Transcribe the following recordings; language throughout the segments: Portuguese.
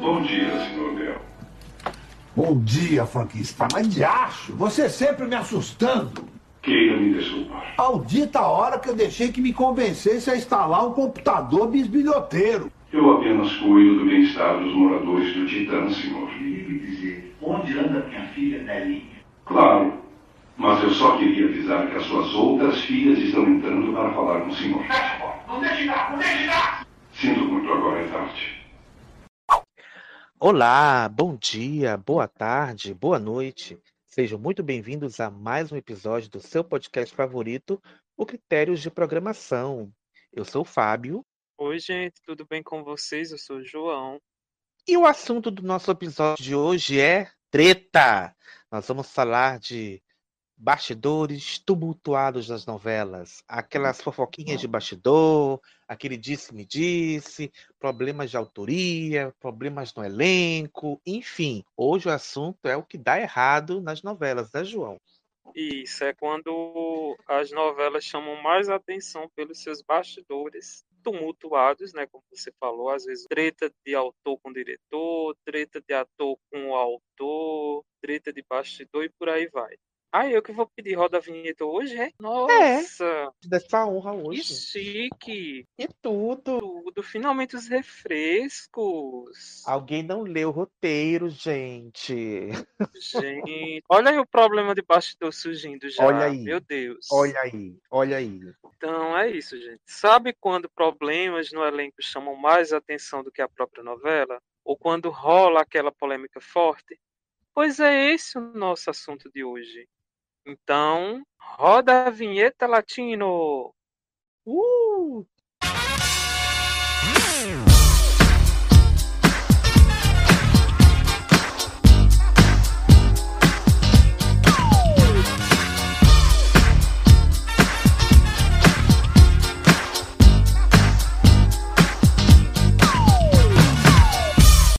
Bom dia, senhor Bel. Bom dia, franquista. Mas de acho, você sempre me assustando. Queira me desculpar. Maldita hora que eu deixei que me convencesse a instalar um computador bisbilhoteiro. Eu apenas cuido do bem-estar dos moradores do Titã, senhor. Ligue dizer, onde anda minha filha Nelinha? Claro. Mas eu só queria avisar que as suas outras filhas estão entrando para falar com o senhor. Não deixe dar, não deixe dar! Sinto muito, agora é tarde. Olá, bom dia, boa tarde, boa noite. Sejam muito bem-vindos a mais um episódio do seu podcast favorito, o Critérios de Programação. Eu sou o Fábio. Oi, gente, tudo bem com vocês? Eu sou o João. E o assunto do nosso episódio de hoje é treta. Nós vamos falar de bastidores tumultuados das novelas, aquelas fofoquinhas de bastidor, aquele disse-me disse, problemas de autoria, problemas no elenco, enfim. Hoje o assunto é o que dá errado nas novelas, né, João? Isso é quando as novelas chamam mais atenção pelos seus bastidores tumultuados, né, como você falou, às vezes treta de autor com diretor, treta de ator com autor, treta de bastidor e por aí vai. Ah, eu que vou pedir roda vinheta hoje, é? Nossa! Dessa honra Que hoje. chique! E tudo. Tudo, finalmente os refrescos. Alguém não leu o roteiro, gente. Gente, olha aí o problema de bastidor surgindo já. Olha aí. Meu Deus. Olha aí, olha aí. Então é isso, gente. Sabe quando problemas no elenco chamam mais atenção do que a própria novela? Ou quando rola aquela polêmica forte? Pois é esse o nosso assunto de hoje. Então, roda a vinheta latino. Uh!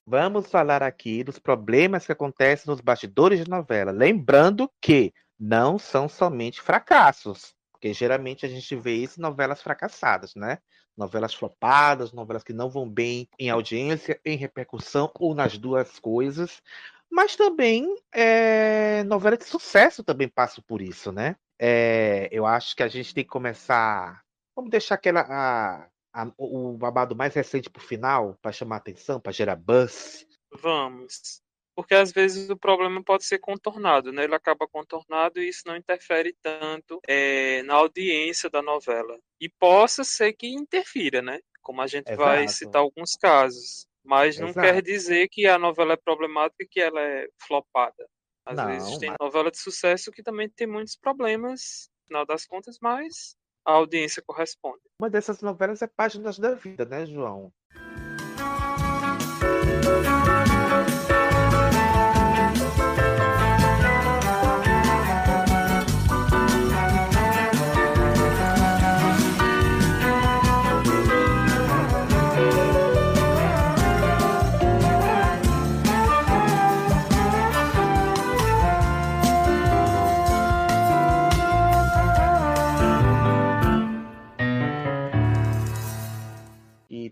Vamos falar aqui dos problemas que acontecem nos bastidores de novela. Lembrando que não são somente fracassos, porque geralmente a gente vê isso em novelas fracassadas, né? Novelas flopadas, novelas que não vão bem em audiência, em repercussão ou nas duas coisas. Mas também é, novela de sucesso também passam por isso, né? É, eu acho que a gente tem que começar. Vamos deixar aquela a- a- o babado mais recente pro final, para chamar atenção, para gerar buzz. Vamos. Porque às vezes o problema pode ser contornado, né? Ele acaba contornado e isso não interfere tanto eh, na audiência da novela. E possa ser que interfira, né? Como a gente vai Exato. citar alguns casos. Mas não Exato. quer dizer que a novela é problemática e que ela é flopada. Às Não, vezes tem mas- novela de sucesso que também tem muitos problemas, no final das contas, mas a audiência corresponde. Uma dessas novelas é Páginas da Vida, né, João?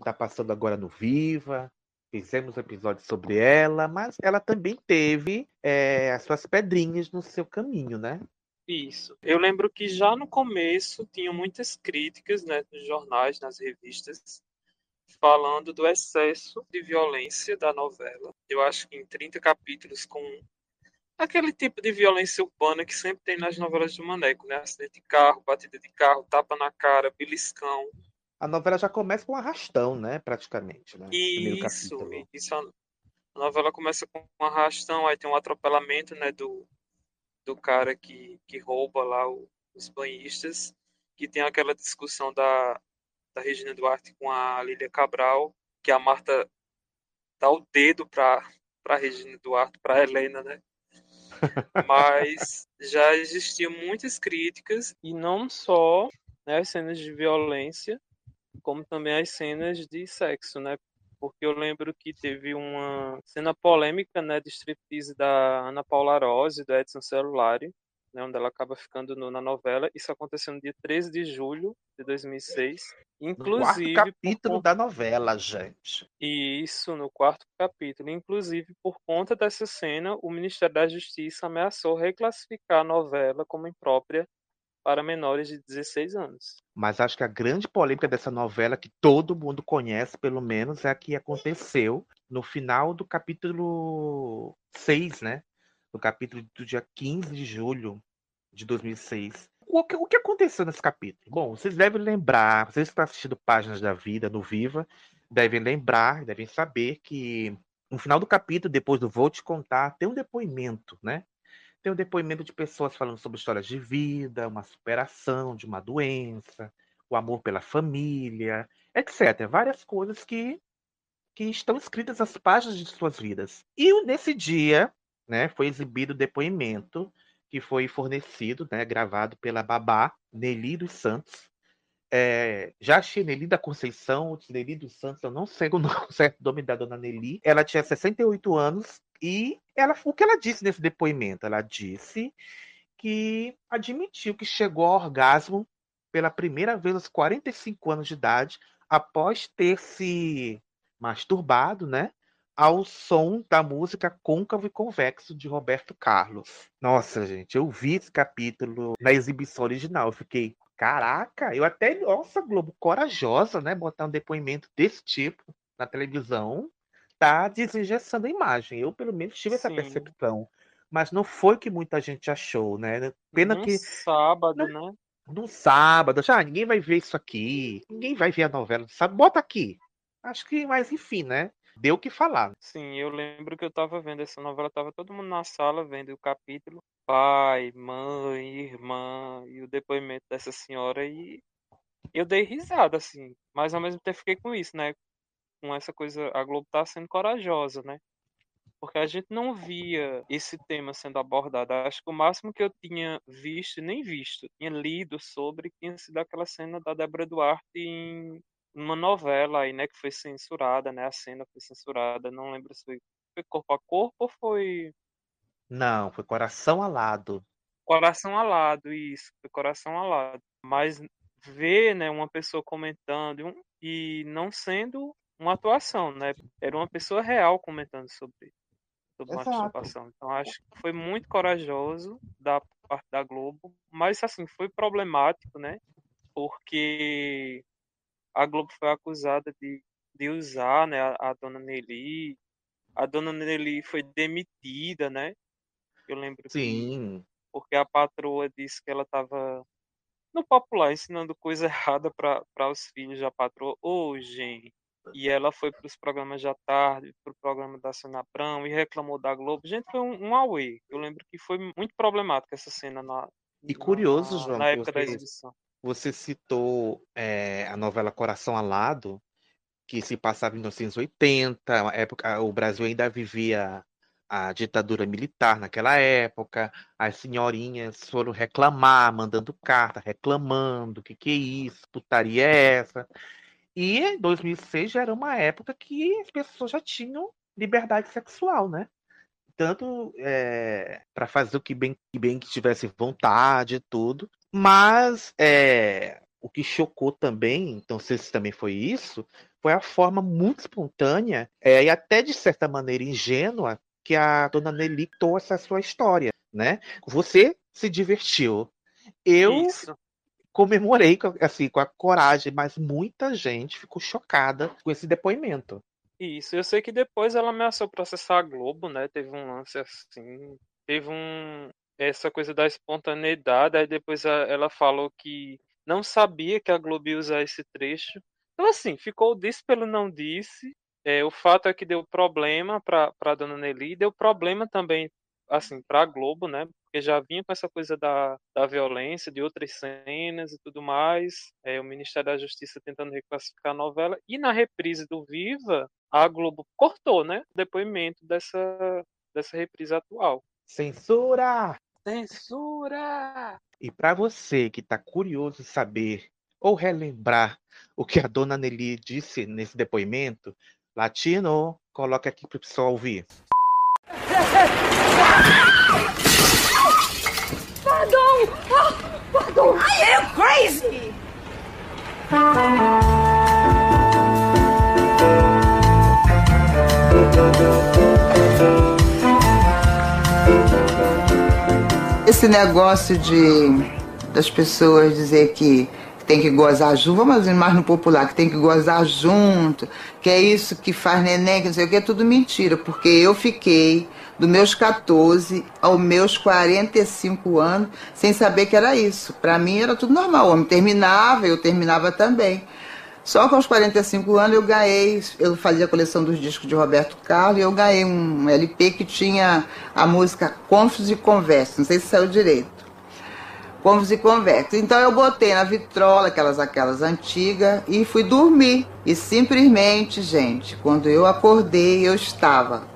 E tá passando agora no Viva. Fizemos um episódio sobre ela, mas ela também teve é, as suas pedrinhas no seu caminho, né? Isso. Eu lembro que já no começo tinham muitas críticas, né, nos jornais, nas revistas, falando do excesso de violência da novela. Eu acho que em 30 capítulos com aquele tipo de violência urbana que sempre tem nas novelas de Maneco, né? Acidente de carro, batida de carro, tapa na cara, beliscão. A novela já começa com um arrastão, né? Praticamente, né? Isso, isso a novela começa com um arrastão, aí tem um atropelamento, né, do, do cara que, que rouba lá o- os banhistas, que tem aquela discussão da, da Regina Duarte com a Lília Cabral, que a Marta dá o dedo pra, pra Regina Duarte, pra Helena, né? Mas já existiam muitas críticas, e não só né, as cenas de violência, como também as cenas de sexo, né? Porque eu lembro que teve uma cena polêmica, né, de striptease da Ana Paula Rose, do Edson Celulari, né, onde ela acaba ficando no, na novela. Isso aconteceu no dia 13 de julho de 2006. Inclusive. No quarto capítulo da novela, gente. Isso, no quarto capítulo. Inclusive, por conta dessa cena, o Ministério da Justiça ameaçou reclassificar a novela como imprópria para menores de 16 anos. Mas acho que a grande polêmica dessa novela, que todo mundo conhece, pelo menos, é a que aconteceu no final do capítulo 6, né? No capítulo do dia 15 de julho de 2006. O que, o que aconteceu nesse capítulo? Bom, vocês devem lembrar, vocês que estão assistindo Páginas da Vida no Viva, devem lembrar, devem saber que no final do capítulo, depois do Vou Te Contar, tem um depoimento, né? Tem um depoimento de pessoas falando sobre histórias de vida, uma superação de uma doença, o amor pela família, etc. Várias coisas que, que estão escritas nas páginas de suas vidas. E nesse dia, né, foi exibido o depoimento que foi fornecido, né, gravado pela babá Nelly dos Santos. É, já achei Nelly da Conceição, Nelly dos Santos, eu não sei o nome, certo nome da dona Nelly. Ela tinha 68 anos e ela, o que ela disse nesse depoimento? Ela disse que admitiu que chegou ao orgasmo pela primeira vez aos 45 anos de idade, após ter se masturbado, né? Ao som da música Côncavo e Convexo de Roberto Carlos. Nossa, gente, eu vi esse capítulo na exibição original. Eu fiquei, caraca, eu até, nossa, Globo, corajosa, né? Botar um depoimento desse tipo na televisão está desinjeção a imagem. Eu, pelo menos, tive essa Sim. percepção. Mas não foi o que muita gente achou, né? Pena Num que sábado, Não- né? no sábado, já ninguém vai ver isso aqui, ninguém vai ver a novela, sabe? Bota aqui. Acho que, mas enfim, né? Deu o que falar. Sim, eu lembro que eu tava vendo essa novela, tava todo mundo na sala vendo o capítulo, pai, mãe, irmã e o depoimento dessa senhora e eu dei risada assim, mas ao mesmo tempo fiquei com isso, né? Com essa coisa, a Globo tá sendo corajosa, né? Porque a gente não via esse tema sendo abordado. Acho que o máximo que eu tinha visto, nem visto, tinha lido sobre, tinha sido aquela cena da Débora Duarte em uma novela aí, né, que foi censurada, né? A cena foi censurada. Não lembro se foi, foi corpo a corpo ou foi Não, foi coração alado. coração alado, isso, foi coração alado. Mas ver, né, uma pessoa comentando e não sendo uma atuação, né? Era uma pessoa real comentando sobre, sobre uma Exato. Então acho que foi muito corajoso da parte da Globo, mas assim, foi problemático, né? Porque a Globo foi acusada de, de usar, né, a, a dona Nelly. A dona Nelly foi demitida, né? Eu lembro que Sim. porque a patroa disse que ela estava no popular ensinando coisa errada para os filhos da patroa. Ô, gente. E ela foi para os programas da tarde, para o programa da Senaprão e reclamou da Globo. Gente, foi um, um auê. Eu lembro que foi muito problemática essa cena na, E curioso, na, João, na época da você- exibição. Você citou é, a novela Coração Alado, que se passava em 1980, uma época, o Brasil ainda vivia a ditadura militar naquela época, as senhorinhas foram reclamar, mandando carta, reclamando, o que que é isso, putaria é essa? E em 2006 já era uma época que as pessoas já tinham liberdade sexual, né? Tanto para fazer o que bem, que bem que tivesse vontade e tudo, mas é, o que chocou também, então se também foi isso, foi a forma muito espontânea é, e até de certa maneira ingênua que a dona Nelly contou essa sua história, né? Você se divertiu. Eu Isso. Comemorei com, assim, com a coragem, mas muita gente ficou chocada com esse depoimento. Isso, eu sei que depois ela ameaçou processar a Globo, né? Teve um lance assim, teve um essa coisa da espontaneidade, aí depois ela falou que não sabia que a Globo ia usar esse trecho. Então assim, ficou disse pelo não disse. É, o fato é que deu problema para para dona Nelly, deu problema também assim para a Globo, né? Porque já vinha com essa coisa da, da violência, de outras cenas e tudo mais. É, o Ministério da Justiça tentando reclassificar a novela e na reprise do Viva a Globo cortou, né? O depoimento dessa, dessa reprise atual. Censura! Censura! E para você que está curioso em saber ou relembrar o que a dona Nelly disse nesse depoimento, latino, coloca aqui para o pessoal ouvir. Pardon! Are you crazy? Esse negócio de das pessoas dizer que tem que gozar junto, vamos mais no popular, que tem que gozar junto, que é isso que faz neném, que não sei o que, é tudo mentira, porque eu fiquei dos meus 14 aos meus 45 anos sem saber que era isso. Para mim era tudo normal, o homem terminava, eu terminava também. Só com os 45 anos eu ganhei, eu fazia a coleção dos discos de Roberto Carlos e eu ganhei um LP que tinha a música Confos e Conversa, não sei se saiu direito. Confos e Conversa. Então eu botei na vitrola, aquelas, aquelas antigas, e fui dormir. E simplesmente, gente, quando eu acordei, eu estava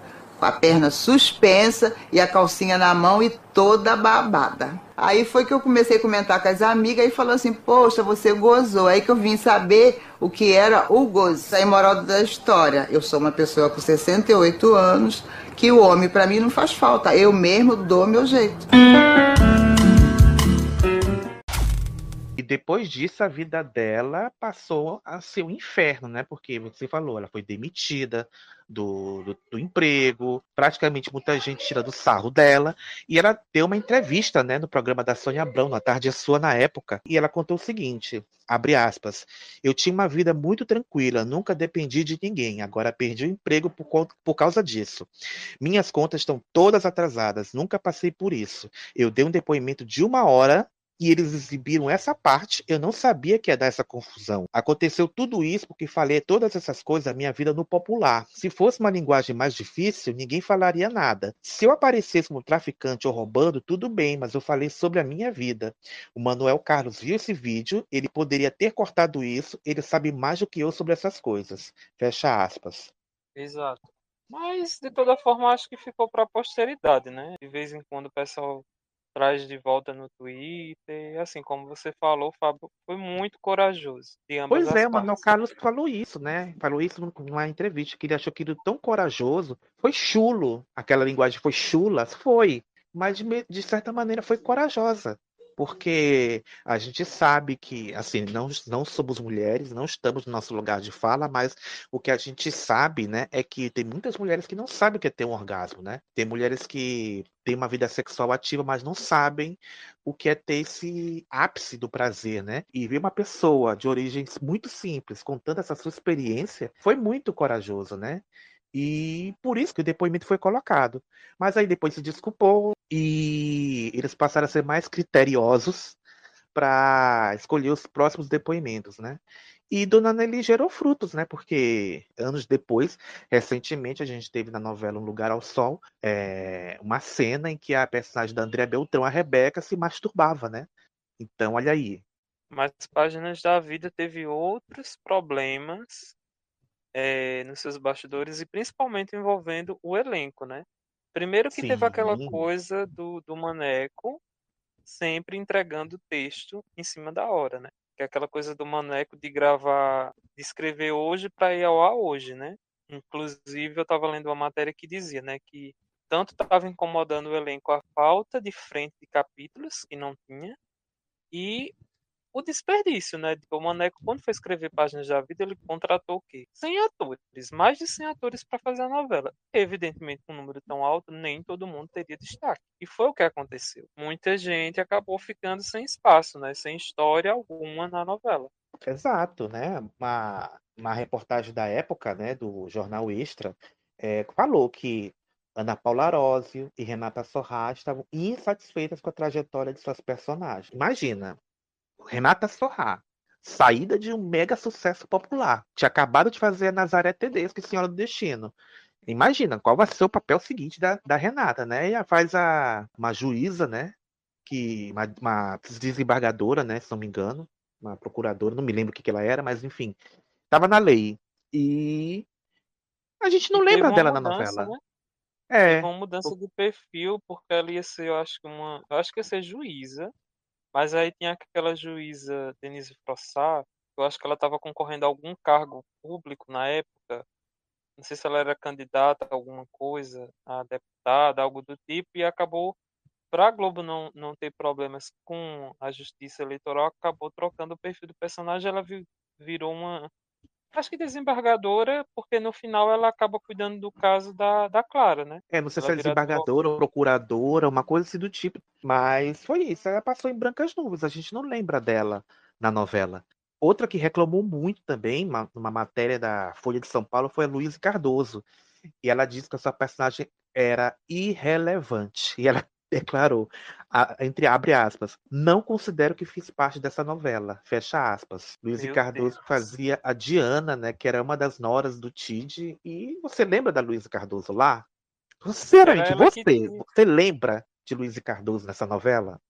com a perna suspensa e a calcinha na mão e toda babada. Aí foi que eu comecei a comentar com as amigas e falou assim: Poxa, você gozou. Aí que eu vim saber o que era o gozo. Isso aí, moral da história. Eu sou uma pessoa com 68 anos, que o homem para mim não faz falta. Eu mesmo dou meu jeito. E depois disso, a vida dela passou a ser um inferno, né? Porque você falou, ela foi demitida do, do, do emprego, praticamente muita gente tirando sarro dela. E ela deu uma entrevista, né, no programa da Sônia Abrão, na Tarde é Sua, na época. E ela contou o seguinte: abre aspas, eu tinha uma vida muito tranquila, nunca dependi de ninguém, agora perdi o emprego por, por causa disso. Minhas contas estão todas atrasadas, nunca passei por isso. Eu dei um depoimento de uma hora e eles exibiram essa parte, eu não sabia que ia dar essa confusão. Aconteceu tudo isso porque falei todas essas coisas da minha vida no popular. Se fosse uma linguagem mais difícil, ninguém falaria nada. Se eu aparecesse como traficante ou roubando, tudo bem, mas eu falei sobre a minha vida. O Manuel Carlos viu esse vídeo, ele poderia ter cortado isso, ele sabe mais do que eu sobre essas coisas. Fecha aspas. Exato. Mas, de toda forma, acho que ficou para a posteridade, né? De vez em quando o pessoal traz de volta no Twitter. Assim como você falou, Fábio, foi muito corajoso. De ambas pois é, partes. o Carlos falou isso, né? Falou isso numa entrevista, que ele achou aquilo tão corajoso. Foi chulo. Aquela linguagem foi chula? Foi. Mas de, de certa maneira foi corajosa porque a gente sabe que, assim, não, não somos mulheres, não estamos no nosso lugar de fala, mas o que a gente sabe, né, é que tem muitas mulheres que não sabem o que é ter um orgasmo, né? Tem mulheres que têm uma vida sexual ativa, mas não sabem o que é ter esse ápice do prazer, né? E ver uma pessoa de origens muito simples contando essa sua experiência foi muito corajoso, né? E por isso que o depoimento foi colocado. Mas aí depois se desculpou e eles passaram a ser mais criteriosos para escolher os próximos depoimentos, né? E Dona Nelly gerou frutos, né? Porque anos depois, recentemente, a gente teve na novela Um Lugar ao Sol é, uma cena em que a personagem da Andrea Beltrão, a Rebeca, se masturbava, né? Então, olha aí. Mas Páginas da Vida teve outros problemas é, nos seus bastidores e principalmente envolvendo o elenco, né? Primeiro que teve aquela Sim. coisa do, do Maneco sempre entregando o texto em cima da hora, né? Que é aquela coisa do Maneco de gravar, de escrever hoje para ir ao ar hoje, né? Inclusive eu estava lendo uma matéria que dizia, né, que tanto estava incomodando o elenco a falta de frente de capítulos que não tinha e o desperdício, né? O Maneco, quando foi escrever Páginas da Vida, ele contratou o quê? 100 atores, mais de 100 atores para fazer a novela. Evidentemente, com um número tão alto, nem todo mundo teria destaque. E foi o que aconteceu. Muita gente acabou ficando sem espaço, né? Sem história alguma na novela. Exato, né? Uma, uma reportagem da época, né, do jornal Extra, é, falou que Ana Paula Arósio e Renata Sorrá estavam insatisfeitas com a trajetória de suas personagens. Imagina, Renata Sorrá, saída de um mega sucesso popular, tinha acabado de fazer a Nazaré Tedesco e Senhora do Destino. Imagina qual vai ser o papel seguinte da, da Renata, né? Ela faz a, uma juíza, né? Que, uma, uma desembargadora, né? Se não me engano, uma procuradora, não me lembro o que, que ela era, mas enfim, estava na lei. E a gente não E lembra dela na mudança, novela. né? É, Teve uma mudança de perfil, porque ela ia ser, eu acho que uma. Eu acho que ia ser juíza. Mas aí tinha aquela juíza Denise Frossard, eu acho que ela estava concorrendo a algum cargo público na época. Não sei se ela era candidata a alguma coisa, a deputada, algo do tipo, e acabou para a Globo não, não ter problemas com a justiça eleitoral, acabou trocando o perfil do personagem. Ela virou uma. Acho que desembargadora, porque no final ela acaba cuidando do caso da, da Clara, né? É, não sei Ela se é desembargadora ou procuradora, uma coisa assim do tipo. Mas foi isso, ela passou em brancas nuvens, a gente não lembra dela na novela. Outra que reclamou muito também, uma- numa matéria da Folha de São Paulo, foi a Luísa Cardoso. E ela disse que a sua personagem era irrelevante. E ela declarou, a- entre abre aspas, não considero que fiz parte dessa novela, fecha aspas. Meu Cardoso Deus. fazia a Diana, né, que era uma das noras do Tid. E você lembra da Luísa Cardoso lá? Sinceramente, Era ela que você, você lembra de Luísa Cardoso nessa novela?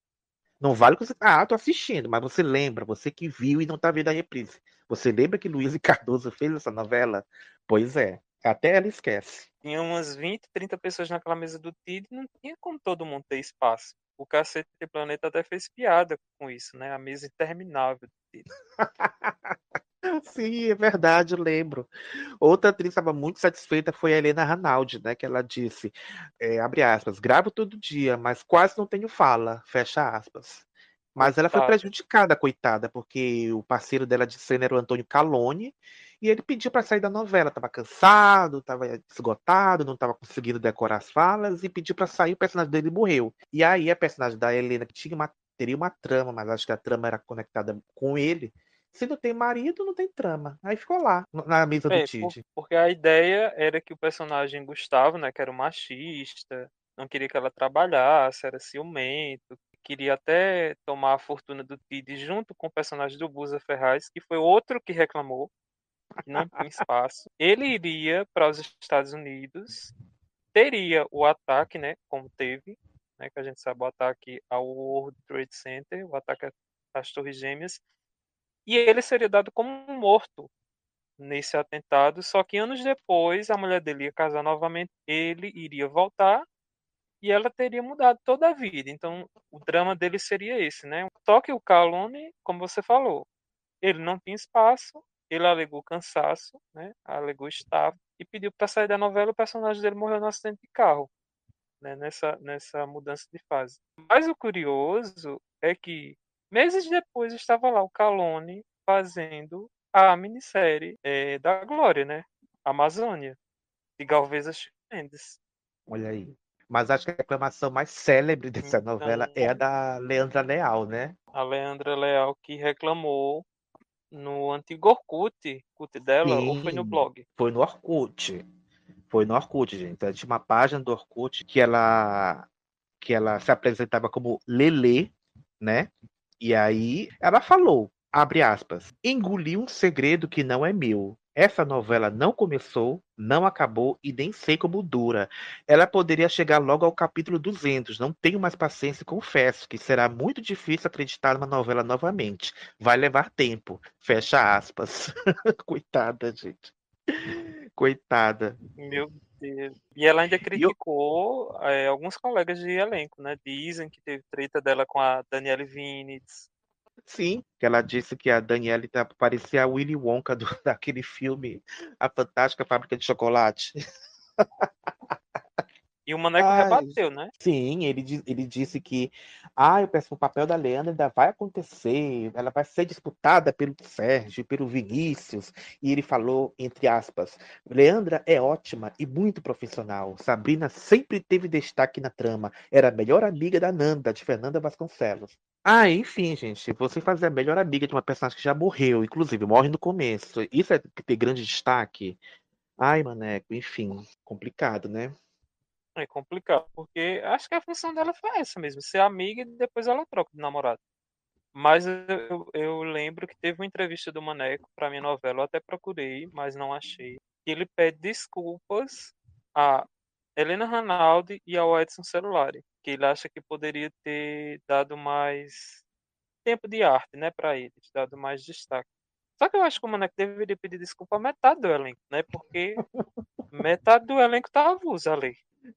Não vale que você. Ah, tô assistindo, mas você lembra, você que viu e não tá vendo a reprise. Você lembra que Luísa Cardoso fez essa novela? Pois é, até ela esquece. Tinha umas 20, 30 pessoas naquela mesa do TID, não tinha como todo mundo ter espaço. O Cacete Planeta até fez piada com isso, né? A mesa interminável do TID. Sim, é verdade, eu lembro. Outra atriz estava muito satisfeita foi a Helena Ranaldi, né? Que ela disse, é, abre aspas, gravo todo dia, mas quase não tenho fala, fecha aspas. Mas ela foi prejudicada, coitada, porque o parceiro dela de cena era o Antônio Calone, e ele pediu para sair da novela, estava cansado, estava esgotado, não estava conseguindo decorar as falas, e pediu para sair, o personagem dele morreu. E aí a personagem da Helena, que tinha uma, teria uma trama, mas acho que a trama era conectada com ele, se não tem marido, não tem trama. Aí ficou lá, na mesa do É, por- Tite. porque a ideia era que o personagem Gustavo, né, que era um machista, não queria que ela trabalhasse, era ciumento, queria até tomar a fortuna do Tid junto com o personagem do Busa Ferraz, que foi outro que reclamou, que não tinha espaço. Ele iria para os Estados Unidos, teria o ataque, né, como teve, né, que a gente sabe o ataque ao World Trade Center, o ataque às Torres Gêmeas, e ele seria dado como morto nesse atentado, só que anos depois a mulher dele ia casar novamente, ele iria voltar e ela teria mudado toda a vida. Então, o drama dele seria esse, né? Só que o Calone, como você falou, ele não tinha espaço, ele alegou cansaço, né? Alegou estafa e pediu para sair da novela. O personagem dele morreu no acidente de carro, né? Nessa nessa mudança de fase. Mas o curioso é que meses depois estava lá o Calone fazendo a minissérie eh, da Glória, né? Amazônia, de Galvez Mendes. Olha aí. Mas acho que a reclamação mais célebre dessa Então- novela é a da Leandra Leal, né? A Leandra Leal que reclamou no antigo Orkut, Orkut dela, ou foi no Sim. blog? Foi no Orkut. Foi no Orkut, gente. Tinha uma página do Orkut que ela que ela se apresentava como Lelê, né? E aí ela falou, abre aspas, engoli um segredo que não é meu. Essa novela não começou, não acabou e nem sei como dura. Ela poderia chegar logo ao capítulo 200. Não tenho mais paciência e confesso que será muito difícil acreditar numa novela novamente. Vai levar tempo. Fecha aspas. Coitada, gente. Coitada. Meu Deus. E ela ainda criticou eh, alguns colegas de elenco, né? Dizem que teve treta dela com a Daniele Vinitz. Sim, que ela disse que a Daniela tá, parecia a Willy Wonka do, daquele filme A Fantástica Fábrica de Chocolate. E o Maneco Ai. rebateu, né? Sim, ele, ele disse que ah, eu que o papel da Leandra ainda vai acontecer, ela vai ser disputada pelo Sérgio, pelo Vinícius, e ele falou, entre aspas, Leandra é ótima e muito profissional. Sabrina sempre teve destaque na trama, era a melhor amiga da Nanda, de Fernanda Vasconcelos. Ah, enfim, gente, você fazer a melhor amiga de uma personagem que já morreu, inclusive morre no começo, isso é ter grande destaque. Ai, maneco, enfim, complicado, né? É complicado, porque acho que a função dela foi essa mesmo, ser amiga e depois ela troca de namorado. Mas eu, eu- lembro que teve uma entrevista do Maneco para minha novela, eu até procurei, mas não achei. Ele pede desculpas a Helena Ranaldi e ao Edson Celulari, que ele acha que poderia ter dado mais tempo de arte, né, para eles, dado mais destaque. Só que eu acho que o Maneco deveria pedir desculpa a metade do elenco, né, porque metade do elenco tá avulso ali.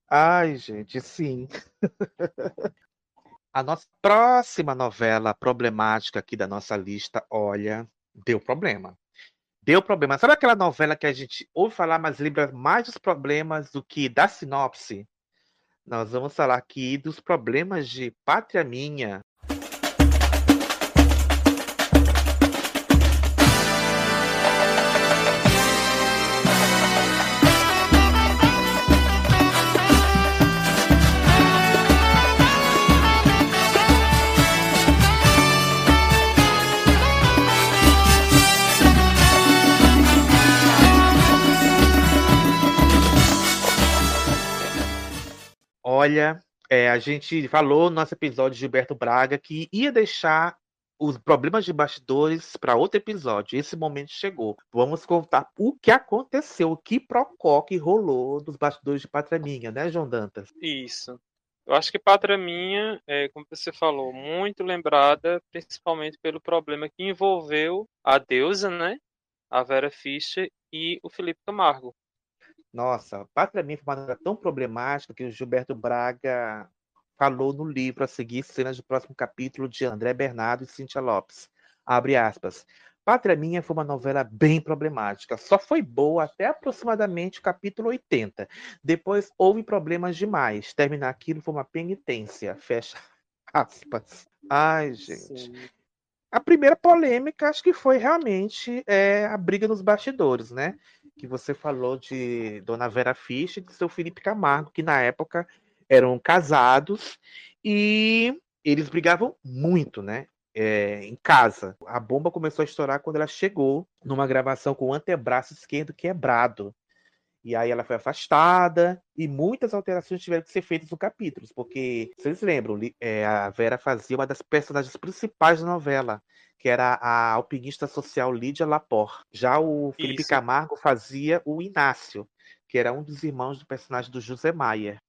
Ai, gente, sim. A nossa próxima novela problemática aqui da nossa lista, olha, deu problema. Deu problema. Sabe aquela novela que a gente ouve falar, mas lembra mais dos problemas do que da sinopse? nós vamos falar aqui dos problemas de Pátria Minha. Olha, é, a gente falou no nosso episódio de Gilberto Braga que ia deixar os problemas de bastidores para outro episódio. Esse momento chegou. Vamos contar o que aconteceu, o que procó que rolou dos bastidores de Pátria Minha, né, João Dantas? Isso. Eu acho que Pátria Minha, é, como você falou, muito lembrada, principalmente pelo problema que envolveu a deusa, né? A Vera Fischer e o Felipe Camargo. Nossa, Pátria Minha foi uma novela tão problemática que o Gilberto Braga falou no livro a seguir cenas do próximo capítulo de André Bernardo e Cíntia Lopes. Abre aspas. Pátria Minha foi uma novela bem problemática. Só foi boa até aproximadamente o capítulo 80. Depois houve problemas demais. Terminar aquilo foi uma penitência. Fecha aspas. Ai, gente. Sim. A primeira polêmica, acho que foi realmente é, a briga nos bastidores, né? Que você falou de Dona Vera Fischer e de seu Felipe Camargo, que na época eram casados e eles brigavam muito, né? É, em casa. A bomba começou a estourar quando ela chegou numa gravação com o antebraço esquerdo quebrado. E aí ela foi afastada e muitas alterações tiveram que ser feitas no capítulo, porque vocês lembram, é, a Vera fazia uma das personagens principais da novela, que era a alpinista social Lídia Lapor. Já o Felipe Isso. Camargo fazia o Inácio, que era um dos irmãos do personagem do José Maia.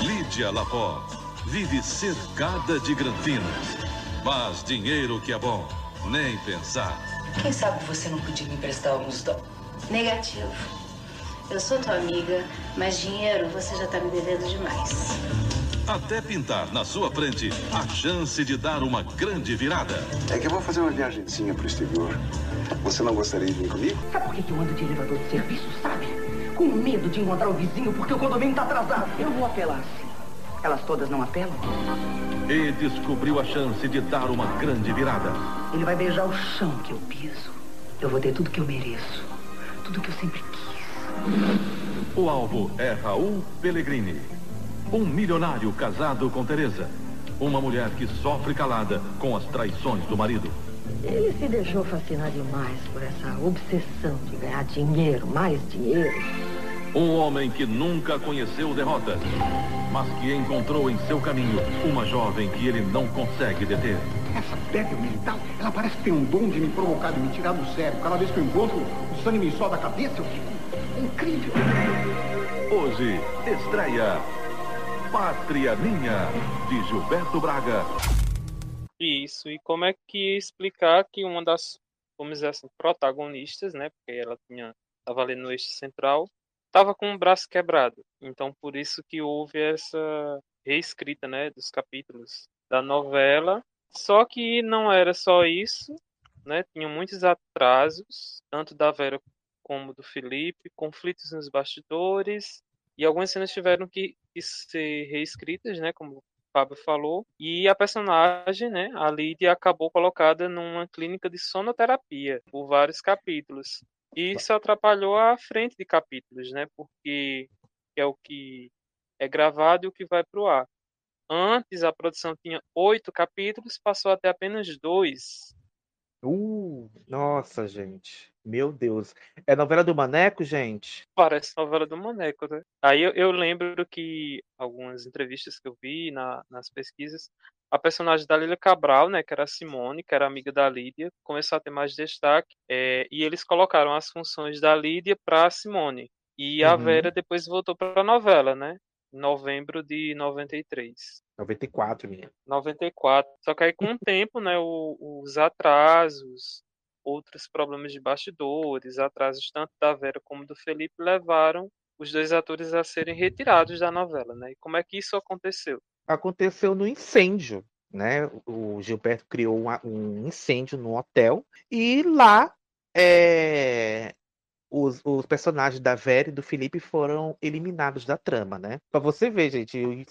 Lídia Lapor vive cercada de granfinos. Mas dinheiro que é bom, nem pensar. Quem sabe você não podia me emprestar alguns dólares? Negativo. Eu sou tua amiga, mas dinheiro você já tá me devendo demais. Até pintar na sua frente a chance de dar uma grande virada. É que eu vou fazer uma viagemzinha pro exterior. Você não gostaria de vir comigo? Sabe por que eu ando de elevador de serviço, sabe? Com medo de encontrar o vizinho porque o condomínio tá atrasado. Eu vou apelar sim. Elas todas não apelam? E descobriu a chance de dar uma grande virada. Ele vai beijar o chão que eu piso. Eu vou ter tudo que eu mereço. Tudo que eu sempre quis. O alvo é Raul Pellegrini. Um milionário casado com Teresa. Uma mulher que sofre calada com as traições do marido. Ele se deixou fascinar demais por essa obsessão de ganhar dinheiro, mais dinheiro. Um homem que nunca conheceu derrotas, mas que encontrou em seu caminho uma jovem que ele não consegue deter. Essa débil mental, ela parece que tem um dom de me provocar, de me tirar do sério. Cada vez que eu encontro, o sangue me sobe da cabeça, eu fico incrível. Hoje, estreia Pátria Minha, de Gilberto Braga. Isso, e como é que explicar que uma das, vamos dizer assim, protagonistas, né, porque ela tinha, estava ali no eixo central, estava com o braço quebrado. Então, por isso que houve essa reescrita, né, dos capítulos da novela. Só que não era só isso, né? Tinha muitos atrasos, tanto da Vera como do Felipe, conflitos nos bastidores, e algumas cenas tiveram que, ser reescritas, né, como Fábio falou, e a personagem, né, a Lídia, acabou colocada numa clínica de sonoterapia por vários capítulos. E isso atrapalhou a frente de capítulos, né, porque é o que é gravado e o que vai para o ar. Antes a produção tinha oito capítulos, passou até apenas dois. Uh, nossa, gente. Meu Deus. É novela do Maneco, gente? Parece novela do Maneco, né? Aí eu, eu lembro que algumas entrevistas que eu vi na, nas pesquisas, a personagem da Lília Cabral, né, que era a Simone, que era amiga da Lídia, começou a ter mais destaque, é, e eles colocaram as funções da Lídia para a Simone. E a uhum. Vera depois voltou para a novela, né? Em novembro de 93. 94, minha. 94. Só que aí com o tempo, né, o, os atrasos, outros problemas de bastidores, atrasos tanto da Vera como do Felipe levaram os dois atores a serem retirados da novela, né? E como é que isso aconteceu? Aconteceu no incêndio, né? O Gilberto criou um incêndio no hotel e lá é... os, os personagens da Vera e do Felipe foram eliminados da trama, né? Pra você ver, gente,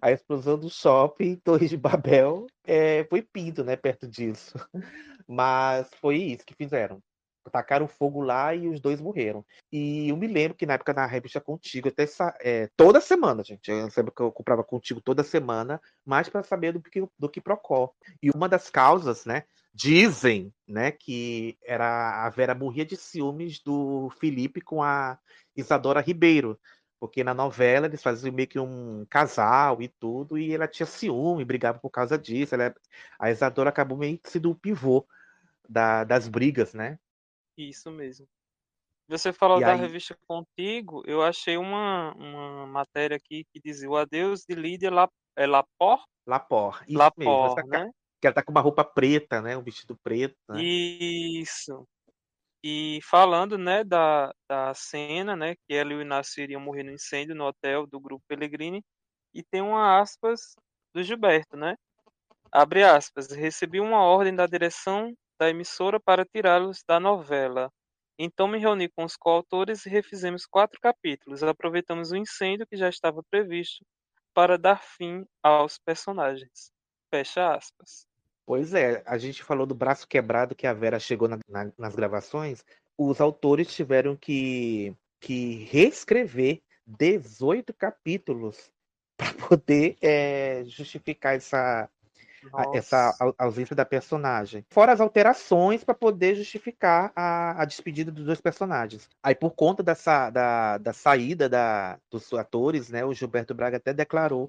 a explosão do shopping Torres de Babel é, foi pinto, né? Perto disso. Mas foi isso que fizeram. Tacaram fogo lá e os dois morreram. E eu me lembro que na época na revista Contigo, até é, toda semana, gente. Eu lembro que eu comprava Contigo toda semana, mais para saber do que, do que Procó. E uma das causas, né? Dizem, né, que era a Vera morria de ciúmes do Felipe com a Isadora Ribeiro, porque na novela eles faziam meio que um casal e tudo, e ela tinha ciúme, brigava por causa disso. Ela, a Isadora acabou meio que sendo o pivô da, das brigas, né? Isso mesmo. Você falou E da aí- revista Contigo, eu achei uma, uma matéria aqui que dizia o adeus de Lídia La, é Lapor? Lapor, isso Lapor, mesmo. Essa ca- né? Que ela tá com uma roupa preta, né? Um vestido preto, né? Isso. E falando, né, da, da cena, né, que ela e o Inácio iriam morrer no incêndio no hotel do Grupo Pellegrini, e tem uma aspas do Gilberto, né? Abre aspas. Recebi uma ordem da direção da emissora para tirá-los da novela. Então me reuni com os coautores e refizemos quatro capítulos. Aproveitamos o incêndio que já estava previsto para dar fim aos personagens. Fecha aspas. Pois é, a gente falou do braço quebrado que a Vera chegou na- na- nas gravações. Os autores tiveram que, que reescrever 18 capítulos para poder é, justificar essa, a- essa au- ausência da personagem. Fora as alterações para poder justificar a, a despedida dos dois personagens. Aí, por conta dessa, da, da saída da, dos atores, né, o Gilberto Braga até declarou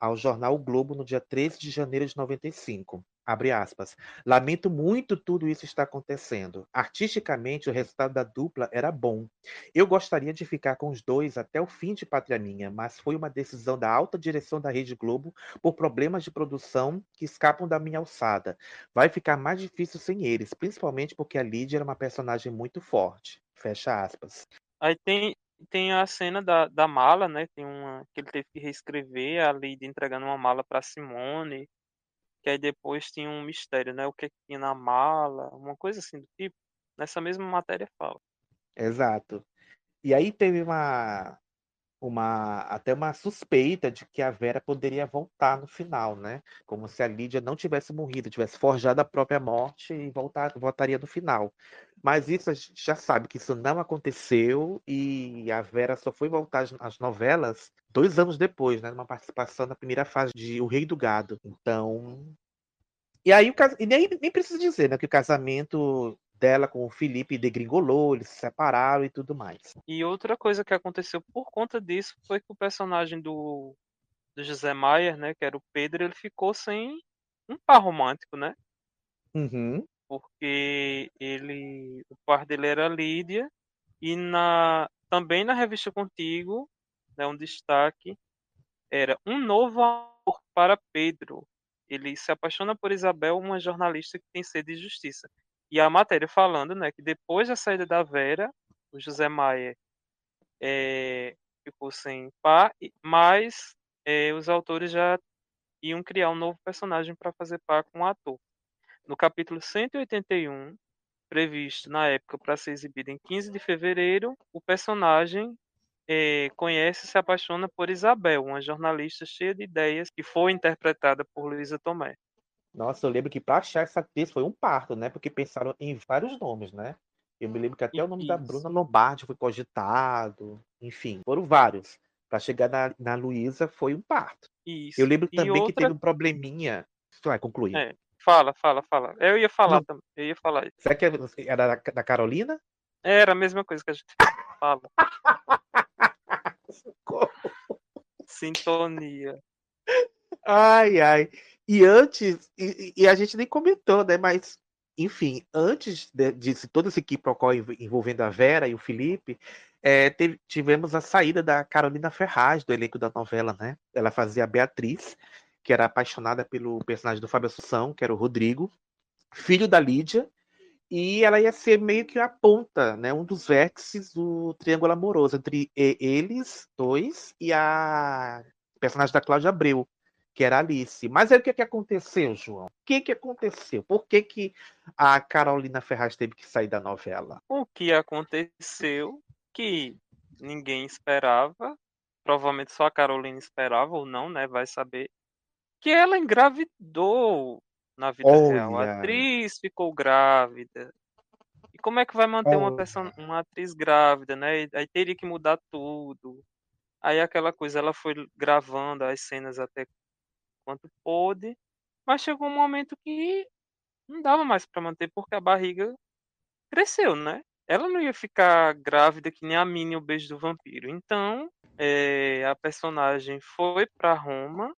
ao jornal o Globo no dia 13 de janeiro de 95. Abre aspas. Lamento muito tudo isso está acontecendo. Artisticamente, o resultado da dupla era bom. Eu gostaria de ficar com os dois até o fim de Pátria Minha, mas foi uma decisão da alta direção da Rede Globo por problemas de produção que escapam da minha alçada. Vai ficar mais difícil sem eles, principalmente porque a Lídia era uma personagem muito forte. Fecha aspas. Aí tem, tem a cena da, da mala, né? Tem uma que ele teve que reescrever, a Lídia entregando uma mala para Simone, que aí depois tinha um mistério, né? O que, que tinha na mala, uma coisa assim do tipo. Nessa mesma matéria fala. Exato. E aí teve uma, uma até uma suspeita de que a Vera poderia voltar no final, né? Como se a Lídia não tivesse morrido, tivesse forjado a própria morte e voltar, voltaria no final. Mas isso a gente já sabe que isso não aconteceu e a Vera só foi voltar às- novelas dois anos depois, né? Numa participação na primeira fase de O Rei do Gado. Então. E aí o cas- e nem, nem precisa dizer, né? Que o casamento dela com o Felipe degringolou, eles se separaram e tudo mais. E outra coisa que aconteceu por conta disso foi que o personagem do, do José Maier, né? Que era o Pedro, ele ficou sem um par romântico, né? Uhum. porque ele o par dele era Lídia e na também na revista Contigo né, um destaque era um novo amor para Pedro ele se apaixona por Isabel uma jornalista que tem sede de justiça e a matéria falando né que depois da saída da Vera o José Maia é, ficou sem par mas é, os autores já iam criar um novo personagem para fazer par com o ator no capítulo 181, previsto na época para ser exibido em 15 de fevereiro, o personagem eh, conhece e se apaixona por Isabel, uma jornalista cheia de ideias que foi interpretada por Luísa Tomé. Nossa, eu lembro que para achar essa atriz foi um parto, né? Porque pensaram em vários nomes, né? Eu me lembro que até o nome da. Bruna Lombardi foi cogitado, enfim, foram vários. Para chegar na, na Luísa foi um parto. Isso. Eu lembro E também que outra- teve um probleminha. Vai concluir. É, fala, fala, fala. Eu ia falar também. Eu ia falar isso. Será que era da, da Carolina? Era a mesma coisa que a gente fala. Sintonia. Ai, ai. E antes, e, e a gente nem comentou, né? Mas, enfim, antes de, de todo esse quiprocó env- envolvendo a Vera e o Felipe, é, teve- tivemos a saída da Carolina Ferraz do elenco da novela, né? Ela fazia a Beatriz, que era apaixonada pelo personagem do Fábio Assunção, que era o Rodrigo, filho da Lídia, e ela ia ser meio que a ponta, né? Um dos vértices do triângulo amoroso entre eles dois e a personagem da Cláudia Abreu, que era Alice. Mas aí o que, que aconteceu, João? O que, que aconteceu? Por que, que a Carolina Ferraz teve que sair da novela? O que aconteceu que ninguém esperava, provavelmente só a Carolina esperava ou não, né? Vai saber. Que ela engravidou na vida real. A Olha. atriz ficou grávida. E como é que vai manter uma, Olha. pessoa, uma atriz grávida, né? Aí teria que mudar tudo. Aí aquela coisa, ela foi gravando as cenas até quanto pôde, mas chegou um momento que não dava mais pra manter porque a barriga cresceu, né? Ela não ia ficar grávida que nem a Minnie o beijo do vampiro. Então, eh, a personagem foi pra Roma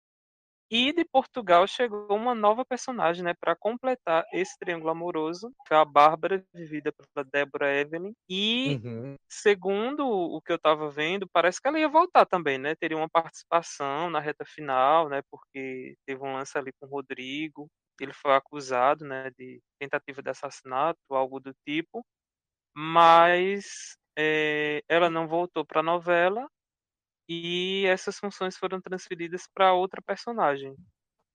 e de Portugal chegou uma nova personagem, né, para completar esse triângulo amoroso, que foi a Bárbara, vivida pela Deborah Evelyn. E Uhum. segundo o que eu estava vendo, parece que ela ia voltar também, né? Teria uma participação na reta final, né? Porque teve um lance ali com o Rodrigo. Ele foi acusado, né, de tentativa de assassinato, algo do tipo. Mas eh, ela não voltou para a novela e essas funções foram transferidas para outra personagem,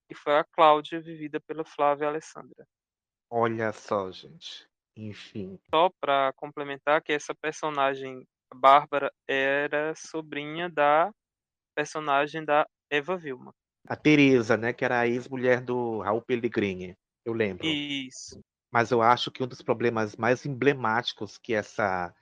que foi a Cláudia, vivida pela Flávia Alessandra. Olha só, gente. Enfim. Só para complementar que essa personagem Bárbara era sobrinha da personagem da Eva Vilma. A Teresa, né? Que era a ex-mulher do Raul Pellegrini. Eu lembro. Isso. Mas eu acho que um dos problemas mais emblemáticos que essa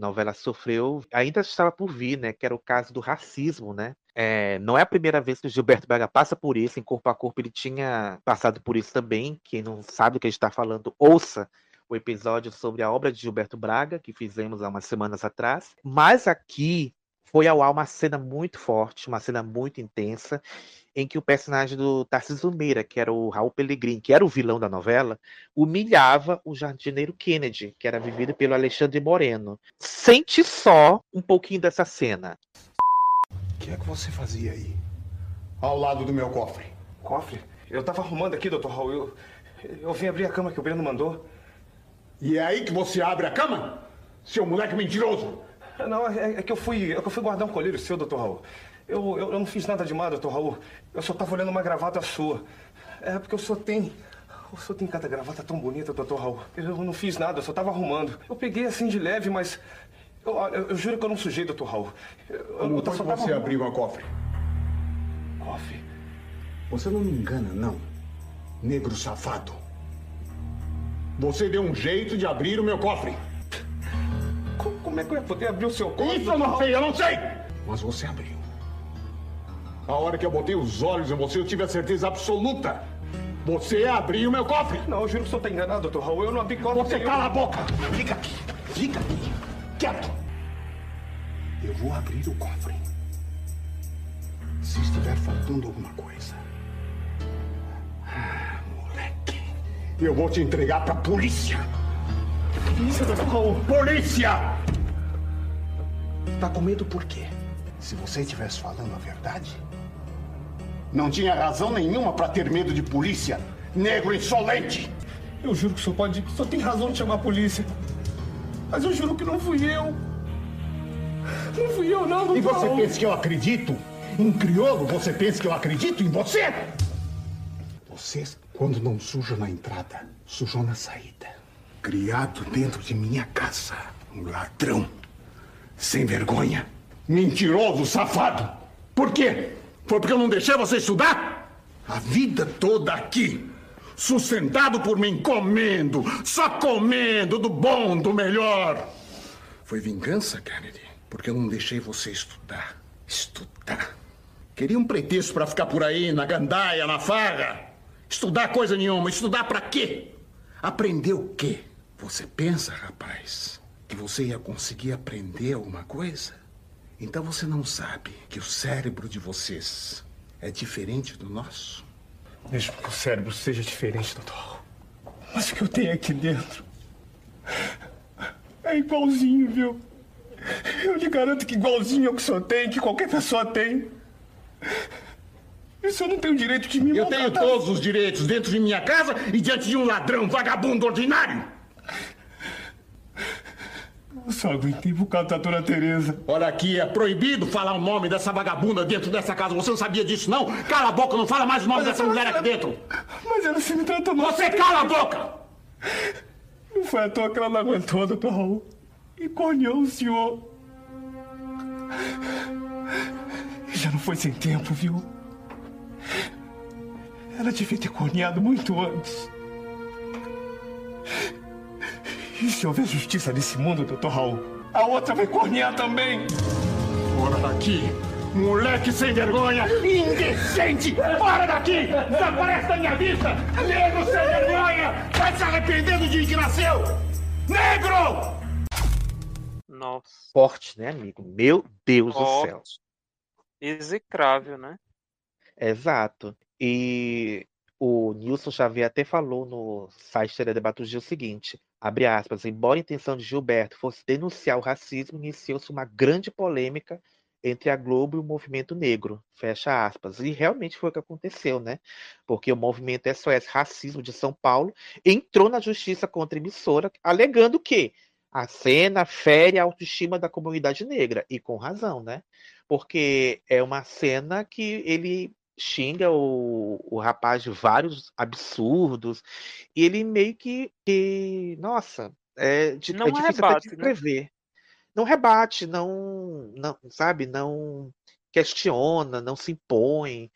novela sofreu ainda estava por vir, né? Que era o caso do racismo, né? É, não é a primeira vez que o Gilberto Braga passa por isso, em Corpo a Corpo ele tinha passado por isso também. Quem não sabe do que a gente está falando, ouça o episódio sobre a obra de Gilberto Braga, que fizemos há umas semanas atrás. Mas aqui foi ao ar uma cena muito forte, uma cena muito intensa, em que o personagem do Tarcísio Meira, que era o Raul Pellegrini, que era o vilão da novela, humilhava o jardineiro Kennedy, que era vivido pelo Alexandre Moreno. Sente só um pouquinho dessa cena. O que é que você fazia aí? Ao lado do meu cofre. Cofre? Eu tava arrumando aqui, doutor Raul. Eu, eu vim abrir a cama que o Breno mandou. E é aí que você abre a cama? Seu moleque mentiroso! Não, é, é que eu fui. É que eu fui guardar um colírio seu, doutor Raul. Eu, eu, eu não fiz nada demais, doutor Raul. Eu só tava olhando uma gravata sua. É porque o senhor tem. O senhor tem cada gravata tão bonita, doutor Raul. Eu não fiz nada, eu só tava arrumando. Eu peguei assim de leve, mas. Eu, eu, eu juro que eu não sujei, doutor Raul. Eu, Como eu foi só que você arrumando. abriu a cofre? Cofre? Você não me engana, não. Negro safado. Você deu um jeito de abrir o meu cofre. Como, como é que eu ia poder abrir o seu cofre? Isso eu não sei, eu não sei! Mas você abriu. A hora que eu botei os olhos em você, eu tive a certeza absoluta. Você abriu meu cofre. Não, eu juro que o senhor tá enganado, doutor Raul. Eu não abri cofre. Você cala a boca! Fica aqui, fica aqui, quieto! Eu vou abrir o cofre. Se estiver faltando alguma coisa. Ah, moleque. Eu vou te entregar pra polícia. Polícia, doutor Raul. Polícia! Tá com medo por quê? Se você estivesse falando a verdade, não tinha razão nenhuma pra ter medo de polícia, negro insolente! Eu juro que o senhor pode. Senhor tem razão de chamar a polícia. Mas eu juro que não fui eu. Não fui eu, não, doutor E você pensa que eu acredito em crioulo? Você pensa que eu acredito em você? Você, quando não suja na entrada, sujou na saída. Criado dentro de minha casa. Um ladrão. Sem vergonha. Mentiroso, safado. Por quê? Foi porque eu não deixei você estudar? A vida toda aqui. Sustentado por mim, comendo, só comendo do bom, do melhor. Foi vingança, Kennedy, porque eu não deixei você estudar. Estudar. Queria um pretexto pra ficar por aí, na gandaia, na farra. Estudar coisa nenhuma. Estudar pra quê? Aprender o quê? Você pensa, rapaz, que você ia conseguir aprender alguma coisa? Então você não sabe que o cérebro de vocês é diferente do nosso? Mesmo que o cérebro seja diferente, doutor. Mas o que eu tenho aqui dentro é igualzinho, viu? Eu lhe garanto que igualzinho ao que o senhor tem, que qualquer pessoa tem. E o senhor não tem o direito de me Eu tenho maltratar. todos os direitos dentro de minha casa e diante de um ladrão, vagabundo ordinário. Eu só aguentei por causa da dona Tereza. Olha aqui, é proibido falar o nome dessa vagabunda dentro dessa casa. Você não sabia disso, não? Cala a boca, não fala mais o nome dessa mulher aqui dentro. Mas ela se me trata mal. Você cala a boca! Não foi à toa que ela não aguentou, doutor Raul. E corneou o senhor. Já não foi sem tempo, viu? Ela devia ter corneado muito antes. E se houver justiça nesse mundo, doutor Raul, a outra vai cornear também. Fora daqui! Moleque sem vergonha! Indecente! Fora daqui! Desaparece da minha vista! Negro sem vergonha! Vai se arrependendo de que nasceu! Negro! Nossa. Forte, né, amigo? Meu Deus do céu. Execrável, né? Exato. E o Nilson Xavier até falou no site Teledebaturgia o seguinte, abre aspas, embora a intenção de Gilberto fosse denunciar o racismo, iniciou-se uma grande polêmica entre a Globo e o movimento negro, fecha aspas. E realmente foi o que aconteceu, né? Porque o movimento SOS Racismo de São Paulo entrou na justiça contra a emissora, alegando que a cena fere a autoestima da comunidade negra, e com razão, né? Porque é uma cena que ele xinga o, o rapaz de vários absurdos, e ele meio que, que nossa, é, de, Não é difícil até rebate, de né? escrever. Não rebate, não, não, sabe, não questiona, não se impõe.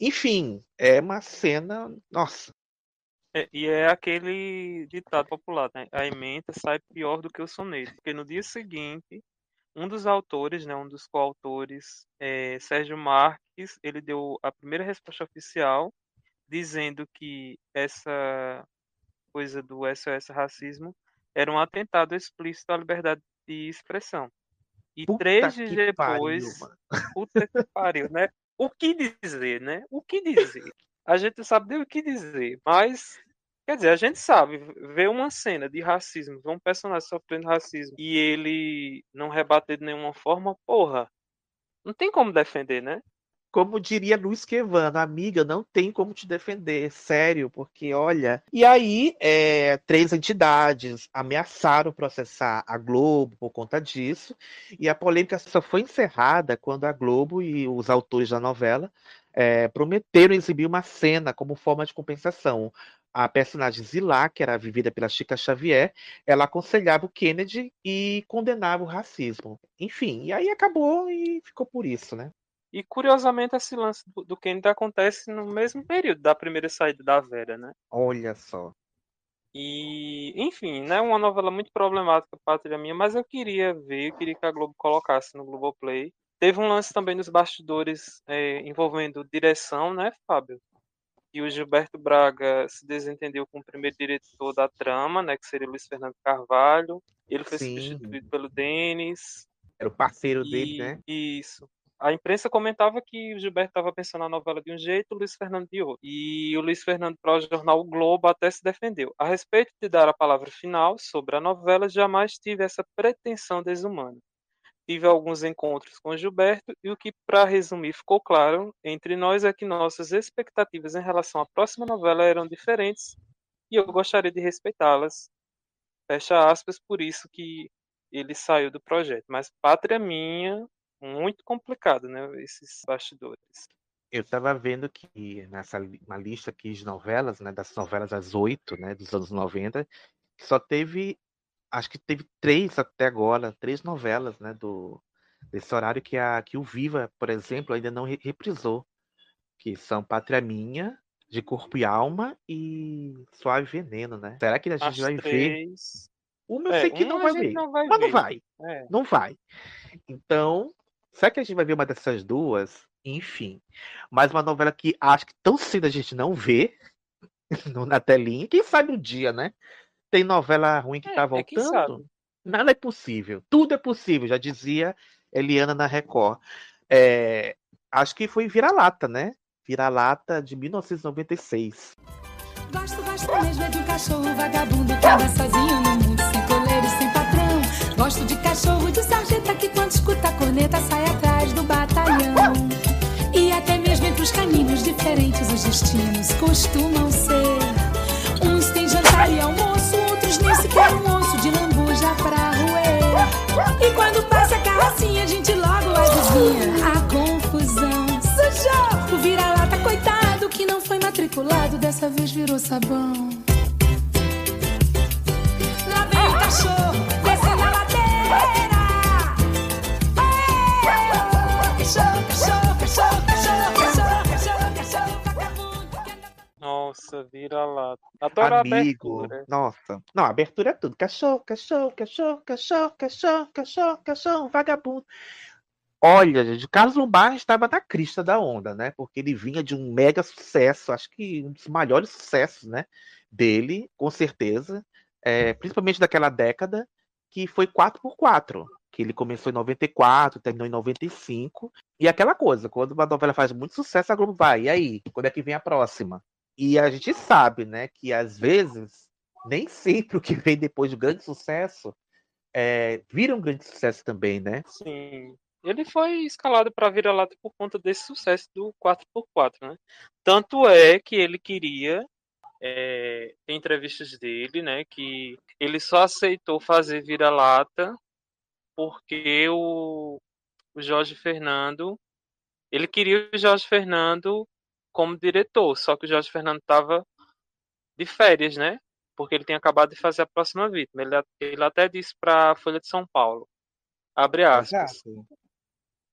Enfim, é uma cena, nossa, É, e é aquele ditado popular, né? A emenda sai pior do que o soneto. Porque no dia seguinte, um dos autores, né, um dos coautores, é, Sérgio Marques, ele deu a primeira resposta oficial dizendo que essa coisa do SOS racismo era um atentado explícito à liberdade de expressão. E Puta três dias depois, pariu, puta que pariu, né? O que dizer, né? O que dizer? A gente não sabe nem o que dizer, mas quer dizer, a gente sabe ver uma cena de racismo, ver um personagem sofrendo racismo e ele não rebater de nenhuma forma, porra, não tem como defender, né? Como diria Luiz Quevano, amiga, não tem como te defender, sério, porque olha. E aí, é, três entidades ameaçaram processar a Globo por conta disso, e a polêmica só foi encerrada quando a Globo e os autores da novela é, prometeram exibir uma cena como forma de compensação. A personagem Zilá, que era vivida pela Chica Xavier, ela aconselhava o Kennedy e condenava o racismo. Enfim, e aí acabou e ficou por isso, né? E curiosamente esse lance do, do Kennedy acontece no mesmo período da primeira saída da Vera, né? Olha só. E, enfim, né, uma novela muito problemática, Pátria Minha, mas eu queria ver, eu queria que a Globo colocasse no Globoplay. Teve um lance também nos bastidores é, envolvendo direção, né, Fábio? E o Gilberto Braga se desentendeu com o primeiro diretor da trama, né, que seria Luiz Fernando Carvalho. Ele foi Sim. substituído pelo Denis. Era o parceiro dele, E- né? Isso. A imprensa comentava que o Gilberto estava pensando a novela de um jeito, o Luiz Fernando de outro. E o Luiz Fernando, para o jornal o Globo, até se defendeu. A respeito de dar a palavra final sobre a novela, jamais tive essa pretensão desumana. Tive alguns encontros com Gilberto e o que, para resumir, ficou claro entre nós é que nossas expectativas em relação à próxima novela eram diferentes e eu gostaria de respeitá-las. Fecha aspas, por isso que ele saiu do projeto. Mas Pátria Minha, muito complicado, né? Esses bastidores. Eu estava vendo que nessa uma lista aqui de novelas, né, das novelas das oito, né, dos anos 90, que só teve, acho que teve três até agora, três novelas, né, do desse horário que a que o Viva, por exemplo, ainda não re- reprisou, que são Pátria Minha, De Corpo e Alma e Suave Veneno, né? Será que a gente As vai ver? três. Uma eu É, sei que não vai ver, não vai mas não ver. vai, É. não vai. Então, será que a gente vai ver uma dessas duas? Enfim, mais uma novela que acho que tão cedo a gente não vê na telinha. Quem sabe um dia, né? Tem novela ruim que tá É, quem voltando? sabe? Nada é possível. Tudo é possível, já dizia Eliana na Record. É, acho que foi Vira-Lata, né? Vira-Lata de 1996. Gosto, gosto mesmo é de um cachorro vagabundo que anda sozinho no mundo, sem coleiro, sem patrão. Gosto de cachorro de sarjeta que quando escuta a corneta sai atrás do batalhão. E até mesmo entre os caninos diferentes os destinos costumam ser. Uns têm jantar e é um osso de lambuja pra roer. E quando passa a carrocinha, a gente logo adivinha a confusão. Sujou! O vira-lata, coitado, que não foi matriculado, dessa vez virou sabão. Lá vem o cachorro, descendo a ladeira. Aê, cachorro. Nossa, vira lá. Adoro a Amigo, abertura. nossa. Não, abertura é tudo. Cachorro, cachorro, cachorro, cachorro, cachorro, cachorro, cachorro, vagabundo. Olha, gente, o Carlos Lombardi estava na crista da onda, né? Porque ele vinha de um mega sucesso, acho que um dos maiores sucessos, né? Dele, com certeza. É, principalmente daquela década, que foi 4x4. Que ele começou em 94, terminou em 95. E aquela coisa, quando uma novela faz muito sucesso, a Globo vai. E aí? Quando é que vem a próxima? E a gente sabe, né, que às vezes, nem sempre o que vem depois do grande sucesso é, vira um grande sucesso também, né? Sim. Ele foi escalado para vira-lata por conta desse sucesso do 4x4, né? Tanto é que ele queria, é, tem entrevistas dele, né, que ele só aceitou fazer vira-lata porque o, o Jorge Fernando, ele queria o Jorge Fernando como diretor, só que o Jorge Fernando estava de férias, né? Porque ele tinha acabado de fazer a próxima vítima. Ele, ele até disse para a Folha de São Paulo, abre aspas, Exato.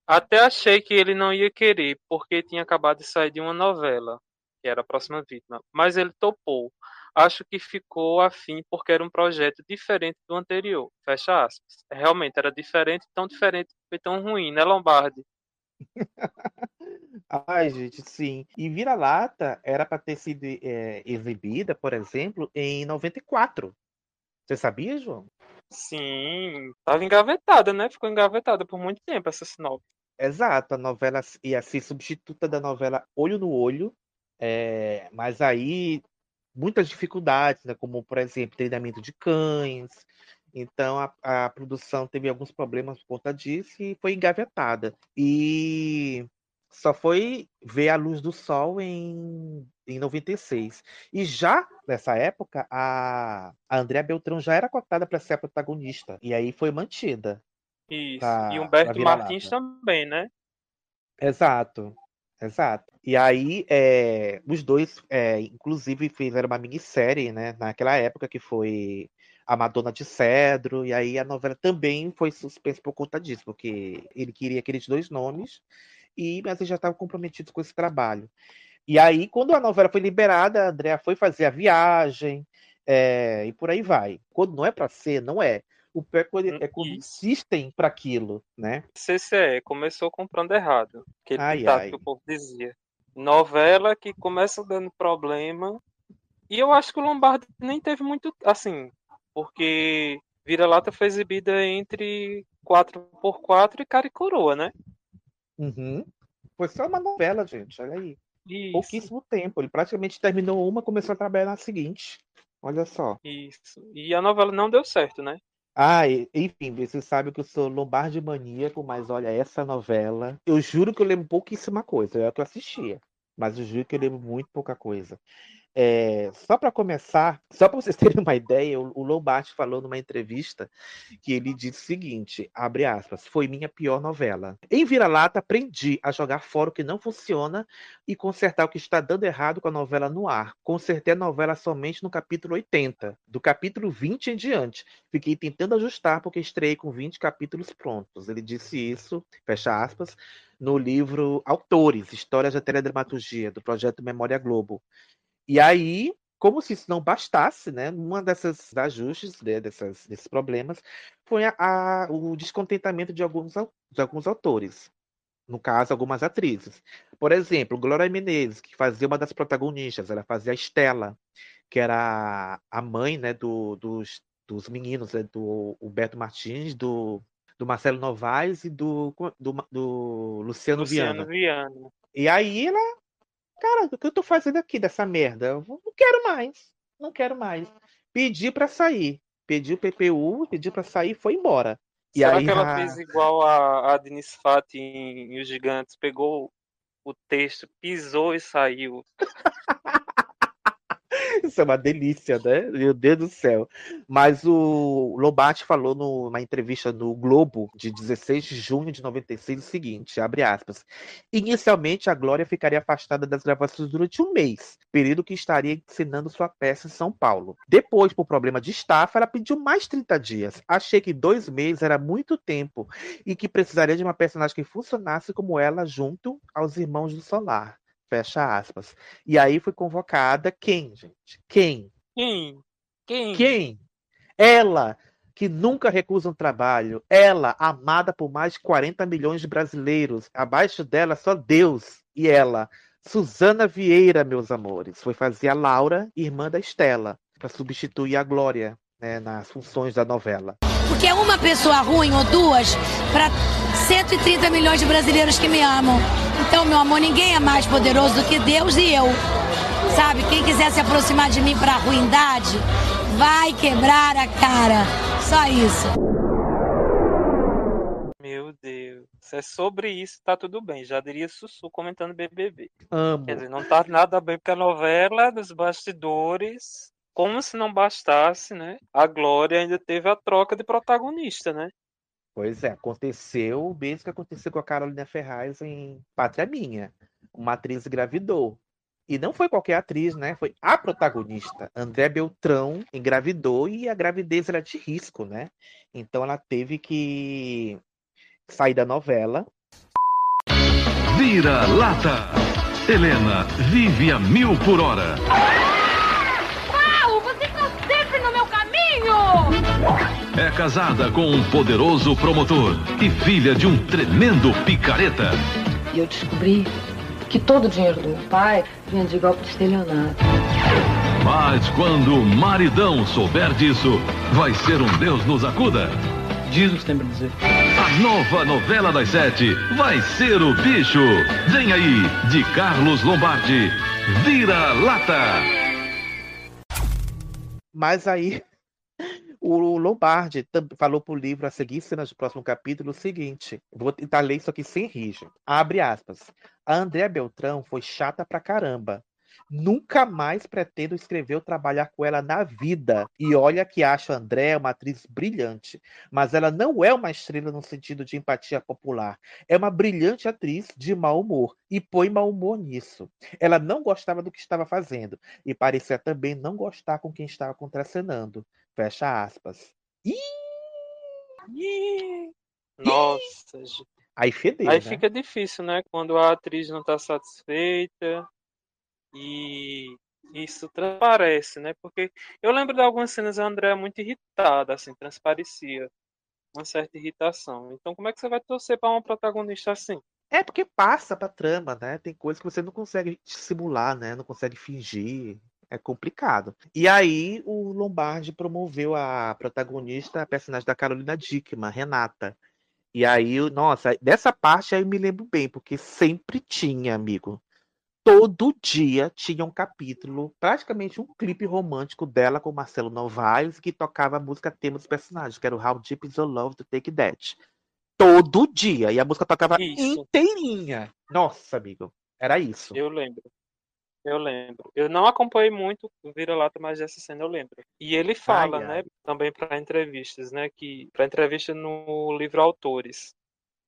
até achei que ele não ia querer, porque tinha acabado de sair de uma novela, que era a próxima vítima. Mas ele topou. Acho que ficou afim porque era um projeto diferente do anterior. Fecha aspas. Realmente era diferente, tão diferente foi tão ruim, né, Lombardi? Ai, gente, sim. E Vira-Lata era para ter sido é, exibida, por exemplo, em 94. Você sabia, João? Sim, tava engavetada, né? Ficou engavetada por muito tempo essa sinopse. Exato, a novela ia ser substituta da novela Olho no Olho, é, mas aí muitas dificuldades, né, como, por exemplo, treinamento de cães. Então a, a produção teve alguns problemas por conta disso e foi engavetada. E só foi ver a luz do sol em, em 96. E já nessa época, a, a Andréa Beltrão já era cotada para ser a protagonista. E aí foi mantida. Isso. Pra- e Humberto. Martins também, né? Exato, exato. E aí, é, os dois, é, inclusive, fizeram uma minissérie, né, naquela época, que foi A Madonna de Cedro, e aí a novela também foi suspensa por conta disso, porque ele queria aqueles dois nomes, e, mas ele já estava comprometido com esse trabalho. E aí, quando a novela foi liberada, a Andrea foi fazer a viagem, é, e por aí vai. Quando não é para ser, não é. O pior é quando- é quando insistem para aquilo, né? CCE começou comprando errado. Aquele Ai, ditado ai. que o povo dizia. Novela que começa dando problema. E eu acho que o Lombardi nem teve muito. Assim, porque Vira-Lata foi exibida entre 4x4 e Cara e Coroa, né? Uhum. Foi só uma novela, gente. Olha aí. Isso. Pouquíssimo tempo. Ele praticamente terminou uma, começou a trabalhar na seguinte. Olha só. Isso. E a novela não deu certo, né? Ah, enfim, você sabe que eu sou Lombardi maníaco, mas olha, essa novela. Eu juro que eu lembro pouquíssima coisa. É que eu assistia. Mas eu juro que eu lembro muito pouca coisa. É, só para começar, só para vocês terem uma ideia, o, o Lombardi falou numa entrevista que ele disse o seguinte, abre aspas, foi minha pior novela. Em Vira-Lata, aprendi a jogar fora o que não funciona e consertar o que está dando errado com a novela no ar. Consertei a novela somente no capítulo 80, do capítulo 20 em diante. Fiquei tentando ajustar porque estreiei com 20 capítulos prontos. Ele disse isso, fecha aspas, no livro Autores, Histórias da Teledramaturgia, do projeto Memória Globo. E aí, como se isso não bastasse, né? Uma dessas ajustes, né, dessas, desses problemas, foi a- a- o descontentamento de alguns, de alguns autores. No caso, algumas atrizes. Por exemplo, Glória Menezes, que fazia uma das protagonistas, ela fazia a Estela, que era a mãe, né, do- dos, dos meninos, né, do Humberto Martins, do, do Marcelo Novaes e do, do, do Luciano, Luciano Viana. Viana. E aí ela, cara, o que eu tô fazendo aqui dessa merda? Eu não quero mais. Não quero mais. Pedi pra sair. Pedi o PPU, pedi pra sair e foi embora. E Será aí que ela a- fez igual a, a Denise Fati em, em Os Gigantes? Pegou o texto, pisou e saiu. Isso é uma delícia, né? Meu Deus do céu. Mas o Lombardi falou numa entrevista no Globo de 16 de junho de 96 o seguinte, abre aspas. Inicialmente, a Glória ficaria afastada das gravações durante um mês, período que estaria ensinando sua peça em São Paulo. Depois, por problema de estafa, ela pediu mais 30 dias. Achei que dois meses era muito tempo e que precisaria de uma personagem que funcionasse como ela junto aos Irmãos do Solar. Fecha aspas. E aí foi convocada quem, gente? Quem? Quem? Quem? Quem? Ela, que nunca recusa um trabalho. Ela, amada por mais de 40 milhões de brasileiros. Abaixo dela, só Deus. E ela, Suzana Vieira, meus amores, foi fazer a Laura, irmã da Estela, para substituir a Glória né, nas funções da novela. Porque é uma pessoa ruim ou duas para 130 milhões de brasileiros que me amam. Então, meu amor, ninguém é mais poderoso do que Deus e eu. Sabe, quem quiser se aproximar de mim para a ruindade, vai quebrar a cara. Só isso. Meu Deus. É sobre isso, tá tudo bem. Já diria Sussu comentando BBB. Amo. Quer dizer, não tá nada bem porque a novela dos bastidores, como se não bastasse, né? A Glória ainda teve a troca de protagonista, né? Pois é, aconteceu o mesmo que aconteceu com a Carolina Ferraz em Pátria Minha. Uma atriz engravidou. E não foi qualquer atriz, né? Foi a protagonista. André Beltrão engravidou e a gravidez era de risco, né? Então ela teve que sair da novela. Vira lata. Helena vive a mil por hora. É casada com um poderoso promotor e filha de um tremendo picareta. E eu descobri que todo o dinheiro do meu pai vinha de golpe de estelionato. Mas quando o maridão souber disso, vai ser um Deus nos acuda. Diz o que tem pra dizer. A nova novela das sete vai ser o bicho. Vem aí, de Carlos Lombardi. Vira lata. Mas aí o Lombardi falou para o livro a seguir, cenas do próximo capítulo, o seguinte: vou tentar ler isso aqui sem rir. Abre aspas. A Andréa Beltrão foi chata pra caramba. Nunca mais pretendo escrever ou trabalhar com ela na vida. E olha que acho a Andréa uma atriz brilhante, mas ela não é uma estrela no sentido de empatia popular. É uma brilhante atriz de mau humor e põe mau humor nisso. Ela não gostava do que estava fazendo e parecia também não gostar com quem estava contracenando. Fecha aspas. Ih, Nossa, gente. Aí fedeu, Aí né? fica difícil, né? Quando a atriz não tá satisfeita e isso transparece, né? Porque eu lembro de algumas cenas a Andrea muito irritada, assim, transparecia uma certa irritação. Então, como é que você vai torcer para uma protagonista assim? É porque passa pra trama, né? Tem coisas que você não consegue simular, né? Não consegue fingir. É complicado. E aí o Lombardi promoveu a protagonista, a personagem da Carolina Dickman, Renata. E aí, nossa, dessa parte aí eu me lembro bem, porque sempre tinha, amigo. Todo dia tinha um capítulo, praticamente um clipe romântico dela com Marcelo Novaes, que tocava a música tema dos personagens, que era o How Deep Is Your Love to Take That. Todo dia. E a música tocava Isso. inteirinha. Nossa, amigo. Era isso. Eu lembro. Eu lembro. Eu não acompanhei muito o Vira-Lata, mas essa cena eu lembro. E ele fala, Ai, né, ai. também para entrevistas, né, que para entrevista no livro Autores.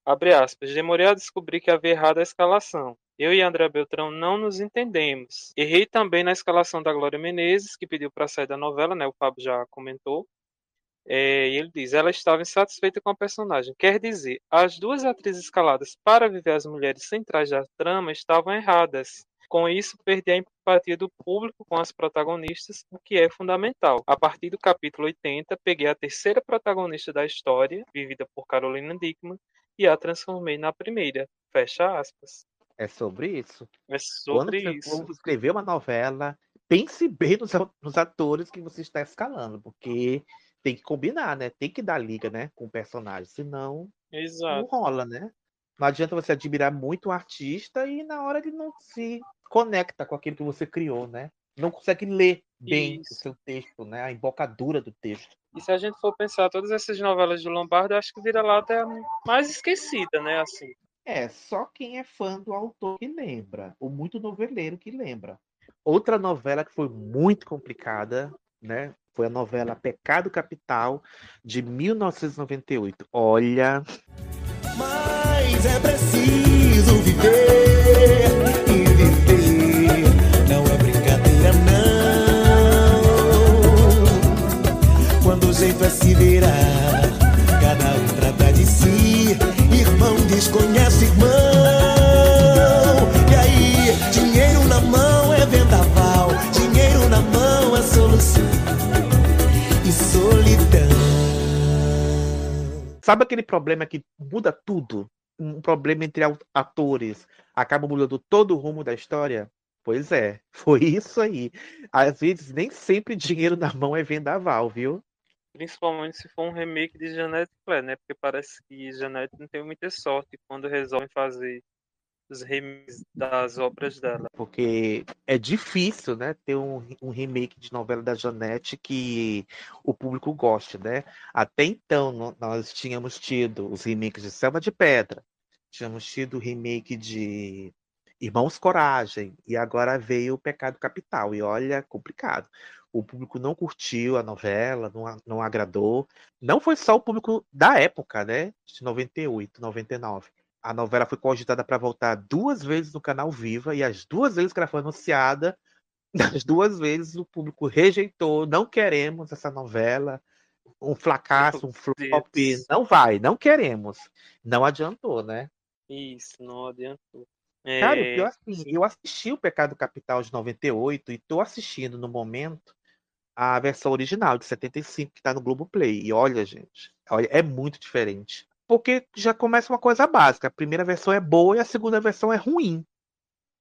Abre aspas. Demorei a descobrir que havia errado a escalação. Eu e André Beltrão não nos entendemos. Errei também na escalação da Glória Menezes, que pediu para sair da novela, né? O Fábio já comentou. É, e ele diz: ela estava insatisfeita com a personagem. Quer dizer, as duas atrizes escaladas para viver as mulheres centrais da trama estavam erradas. Com isso, perdi a empatia do público com as protagonistas, o que é fundamental. A partir do capítulo 80, peguei a terceira protagonista da história, vivida por Carolina Dickman, e a transformei na primeira. Fecha aspas. É sobre isso. É Quando sobre você isso. for escrever uma novela, pense bem nos, nos atores que você está escalando, porque tem que combinar, né? Tem que dar liga, né, com o personagem, senão não Exato. rola, né? Não adianta você admirar muito o artista e na hora ele não se conecta com aquilo que você criou, né? Não consegue ler bem o Isso. seu texto, né? A embocadura do texto. E se a gente for pensar todas essas novelas do Lombardo, eu acho que Vira-Lata é a mais esquecida, né? Assim. É, só quem é fã do autor que lembra, ou muito noveleiro que lembra. Outra novela que foi muito complicada, né? Foi a novela Pecado Capital, de 1998. Olha. Mas é preciso viver. Se virar, cada um trata de si. Irmão desconhece irmão. E aí, dinheiro na mão é vendaval. Dinheiro na mão é solução. E solidão. Sabe aquele problema que muda tudo? Um problema entre atores acaba mudando todo o rumo da história? Pois é, foi isso aí. Às vezes, nem sempre dinheiro na mão é vendaval, viu? Principalmente se for um remake de Jeanette Claire, né? Porque parece que Jeanette não tem muita sorte quando resolvem fazer os remakes das obras dela. Porque é difícil, né, ter um, um remake de novela da Janete que o público goste, né? Até então, nós tínhamos tido os remakes de Selva de Pedra, tínhamos tido o remake de Irmãos Coragem, e agora veio o Pecado Capital. E olha, complicado. O público não curtiu a novela, não, não agradou. Não foi só o público da época, né? De 98, 99. A novela foi cogitada para voltar duas vezes no canal Viva, e as duas vezes que ela foi anunciada, nas duas vezes o público rejeitou, não queremos essa novela, um fracasso, um flop, não vai, não queremos. Não adiantou, né? Isso, não adiantou. Cara, É, pior assim, eu assisti o Pecado Capital de 98 e tô assistindo no momento a versão original de 75 que tá no Globoplay. E olha, gente, olha, é muito diferente. Porque já começa uma coisa básica. A primeira versão é boa e a segunda versão é ruim.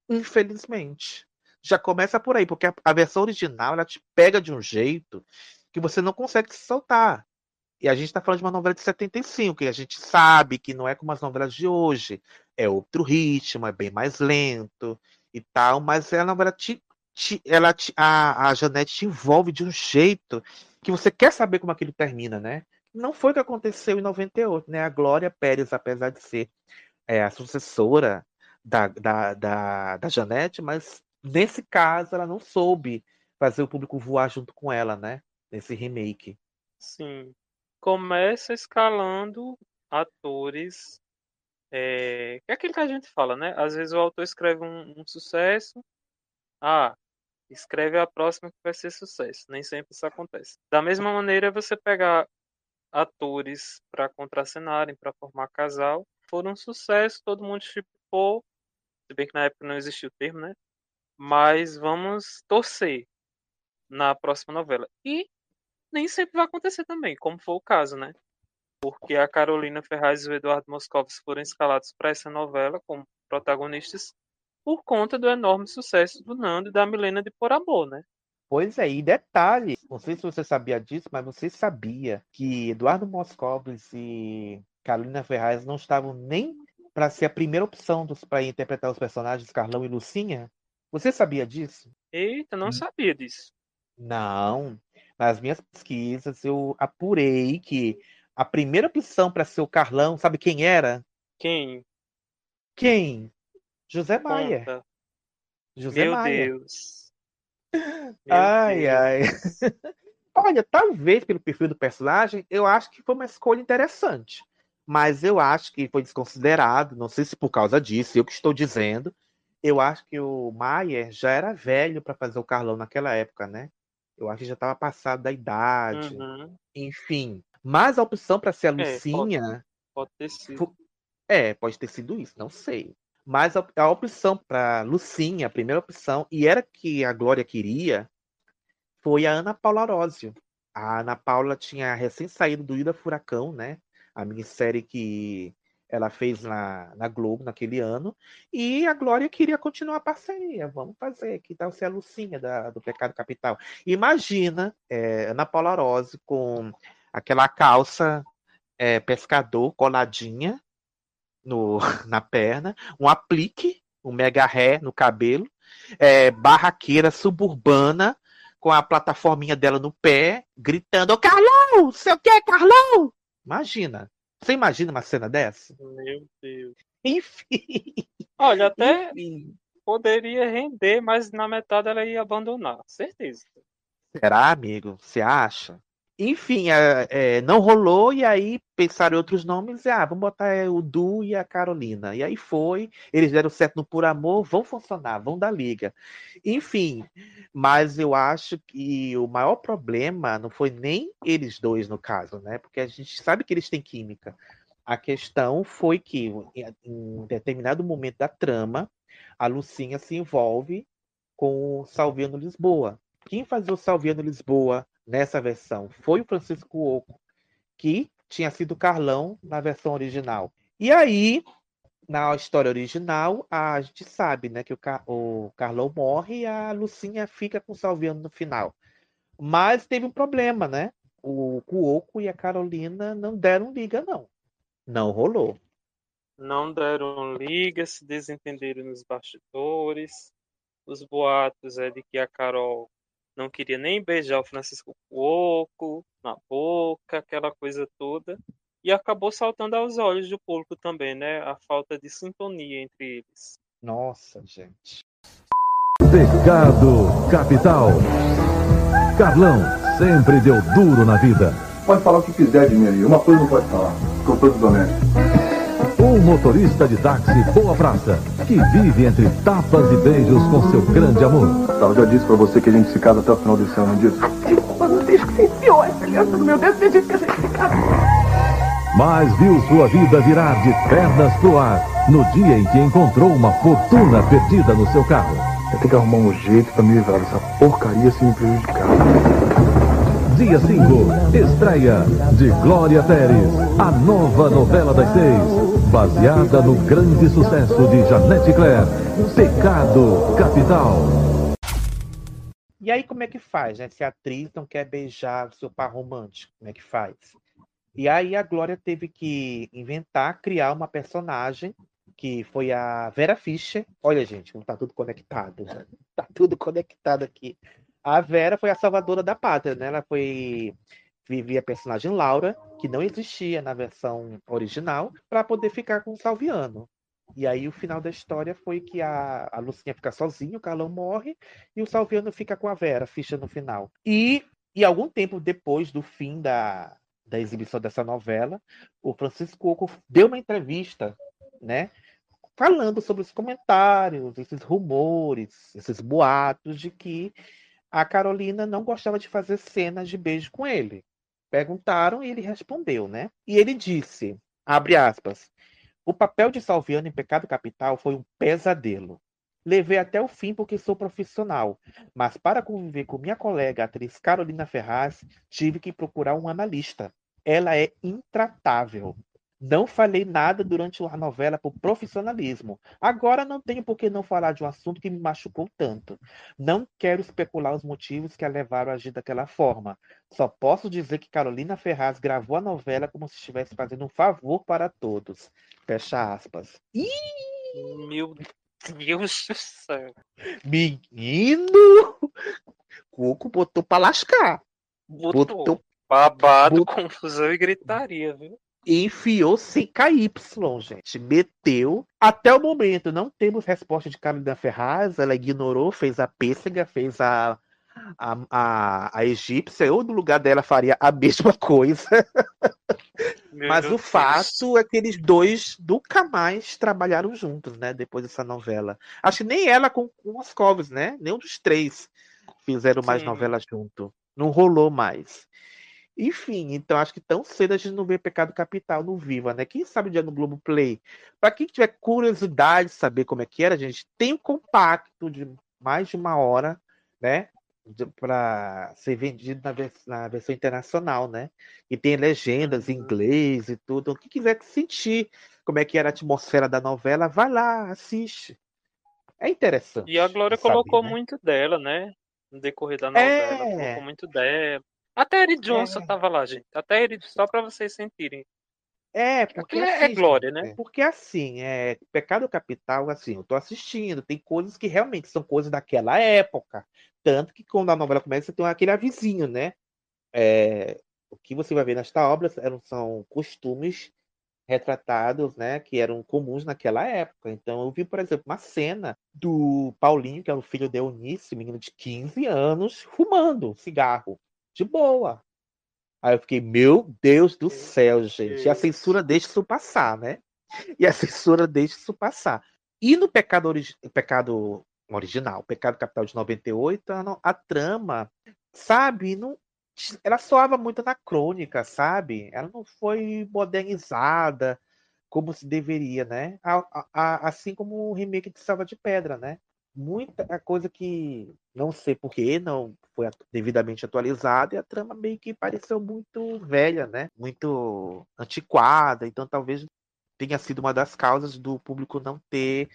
Infelizmente. Já começa por aí, porque a, a versão original ela te pega de um jeito que você não consegue se soltar. E a gente tá falando de uma novela de 75, e a gente sabe que não é como as novelas de hoje. É outro ritmo, é bem mais lento e tal, mas a novela te, te- ela te- a, a Janete te envolve de um jeito que você quer saber como aquilo termina, né? Não foi o que aconteceu em 98, né? A Glória Pérez, apesar de ser é, a sucessora da, da, da, da Janete, mas nesse caso ela não soube fazer o público voar junto com ela, né? Nesse remake. Sim. Começa escalando atores. É, é aquilo que a gente fala, né? Às vezes o autor escreve um, um sucesso. Ah, escreve a próxima que vai ser sucesso. Nem sempre isso acontece. Da mesma maneira, você pegar atores para contracenarem, para formar casal, foram um sucesso, todo mundo chipou. Se bem que na época não existia o termo, né? Mas vamos torcer na próxima novela. E nem sempre vai acontecer também, como foi o caso, né? Porque a Carolina Ferraz e o Eduardo Moscovitz foram escalados para essa novela como protagonistas por conta do enorme sucesso do Nando e da Milena de Por Amor, né? Pois é, e detalhe, não sei se você sabia disso, mas você sabia que Eduardo Moscovitz e Carolina Ferraz não estavam nem para ser a primeira opção para interpretar os personagens Carlão e Lucinha? Você sabia disso? Eita, não sabia disso. Não. Nas minhas pesquisas, eu apurei que a primeira opção para ser o Carlão, sabe quem era? Quem? Quem? José Maier. Conta. José Meu Maier. Deus. Meu Ai, Deus. ai. Olha, talvez pelo perfil do personagem, eu acho que foi uma escolha interessante. Mas eu acho que foi desconsiderado, não sei se por causa disso, eu que estou dizendo. Eu acho que o Maier já era velho para fazer o Carlão naquela época, né? Eu acho que já estava passado da idade. Uhum. Enfim. Mas a opção para ser a É, pode- Lucinha. Pode ter sido. É, pode ter sido isso, não sei. Mas a, a opção para Lucinha, a primeira opção, e era que a Glória queria, foi a Ana Paula Arósio. A Ana Paula tinha recém saído do Ida Furacão, né? A minissérie que ela fez na, na Globo naquele ano. E a Glória queria continuar a parceria. Vamos fazer, que tal ser a Lucinha da, do Pecado Capital? Imagina é, Ana Paula Arósio com aquela calça é, pescador coladinha no, na perna, um aplique, um mega ré no cabelo, é, barraqueira suburbana com a plataforminha dela no pé, gritando: Ô Carlão, sei o que, Carlão? Imagina. Você imagina uma cena dessa? Meu Deus. Enfim. Olha, até poderia render, mas na metade ela ia abandonar, certeza. Será, amigo? Você acha? Enfim, é, é, não rolou, e aí pensaram em outros nomes, e, ah, vamos botar é, o Du e a Carolina. E aí foi, eles deram certo no Por Amor, vão funcionar, vão dar liga. Enfim, mas eu acho que o maior problema não foi nem eles dois, no caso, né? Porque a gente sabe que eles têm química. A questão foi que, em determinado momento da trama, a Lucinha se envolve com o Salviano Lisboa. Quem fazia o Salviano Lisboa nessa versão foi o Francisco Oco, que tinha sido Carlão na versão original. E aí, na história original, a gente sabe né, que o, Car o Carlão morre e a Lucinha fica com o Salviano no final. Mas teve um problema, né? O Cuoco e a Carolina não deram liga, não. Não rolou. Não deram liga, se desentenderam nos bastidores. Os boatos é de que a Carol não queria nem beijar o Francisco Cuoco na boca, aquela coisa toda. E acabou saltando aos olhos do público também, né? A falta de sintonia entre eles. Nossa, gente. Pecado Capital. Carlão sempre deu duro na vida. Pode falar o que quiser de mim aí. Uma coisa não pode falar. Controle doméstico. Um motorista de táxi boa praça, que vive entre tapas e beijos com seu grande amor. Tá, eu já disse pra você que a gente se casa até o final desse ano, não disse? Quando diz que se enfiou essa criança no meu dedo, você disse que a gente se casa. Mas viu sua vida virar de pernas pro ar no dia em que encontrou uma fortuna perdida no seu carro. Eu tenho que arrumar um jeito pra me livrar dessa porcaria sem me prejudicar. Dia 5, estreia de Glória Pérez, a nova novela das seis, baseada no grande sucesso de Janete Claire, Pecado Capital. E aí, como é que faz, né? Se a atriz não quer beijar seu par romântico, como é que faz? E aí a Glória teve que inventar, criar uma personagem que foi a Vera Fischer. Olha, gente, como tá tudo conectado. Tá tudo conectado aqui. A Vera foi a salvadora da pátria, né? Ela foi vivia a personagem Laura, que não existia na versão original, para poder ficar com o Salviano. E aí o final da história foi que a, a Lucinha fica sozinha, o Carlão morre e o Salviano fica com a Vera, ficha no final. E, e algum tempo depois do fim da, da exibição dessa novela, o Francisco Oco deu uma entrevista, né? Falando sobre os comentários, esses rumores, esses boatos de que a Carolina não gostava de fazer cenas de beijo com ele. Perguntaram e ele respondeu, né? E ele disse, abre aspas, o papel de Salviano em Pecado Capital foi um pesadelo. Levei até o fim porque sou profissional, mas para conviver com minha colega, atriz Carolina Ferraz, tive que procurar um analista. Ela é intratável. Não falei nada durante a novela por profissionalismo. Agora não tenho por que não falar de um assunto que me machucou tanto. Não quero especular os motivos que a levaram a agir daquela forma. Só posso dizer que Carolina Ferraz gravou a novela como se estivesse fazendo um favor para todos. Fecha aspas. Ih! Meu Deus do céu. Menino! Cuco botou pra lascar. Botou. Botou- Babado, botou- confusão e gritaria, viu? Enfiou sem KY, gente. Meteu. Até o momento, não temos resposta de Carolina Ferraz. Ela ignorou, fez a pêssega, fez a, a, a, a egípcia. Eu, no lugar dela, faria a mesma coisa. Mas o Deus. fato é que eles dois nunca mais trabalharam juntos, né? Depois dessa novela. Acho que nem ela com, com os Covers, né? Nenhum dos três fizeram mais Sim. novela junto. Não rolou mais. Enfim, então acho que tão cedo a gente não vê Pecado Capital no Viva, né? Quem sabe um dia no Globoplay. Pra quem tiver curiosidade de saber como é que era, gente, tem um compacto de mais de uma hora, né? Para ser vendido na, vers- na versão internacional, né? E tem legendas em inglês e tudo. Quem quiser sentir como é que era a atmosfera da novela, vai lá, assiste. É interessante. E a Glória saber, colocou né? muito dela, né? No decorrer da novela. É. Colocou muito dela. Até Eric Johnson tava lá, gente. Até Eric, só pra vocês sentirem. É, porque Porque é assim, Glória, gente, né? Porque assim, é, Pecado Capital, assim, eu tô assistindo, tem coisas que realmente são coisas daquela época. Tanto que quando a novela começa, tem aquele avisinho, né? É, o que você vai ver nesta obra eram, são costumes retratados, né, que eram comuns naquela época. Então eu vi, por exemplo, uma cena do Paulinho, que é o filho de Eunice, menino de 15 anos, fumando cigarro, de boa. Aí eu fiquei, meu Deus do céu, gente. E a censura deixa isso passar, né? E a censura deixa isso passar. E no pecado, origi pecado original, pecado capital de 98, a, a trama, sabe, não, ela soava muito anacrônica, sabe? Ela não foi modernizada como se deveria, né? A, a, assim como o remake de Salva de Pedra, né? Muita coisa que não sei porquê não foi devidamente atualizada e a trama meio que pareceu muito velha, né? Muito antiquada. Então talvez tenha sido uma das causas do público não ter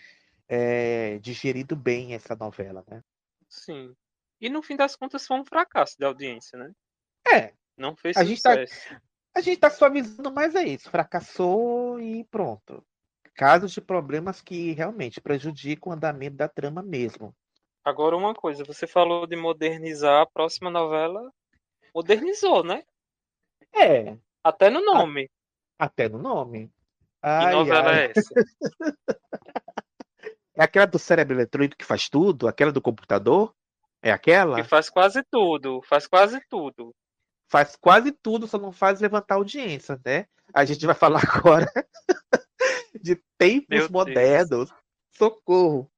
é, digerido bem essa novela, né? Sim. E no fim das contas foi um fracasso da audiência, né? É. Não fez a sucesso. Gente tá, a gente tá suavizando, mas é isso. Fracassou e pronto. Casos de problemas que realmente prejudicam o andamento da trama mesmo. Agora uma coisa, você falou de modernizar a próxima novela. Modernizou, né? É. Até no nome. A, até no nome. Ai, que novela ai. é essa? é aquela do cérebro eletrônico que faz tudo? Aquela do computador? É aquela? Que faz quase tudo, faz quase tudo. Faz quase tudo, só não faz levantar audiência, né? A gente vai falar agora de tempos Meu modernos. Deus. Socorro.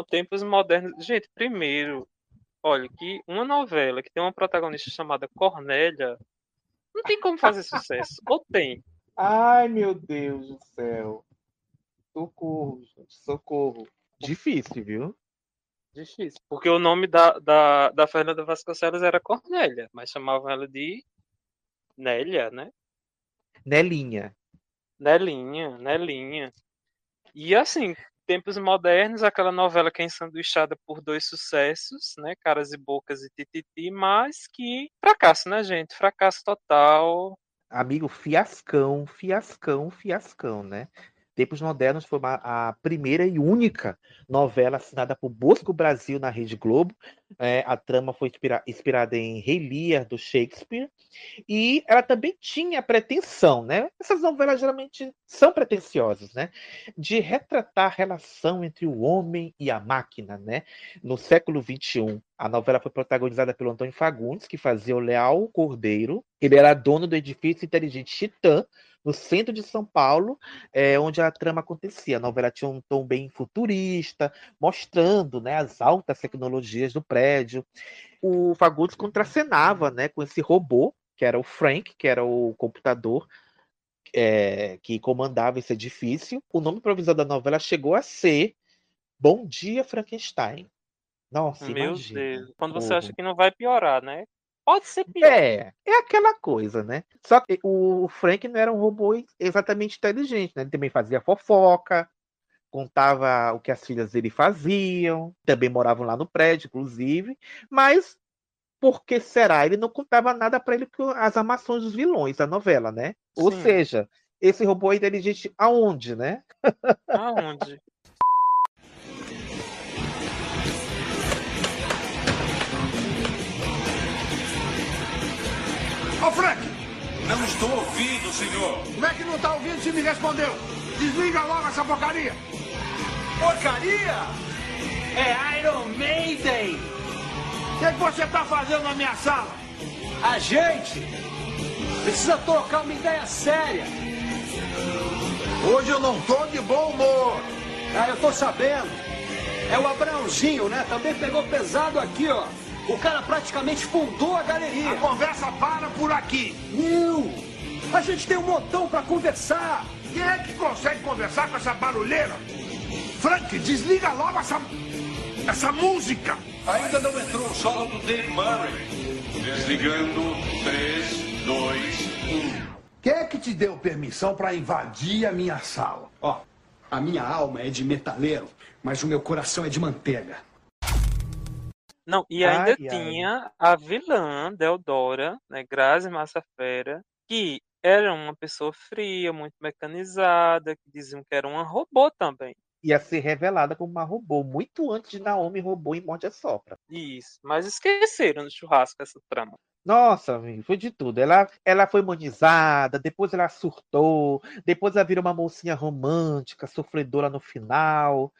Não, tempos modernos. Gente, primeiro, olha, que uma novela que tem uma protagonista chamada Cornélia não tem como fazer sucesso. Ou tem? Ai, meu Deus do céu. Socorro, gente. Socorro. Difícil, viu? Difícil. Porque o nome da, da, da Fernanda Vasconcelos era Cornélia, mas chamavam ela de Nélia, né? Nelinha. Nelinha, Nelinha. E assim, tempos modernos, aquela novela que é ensanduichada por dois sucessos, né? Caras e Bocas e Tititi, mas que fracasso, né, gente? Fracasso total. Amigo, fiascão, fiascão, fiascão, né? Tempos Modernos foi uma- a primeira e única novela assinada por Bosco Brasil na Rede Globo. É, a trama foi inspira- inspirada em Rei Lear, do Shakespeare. E ela também tinha a pretensão, né? Essas novelas geralmente são pretensiosas, né? De retratar a relação entre o homem e a máquina, né? No século XXI, a novela foi protagonizada pelo Antônio Fagundes, que fazia o Leal Cordeiro. Ele era dono do edifício inteligente Titã, no centro de São Paulo, é, onde a trama acontecia. A novela tinha um tom bem futurista, mostrando né, as altas tecnologias do prédio. O Fagundes contracenava né, com esse robô, que era o Frank, que era o computador é, que comandava esse edifício. O nome provisório da novela chegou a ser Bom Dia Frankenstein. Nossa, Meu imagina. Deus. Quando você acha que não vai piorar, né? Pode ser pior. É, é aquela coisa, né? Só que o Frank não era um robô exatamente inteligente, né? Ele também fazia fofoca, contava o que as filhas dele faziam, também moravam lá no prédio, inclusive, mas por que será? Ele não contava nada para ele com as armações dos vilões da novela, né? Ou Sim. seja, esse robô é inteligente aonde, né? Aonde? Ô, Frank! Não estou ouvindo, senhor. Como é que não tá ouvindo se me respondeu? Desliga logo essa porcaria! Porcaria? É Iron Maiden. O que, que você tá fazendo na minha sala? A gente precisa trocar uma ideia séria. Hoje eu não tô de bom humor. Ah, eu tô sabendo. É o Abraãozinho, né? Também pegou pesado aqui, ó. O cara praticamente fundou a galeria. A conversa para por aqui. Não! A gente tem um montão pra conversar. Quem é que consegue conversar com essa barulheira? Frank, desliga logo essa. essa música! Ainda não entrou o solo do Dave Murray. Desligando. 3, 2, 1. Quem é que te deu permissão pra invadir a minha sala? Ó, a minha alma é de metaleiro, mas o meu coração é de manteiga. Não, e ainda Ai, ai. tinha a vilã, Deodora, né, Grazi Massafera, que era uma pessoa fria, muito mecanizada, que diziam que era uma robô também. Ia ser revelada como uma robô, muito antes de Naomi robô em Morde a Sopra. Isso, mas esqueceram no churrasco essa trama. Nossa, amigo, foi de tudo. Ela, ela foi monizada, depois ela surtou, depois ela virou uma mocinha romântica, sofredora no final.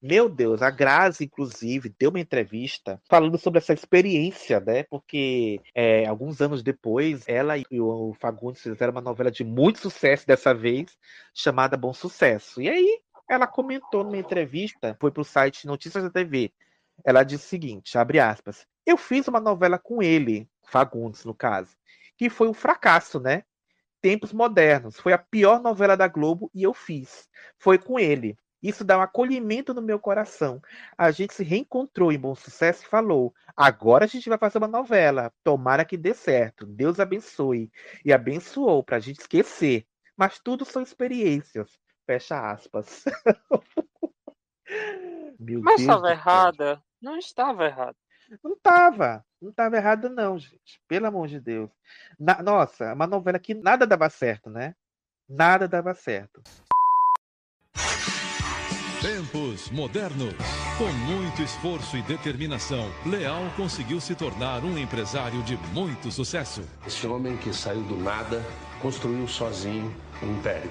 Meu Deus, a Grazi, inclusive, deu uma entrevista falando sobre essa experiência, né? Porque é, alguns anos depois, ela e o Fagundes fizeram uma novela de muito sucesso dessa vez, chamada Bom Sucesso. E aí, ela comentou numa entrevista, foi para o site Notícias da TV. Ela disse o seguinte, abre aspas, eu fiz uma novela com ele, Fagundes, no caso, que foi um fracasso, né? Tempos Modernos, foi a pior novela da Globo e eu fiz. Foi com ele. Isso dá um acolhimento no meu coração. A gente se reencontrou em Bom Sucesso e falou: agora a gente vai fazer uma novela. Tomara que dê certo. Deus abençoe. E abençoou para a gente esquecer. Mas tudo são experiências. Fecha aspas. Meu Mas estava errada? Não estava errada. Não tava. Não tava errado, não, gente. Pelo amor de Deus. Na- nossa, é uma novela que nada dava certo, né? Nada dava certo. Tempos modernos. Com muito esforço e determinação, Leal conseguiu se tornar um empresário de muito sucesso. Esse homem que saiu do nada construiu sozinho um império.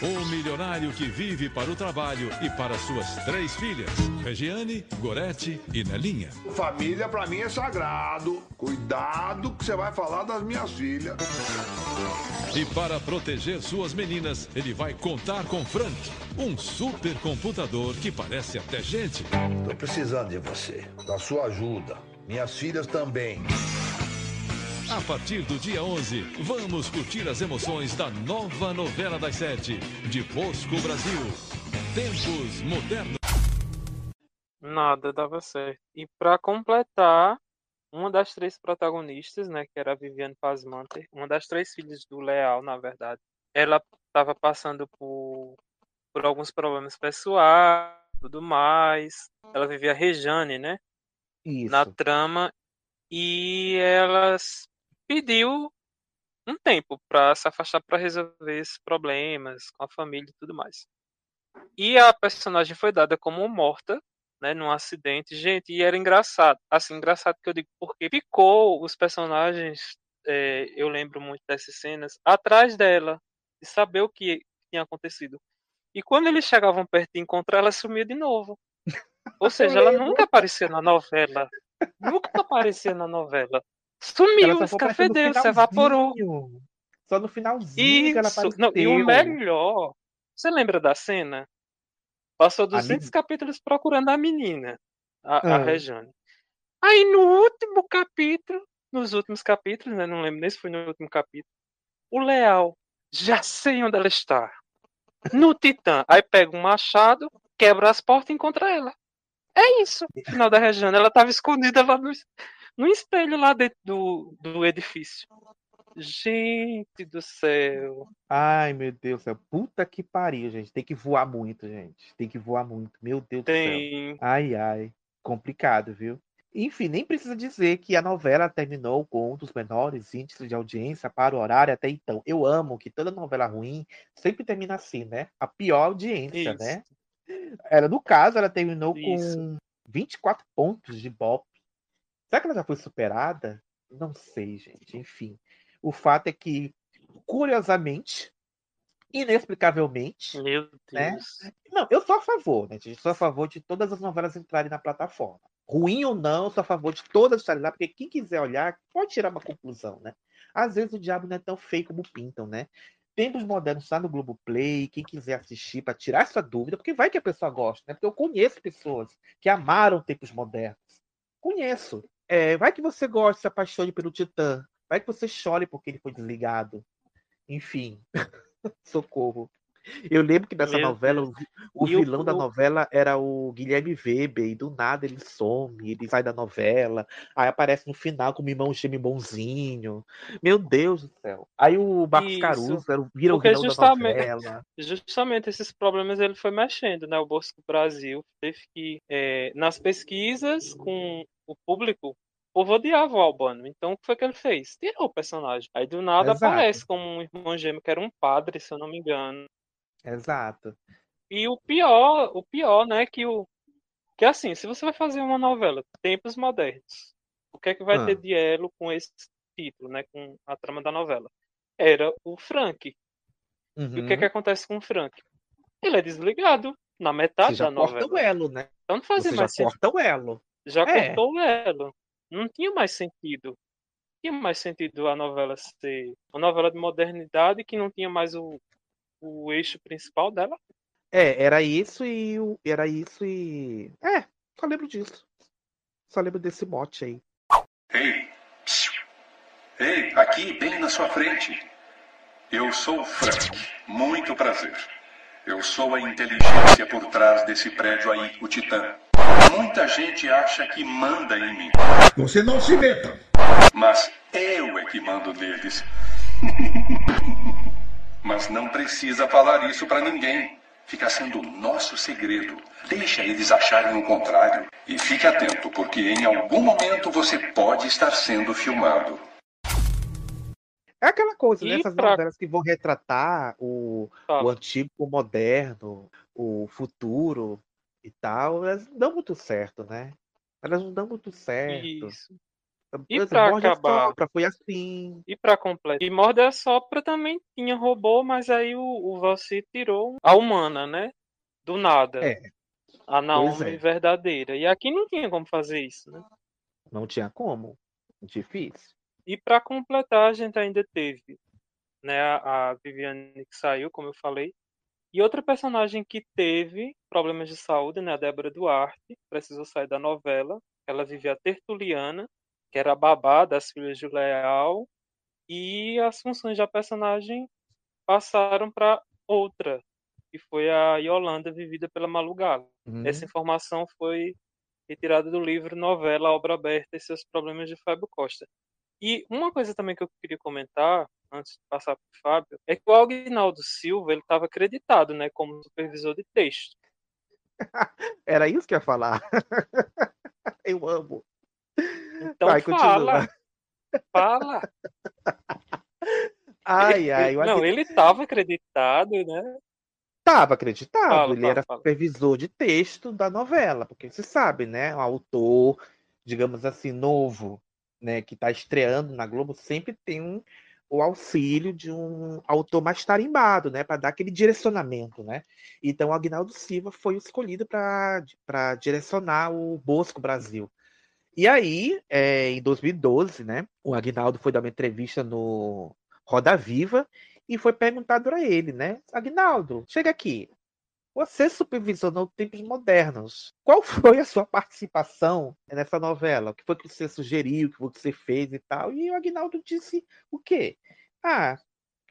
O milionário que vive para o trabalho e para suas três filhas, Regiane, Gorete e Nelinha. Família pra mim é sagrado. Cuidado que você vai falar das minhas filhas. E para proteger suas meninas, ele vai contar com Frank, um supercomputador que parece até gente. Tô precisando de você, da sua ajuda. Minhas filhas também. A partir do dia 11, vamos curtir as emoções da nova novela das sete, de Bosco Brasil. Tempos modernos. Nada dava certo. E para completar, uma das três protagonistas, né, que era a Viviane Pasmanter, uma das três filhas do Leal, na verdade, ela estava passando por, por alguns problemas pessoais, tudo mais. Ela vivia a Rejane, né, Isso. na trama, e ela s- pediu um tempo para se afastar para resolver esses problemas com a família e tudo mais. E a personagem foi dada como morta, né, num acidente. Gente, e era engraçado. Assim, engraçado que eu digo, porque ficou os personagens, é, eu lembro muito dessas cenas, atrás dela, de saber o que tinha acontecido. E quando eles chegavam perto de encontrar, ela sumia de novo. Ou seja, ela nunca aparecia na novela. Nunca aparecia na novela. Sumiu, escafedeu, se evaporou. Só no finalzinho que ela Isso. apareceu. Não, e o melhor, você lembra da cena? Passou 200 capítulos procurando a menina, a, a Ah. Rejane. Aí no último capítulo, nos últimos capítulos, né, não lembro nem se foi no último capítulo, o Leal, já sei onde ela está. No Titã. Aí pega um machado, quebra as portas e encontra ela. É isso. Final da Rejane. Ela estava escondida lá no, no espelho lá dentro do, do edifício. Gente do céu. Ai, meu Deus do céu. Puta que pariu, gente. Tem que voar muito, gente. Tem que voar muito. Meu Deus do Tem. céu. Ai, ai. Complicado, viu? Enfim, nem precisa dizer que a novela terminou com um dos menores índices de audiência para o horário até então. Eu amo que toda novela ruim sempre termina assim, né? A pior audiência, Isso. né? Ela, no caso, ela terminou Isso. com 24 pontos de Ibope. Será que ela já foi superada? Não sei, gente. Enfim. O fato é que, curiosamente, inexplicavelmente, Meu né? Deus. Não, eu sou a favor, né? gente? Sou a favor de todas as novelas entrarem na plataforma. Ruim ou não, eu sou a favor de todas estarem lá, porque quem quiser olhar pode tirar uma conclusão, né? Às vezes o diabo não é tão feio como pintam, né? Tempos Modernos está no Globoplay, quem quiser assistir para tirar essa dúvida, porque vai que a pessoa gosta, né? Porque eu conheço pessoas que amaram Tempos Modernos. Conheço. É, vai que você gosta, se apaixone pelo Titã. Vai que você chore porque ele foi desligado. Enfim. Socorro. Eu lembro que nessa Meu novela, Deus. o, o E o- vilão da o- novela era o Guilherme Weber, e do nada ele some, ele sai da novela, aí aparece no final como irmão gêmeo bonzinho. Meu Deus do céu. Aí o Marcos Isso. Caruso era, o- vira o Porque vilão da novela. justamente esses problemas ele foi mexendo, né? O Bosco Brasil teve que, é, nas pesquisas com o público, o povo odiava o Albano. Então, o que foi que ele fez? Tirou o personagem. Aí, do nada, Exato. aparece como um irmão gêmeo, que era um padre, se eu não me engano. Exato. E o pior, o pior, né, que o que assim, se você vai fazer uma novela Tempos Modernos, o que é que vai Ah. ter de elo com esse título, né, com a trama da novela? Era o Frank. E o que é Uhum. que acontece com o Frank? Ele é desligado na Você metade já da corta novela. o elo, né? Então não fazia Você já mais sentido. corta o elo. Já É. cortou o elo. Não tinha mais sentido. Não tinha mais sentido a novela ser uma novela de modernidade que não tinha mais o, o eixo principal dela. É, era isso e o- era isso e é, só lembro disso. Só lembro desse mote aí. Ei, ei, aqui, bem na sua frente. Eu sou o Frank. Muito prazer. Eu sou a inteligência por trás desse prédio aí, o Titã. Muita gente acha que manda em mim, Você não se meta. mas eu é que mando neles. Mas não precisa falar isso pra ninguém. Fica sendo nosso segredo. Deixa eles acharem o contrário. E fique atento, porque em algum momento você pode estar sendo filmado. É aquela coisa, E né? Essas pra- novelas que vão retratar o, Fala. o antigo o moderno, o futuro e tal, elas não dão muito certo, né? Elas não dão muito certo. Isso. E exemplo, pra Morde a acabar- Sopra foi assim. E pra completar. E Morde a Sopra também tinha robô, mas aí o, o Valci tirou a humana, né? Do nada. É, A Naomi é. verdadeira. E aqui não tinha como fazer isso, né? não tinha como. Difícil. E pra completar, a gente ainda teve né, a, a Viviane que saiu, como eu falei. E outra personagem que teve problemas de saúde, né, a Débora Duarte, precisou sair da novela. Ela vivia a Tertuliana, que era a babá das filhas de Leal, e as funções da personagem passaram para outra, que foi a Yolanda, vivida pela Malu Galo. Uhum. Essa informação foi retirada do livro Novela Obra Aberta e seus problemas de Fábio Costa. E uma coisa também que eu queria comentar, antes de passar para o Fábio, é que o Agnaldo Silva ele estava acreditado né, como supervisor de texto. Era isso que eu ia falar. eu amo. Então Vai, fala, continua. fala. Ai, ai. Não, ele estava acreditado, né? Estava acreditado, Fala, ele fala, era fala. supervisor de texto da novela, porque você sabe, né? Um autor, digamos assim, novo, né, que está estreando na Globo, sempre tem um, o auxílio de um autor mais tarimbado, né, para dar aquele direcionamento, né? Então, o Agnaldo Silva foi escolhido para direcionar o Bosco Brasil. E aí, é, em 2012, né, o Agnaldo foi dar uma entrevista no Roda Viva e foi perguntado para ele, né? Agnaldo, chega aqui. Você supervisionou tempos modernos. Qual foi a sua participação nessa novela? O que foi que você sugeriu, o que foi que você fez e tal? E o Agnaldo disse o quê? Ah,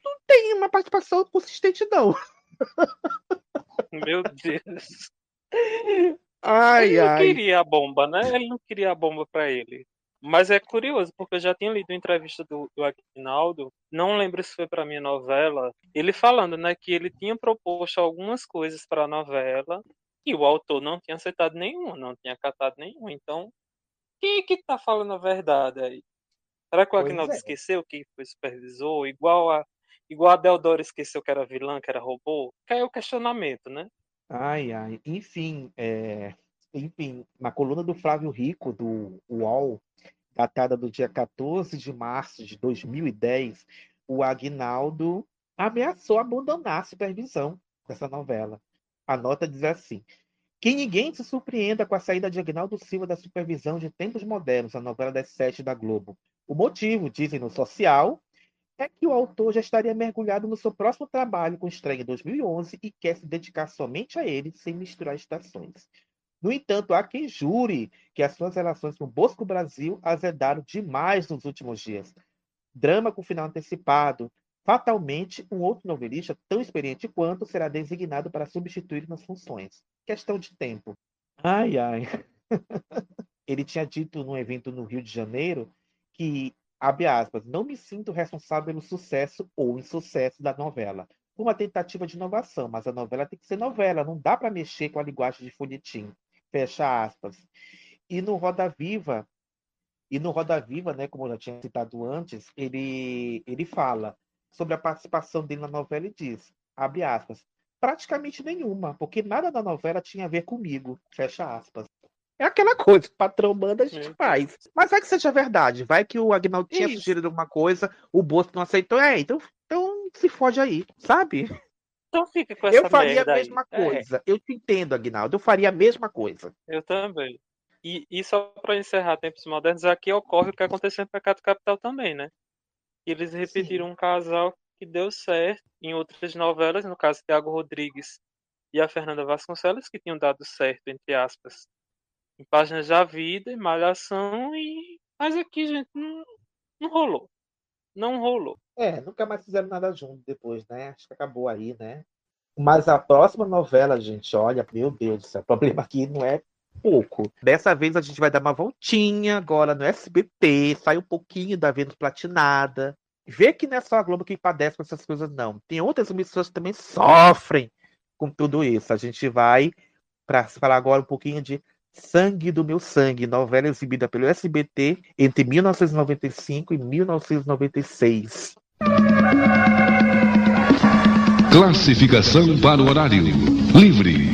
não tem uma participação consistente, não. Meu Deus. Ai, ele não ai. queria a bomba, né? Ele não queria a bomba para ele. Mas é curioso, porque eu já tinha lido entrevista do, do Aguinaldo, não lembro se foi para minha novela, ele falando, né, que ele tinha proposto algumas coisas para a novela e o autor não tinha aceitado nenhuma, não tinha acatado nenhuma. Então, quem é que tá falando a verdade aí? Será que o Aguinaldo é. esqueceu que foi supervisor? Igual a igual a Deodoro esqueceu que era vilã, que era robô? Caiu o questionamento, né? Ai, ai. Enfim, é, enfim, na coluna do Flávio Rico, do UOL, datada do dia 14 de março de 2010, o Agnaldo ameaçou abandonar a supervisão dessa novela. A nota diz assim: Que ninguém se surpreenda com a saída de Agnaldo Silva da supervisão de Tempos Modernos, a novela das sete da Globo. O motivo, dizem no social, é que o autor já estaria mergulhado no seu próximo trabalho com estreia em 2011 e quer se dedicar somente a ele, sem misturar estações. No entanto, há quem jure que as suas relações com o Bosco Brasil azedaram demais nos últimos dias. Drama com final antecipado, Fatalmente, um outro novelista, tão experiente quanto, será designado para substituir nas funções. Questão de tempo. Ai, ai. Ele tinha dito num evento no Rio de Janeiro que, abre aspas, não me sinto responsável pelo sucesso ou insucesso da novela. Uma tentativa de inovação, mas a novela tem que ser novela, não dá para mexer com a linguagem de folhetim. Fecha aspas. E no Roda Viva, e no Roda Viva, né, como eu já tinha citado antes, ele, ele fala sobre a participação dele na novela e diz, abre aspas, praticamente nenhuma, porque nada da novela tinha a ver comigo, fecha aspas. É aquela coisa, patrão manda, a gente faz. Mas vai que seja verdade, vai que o Agnaldo tinha Isso. sugerido alguma coisa, o Bosco não aceitou, é, então, então se fode aí, sabe? Então fica com essa Eu faria a merda aí. mesma É. coisa, eu te entendo, Agnaldo, eu faria a mesma coisa. Eu também. E, e só para encerrar Tempos Modernos, aqui ocorre o que aconteceu em Pecado Capital também, né? Eles repetiram um casal que deu certo em outras novelas, no caso Thiago Rodrigues e a Fernanda Vasconcelos, que tinham dado certo, entre aspas, em Páginas da Vida, em Malhação, e... mas aqui, gente, não, não rolou. Não rolou. É, nunca mais fizeram nada junto depois, né? Acho que acabou aí, né? Mas a próxima novela, gente, olha, meu Deus do céu, o problema aqui não é pouco. Dessa vez a gente vai dar uma voltinha agora no SBT, sai um pouquinho da Vênus Platinada. Vê que não é só a Globo que padece com essas coisas, não. Tem outras emissoras que também sofrem com tudo isso. A gente vai para falar agora um pouquinho de Sangue do Meu Sangue, novela exibida pelo SBT entre 1995 e 1996. Classificação para o horário. Livre.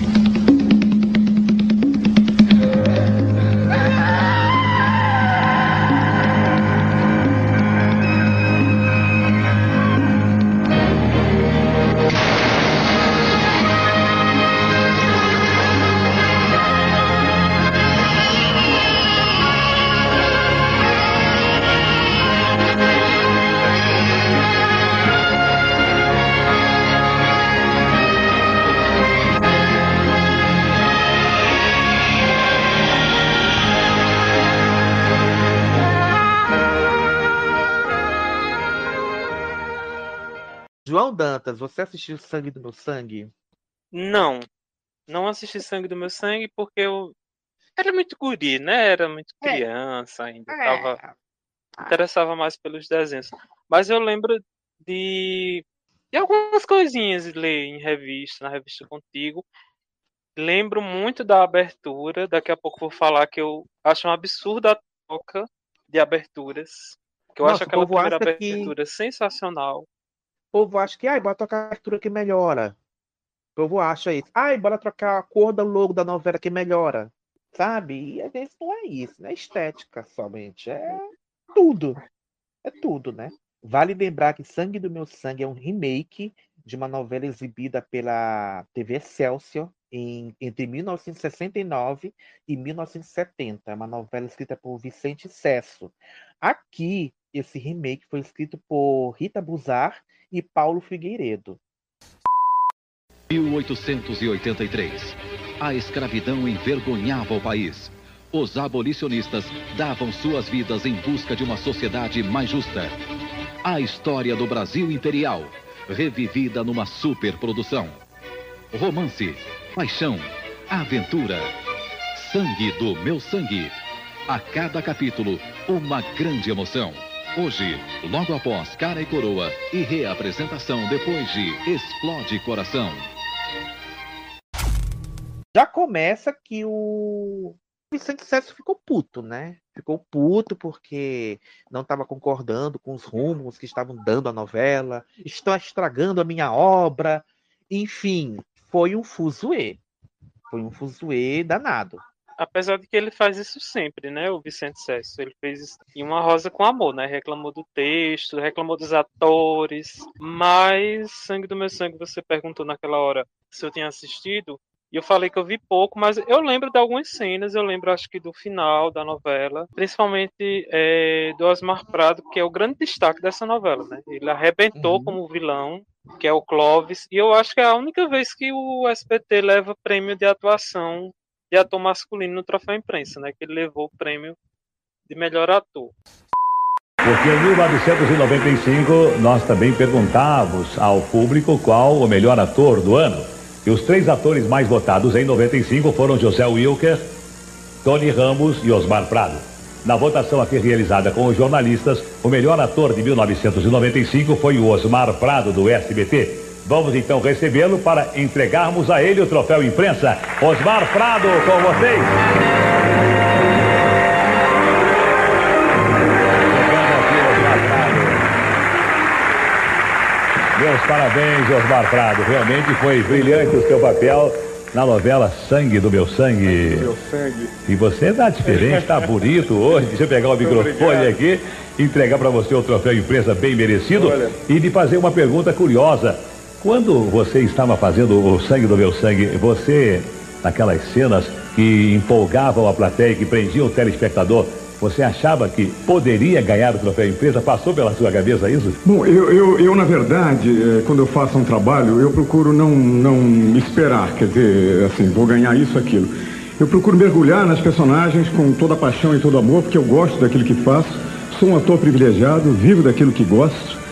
João Dantas, você assistiu Sangue do Meu Sangue? Não. Não assisti Sangue do Meu Sangue porque eu era muito guri, né? Era muito criança ainda. É. Tava... Interessava mais pelos desenhos. Mas eu lembro de, de algumas coisinhas de ler em revista, na revista Contigo. Lembro muito da abertura. Daqui a pouco vou falar que eu acho um absurdo a troca de aberturas. Que eu Nossa, acho aquela primeira acha que- abertura sensacional. Povo acha que, ai, bora trocar a abertura que melhora. O povo acha isso. Ai, bora trocar a cor do logo da novela que melhora. Sabe? E às vezes não é isso, não é estética somente. É tudo. É tudo, né? Vale lembrar que Sangue do Meu Sangue é um remake de uma novela exibida pela TV Excelsior em, entre 1969 e 1970. É uma novela escrita por Vicente Sesso. Aqui, esse remake foi escrito por Rita Buzar e Paulo Figueiredo. 1883. A escravidão envergonhava o país. Os abolicionistas davam suas vidas em busca de uma sociedade mais justa. A história do Brasil imperial, revivida numa superprodução. Romance, paixão, aventura. Sangue do meu sangue. A cada capítulo, uma grande emoção. Hoje, logo após Cara e Coroa e reapresentação depois de Explode Coração. Já começa que o Vicente Sesso ficou puto, né? Ficou puto porque não estava concordando com os rumos que estavam dando a novela, estão estragando a minha obra. Enfim, foi um fuzuê. Foi um fuzuê danado. Apesar de que ele faz isso sempre, né? O Vicente Sesso. Ele fez isso em Uma Rosa com Amor, né? Reclamou do texto, reclamou dos atores. Mas Sangue do Meu Sangue, você perguntou naquela hora se eu tinha assistido. E eu falei que eu vi pouco, mas eu lembro de algumas cenas. Eu lembro, acho que do final da novela. Principalmente é, do Osmar Prado, que é o grande destaque dessa novela, né? Ele arrebentou como vilão, que é o Clóvis. E eu acho que é a única vez que o SBT leva prêmio de atuação de ator masculino no Troféu Imprensa, né? Que ele levou o prêmio de melhor ator. Porque em 1995 nós também perguntávamos ao público qual o melhor ator do ano. E os três atores mais votados em 95 foram José Wilker, Tony Ramos e Osmar Prado. Na votação aqui realizada com os jornalistas, o melhor ator de 1995 foi o Osmar Prado, do SBT. Vamos então recebê-lo para entregarmos a ele o troféu imprensa. Osmar Prado, com vocês. Meus parabéns, Osmar Prado. Realmente foi brilhante o seu papel na novela Sangue do Meu Sangue. Meu sangue. E você tá diferente, tá bonito hoje. Deixa eu pegar o microfone obrigado. aqui, entregar para você o troféu imprensa bem merecido Olha. e lhe fazer uma pergunta curiosa. Quando você estava fazendo o Sangue do Meu Sangue, você, naquelas cenas que empolgavam a plateia, que prendiam o telespectador, você achava que poderia ganhar o troféu imprensa? Passou pela sua cabeça isso? Bom, eu, eu, eu, na verdade, eh, quando eu faço um trabalho, eu procuro não, não esperar, quer dizer, assim, vou ganhar isso, aquilo. Eu procuro mergulhar nas personagens com toda a paixão e todo amor, porque eu gosto daquilo que faço, sou um ator privilegiado, vivo daquilo que gosto.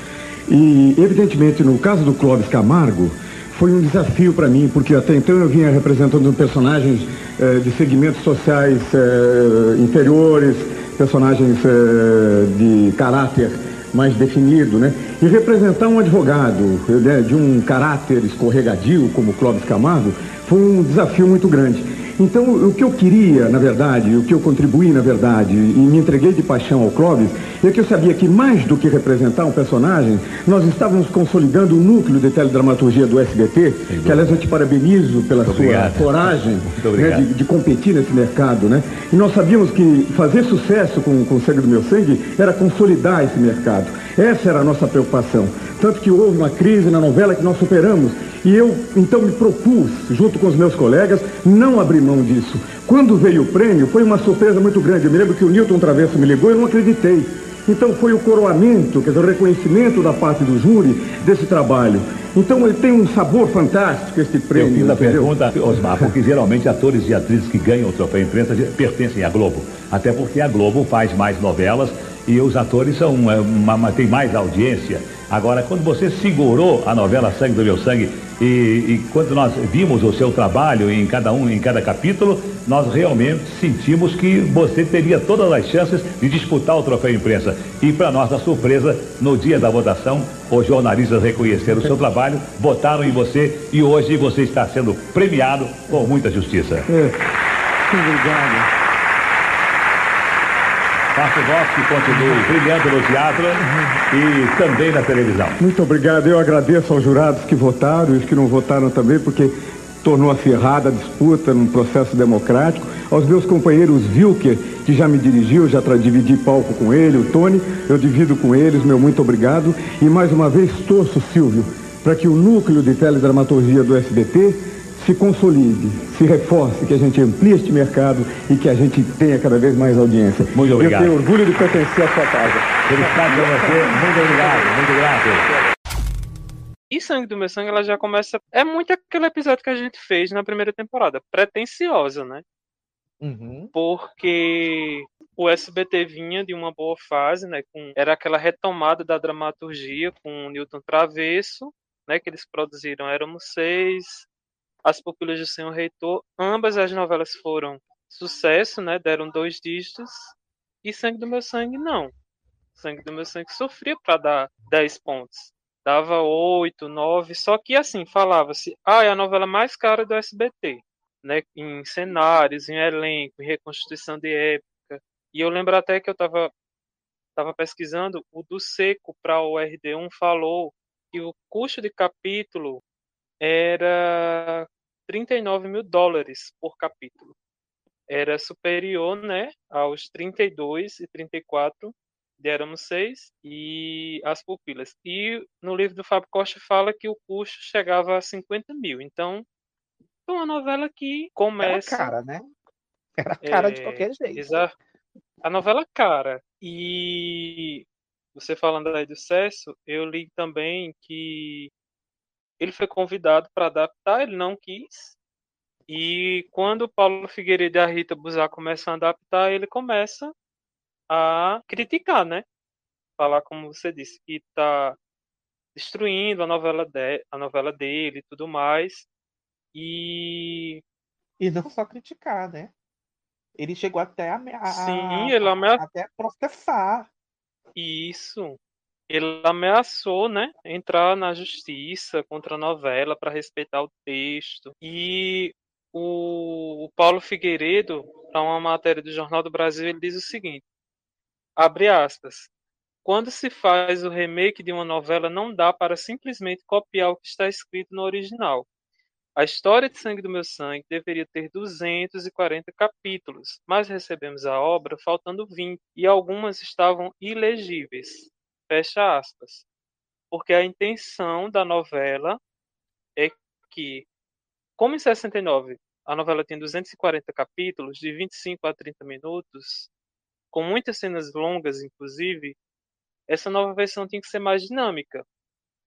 E, evidentemente, no caso do Clóvis Camargo, foi um desafio para mim, porque até então eu vinha representando personagens eh, de segmentos sociais eh, inferiores, personagens eh, de caráter mais definido, né? E representar um advogado né, de um caráter escorregadio como Clóvis Camargo foi um desafio muito grande. Então, o que eu queria, na verdade, o que eu contribuí, na verdade, e me entreguei de paixão ao Clóvis, é que eu sabia que mais do que representar um personagem, nós estávamos consolidando o núcleo de teledramaturgia do SBT, que aliás eu te parabenizo pela Muito sua obrigado. coragem né, de, de competir nesse mercado, né? E nós sabíamos que fazer sucesso com, com o Sangue do Meu Sangue era consolidar esse mercado. Essa era a nossa preocupação. Tanto que houve uma crise na novela que nós superamos. E eu, então, me propus, junto com os meus colegas, não abrir mão disso. Quando veio o prêmio, foi uma surpresa muito grande. Eu me lembro que o Newton Travesso me ligou e eu não acreditei. Então foi o coroamento, quer dizer, o reconhecimento da parte do júri desse trabalho. Então ele tem um sabor fantástico, esse Eu prêmio. fiz a entendeu? pergunta, Osmar, porque geralmente atores e atrizes que ganham o troféu imprensa pertencem à Globo. Até porque a Globo faz mais novelas e os atores são, é, uma, uma- têm mais audiência. Agora, quando você segurou a novela Sangue do Meu Sangue e, e quando nós vimos o seu trabalho em cada um, em cada capítulo, nós realmente sentimos que você teria todas as chances de disputar o troféu imprensa. E para nossa surpresa, no dia da votação, os jornalistas reconheceram o seu trabalho, votaram em você e hoje você está sendo premiado com muita justiça. É. Obrigado. Faço voto que continue brilhando no teatro e também na televisão. Muito obrigado. Eu agradeço aos jurados que votaram e os que não votaram também, porque tornou acirrada a disputa num processo democrático. Aos meus companheiros Wilker, que já me dirigiu, já dividi palco com ele, o Tony, eu divido com eles, meu muito obrigado. E mais uma vez torço, Silvio, para que o núcleo de teledramaturgia do SBT se consolide, se reforce, que a gente amplie este mercado e que a gente tenha cada vez mais audiência. Muito obrigado. Eu tenho orgulho de pertencer à sua casa. Felicidade para você, muito obrigado, muito grato. E Sangue do Meu Sangue, ela já começa. É muito aquele episódio que a gente fez na primeira temporada. Pretenciosa, né? Porque o SBT vinha de uma boa fase, né? Com... Era aquela retomada da dramaturgia com o Newton Travesso, né? Que eles produziram Éramos Seis, As Pupilas do Senhor Reitor. Ambas as novelas foram sucesso, né? Deram dois dígitos. E Sangue do Meu Sangue, não. Sangue do Meu Sangue sofria para dar 10 pontos. Dava 8, 9, só que assim, falava-se, ah, é a novela mais cara do SBT, né? Em cenários, em elenco, em reconstituição de época. E eu lembro até que eu estava tava pesquisando, o do Seco para o RD1 falou que o custo de capítulo era 39 mil dólares por capítulo. Era superior, né, aos 32 e 34 de Éramos Seis e As Pupilas. E no livro do Fábio Costa fala que o custo chegava a 50 mil. Então, é uma novela que começa... Era cara, né? Era cara de É, qualquer jeito. exa- A novela cara. E você falando aí do Cesso, eu li também que ele foi convidado para adaptar, ele não quis. E quando o Paulo Figueiredo e a Rita Buzar começam a adaptar, ele começa a criticar, né? falar como você disse, que está destruindo a novela, de, a novela dele e tudo mais. E. E não só criticar, né? Ele chegou até a, a, Sim, ele ameaçou. até processar. Isso. Ele ameaçou, né, entrar na justiça contra a novela para respeitar o texto. E o, o Paulo Figueiredo, para uma matéria do Jornal do Brasil, ele diz o seguinte: abre aspas. Quando se faz o remake de uma novela, não dá para simplesmente copiar o que está escrito no original. A história de Sangue do Meu Sangue deveria ter 240 capítulos, mas recebemos a obra faltando 20 e algumas estavam ilegíveis. Fecha aspas. Porque a intenção da novela é que, como em 69 a novela tem 240 capítulos, de 25 a 30 minutos, com muitas cenas longas, inclusive, essa nova versão tem que ser mais dinâmica.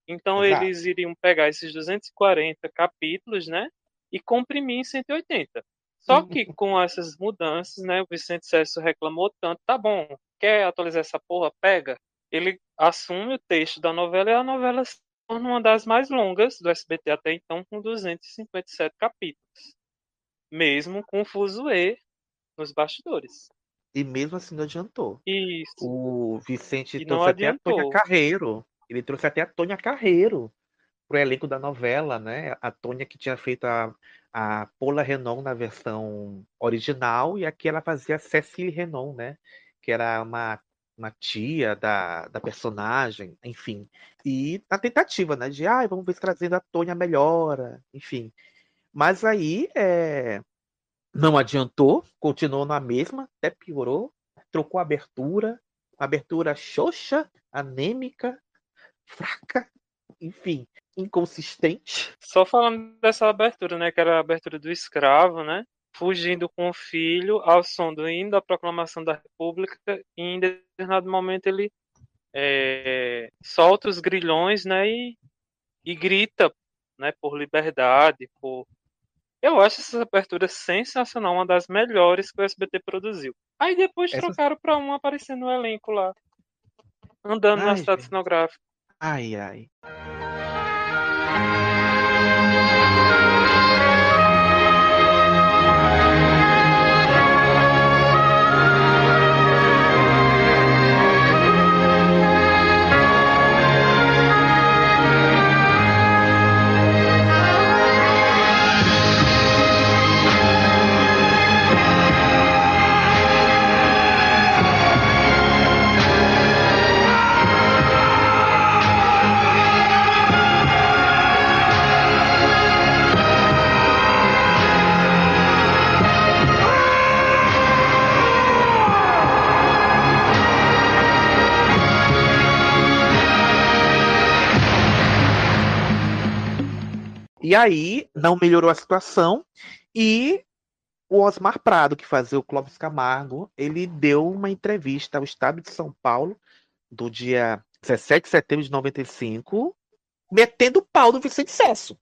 Então Exato. eles iriam pegar esses 240 capítulos, né, e comprimir em 180. Só que com essas mudanças, né, o Vicente Sérgio reclamou tanto, tá bom, quer atualizar essa porra, pega. Ele assume o texto da novela e a novela se torna uma das mais longas do SBT até então, com 257 capítulos. Mesmo com o fuzuê nos bastidores. E mesmo assim não adiantou. Isso. O Vicente E trouxe até a. Tônia Carreiro. Ele trouxe até a Tônia Carreiro pro elenco da novela, né? A Tônia que tinha feito a, a Paula Renon na versão original e aqui ela fazia Cecily Renon, né? Que era uma, uma tia da, da personagem, enfim. E na tentativa, né? De, ai, vamos ver se trazendo a Tônia melhora, enfim. Mas aí é, não adiantou, continuou na mesma, até piorou, trocou a abertura, abertura xoxa, anêmica, fraca, enfim, inconsistente. Só falando dessa abertura, né, que era a abertura do escravo, né, fugindo com o filho ao som do hino da proclamação da República e em determinado momento ele é, solta os grilhões, né, e, e grita, né, por liberdade, por eu acho essa abertura sensacional, uma das melhores que o SBT produziu. Aí depois Essa- trocaram pra um aparecendo no elenco lá, andando na Ai, cidade gente. cenográfica. Ai, ai. E aí não melhorou a situação e o Osmar Prado, que fazia o Clóvis Camargo, ele deu uma entrevista ao Estado de São Paulo do dia 17 de setembro de 95, metendo o pau do Vicente Cesso,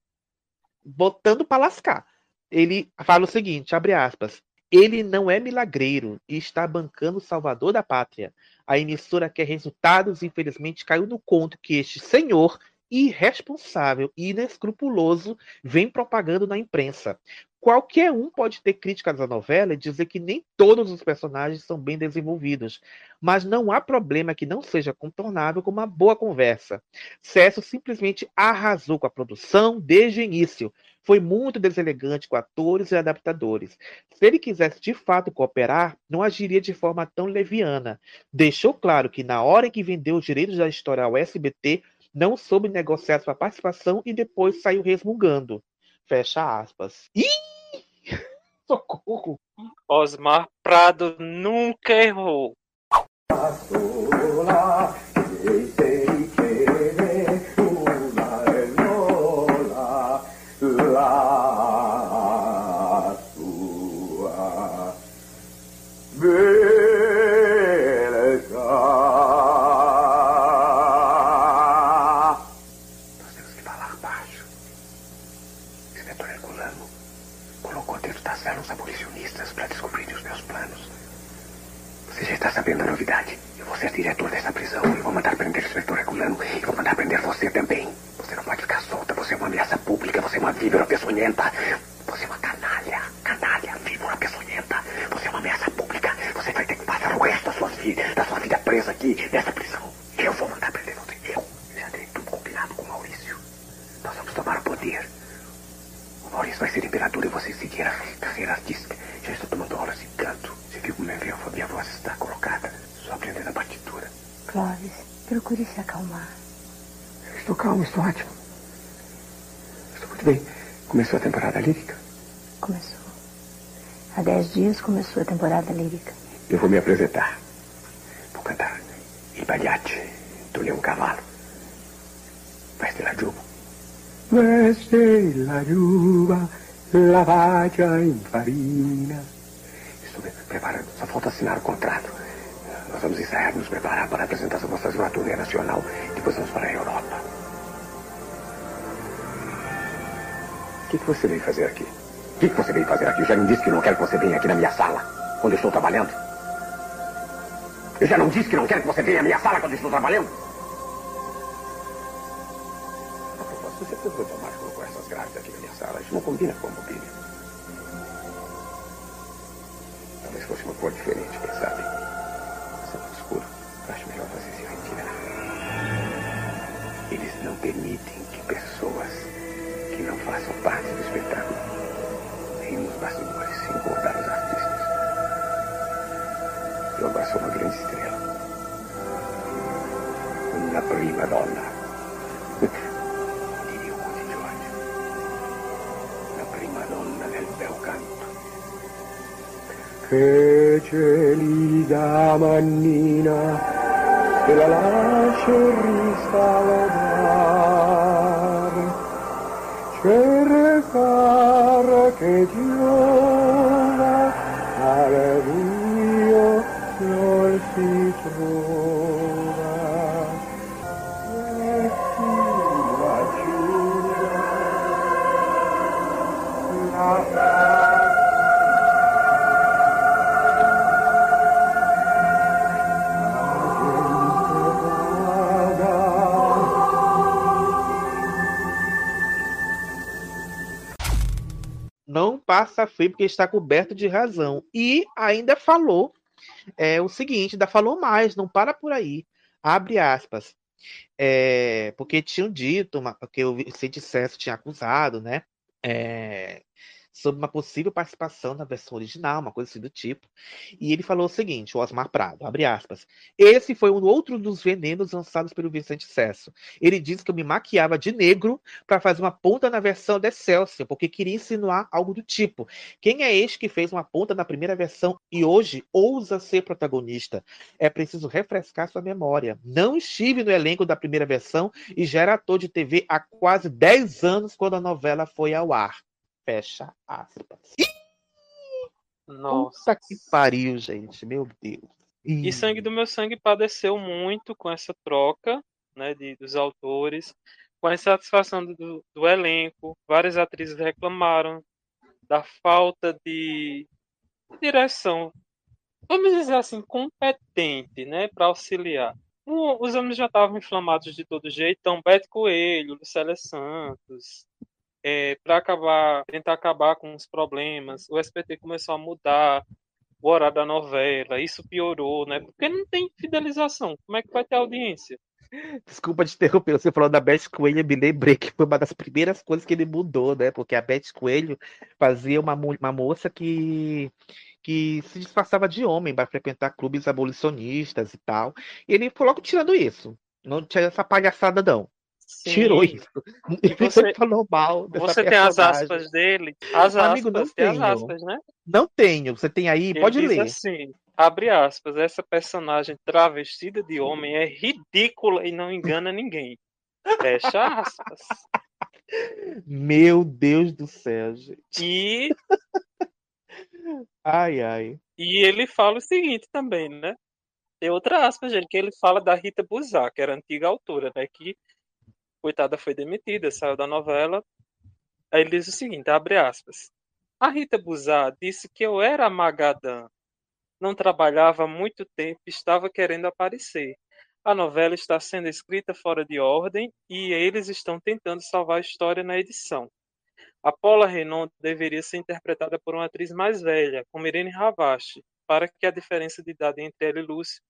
botando para lascar. Ele fala o seguinte, abre aspas, ele não é milagreiro e está bancando o salvador da pátria. A emissora quer resultados e infelizmente caiu no conto que este senhor irresponsável e inescrupuloso vem propagando na imprensa. Qualquer um pode ter críticas à novela e dizer que nem todos os personagens são bem desenvolvidos, mas não há problema que não seja contornável com uma boa conversa. Cesso simplesmente arrasou com a produção desde o início. Foi muito deselegante com atores e adaptadores. Se ele quisesse de fato cooperar, não agiria de forma tão leviana. Deixou claro que na hora em que vendeu os direitos da história ao SBT, não soube negociar sua participação e depois saiu resmungando. Fecha aspas. Ih! Socorro! Osmar Prado nunca errou. Vou mandar prender o inspetor Herculano. E vou mandar prender você também. Você não pode ficar solta. Você é uma ameaça pública. Você é uma víbora peçonhenta. Você é uma canalha. Canalha, víbora peçonhenta. Você é uma ameaça pública. Você vai ter que passar o resto da sua vida, da sua vida presa aqui, nessa prisão. Eu vou mandar prender você. Eu já tenho tudo combinado com o Maurício. Nós vamos tomar o poder. O Maurício vai ser imperador e você seguir a carreira artística. Já estou tomando aulas de canto. Você viu como minha, minha voz está colocada? Só aprendendo a partitura. Clóvis, procure se acalmar. Estou calmo, estou ótimo. Estou muito bem. Começou a temporada lírica? Começou. Há dez dias começou a temporada lírica. Eu vou me apresentar. Vou cantar Il Pagliacci, do Leão Cavalo. Veste la giuba. Veste la giuba, la vagia in farina. Estou me preparando, só falta assinar o contrato. Vamos ensaiar, nos preparar para a. Vamos fazer uma turnê nacional. Depois vamos para a Europa. O que, que você veio fazer aqui? O que, que você veio fazer aqui? Eu já não disse que não quero que você venha aqui na minha sala, quando eu estou trabalhando? Eu já não disse que não quero que você venha à minha sala quando eu estou trabalhando? A propósito, você pode tomar com essas grades aqui na minha sala. Isso não combina com a mobília. Passa frio porque está coberto de razão. E ainda falou é, o seguinte, ainda falou mais, não para por aí. Abre aspas. É, porque tinham dito, uma, que o Vicente tinha acusado, né? É, sobre uma possível participação na versão original, uma coisa assim do tipo. E ele falou o seguinte, o Osmar Prado, abre aspas. Esse foi um outro dos venenos lançados pelo Vicente Cesso. Ele disse que eu me maquiava de negro para fazer uma ponta na versão de Excelsior, porque queria insinuar algo do tipo. Quem é este que fez uma ponta na primeira versão e hoje ousa ser protagonista? É preciso refrescar sua memória. Não estive no elenco da primeira versão e já era ator de TV há quase 10 anos quando a novela foi ao ar. Fecha aspas. Nossa. Puta que pariu, gente. Meu Deus. E Sangue do Meu Sangue padeceu muito com essa troca né, de, dos autores, com a insatisfação do, do elenco. Várias atrizes reclamaram da falta de direção, vamos dizer assim, competente né, para auxiliar. O- Os homens já estavam inflamados de todo jeito, então Beto Coelho, Lucélia Santos, para acabar, tentar acabar com os problemas, o SBT começou a mudar o horário da novela, isso piorou, né? Porque não tem fidelização. Como é que vai ter audiência? Desculpa te interromper, você falou da Beth Coelho, eu me lembrei que foi uma das primeiras coisas que ele mudou, né? Porque a Beth Coelho fazia uma, uma moça que, que se disfarçava de homem para frequentar clubes abolicionistas e tal. E ele foi logo tirando isso. Não tinha essa palhaçada, não. Tirou Sim. isso. E você, falou mal você tem as aspas dele? As Amigo, não aspas, tem as tenho. aspas, né? Não tenho. Você tem aí? Ele Pode ler. assim, abre aspas, essa personagem travestida de homem é ridícula e não engana ninguém. Fecha aspas. Meu Deus do céu, gente. E, Ai, ai. e ele fala o seguinte também, né? Tem outra aspas, gente, que ele fala da Rita Buzar, que era antiga autora, né? Que, coitada, foi demitida, saiu da novela. Aí ele diz o seguinte, abre aspas. A Rita Buzar disse que eu era Magadã. não trabalhava há muito tempo e estava querendo aparecer. A novela está sendo escrita fora de ordem e eles estão tentando salvar a história na edição. A Paula Renault deveria ser interpretada por uma atriz mais velha, como Irene Ravache, para que a diferença de idade entre ela e Lúcio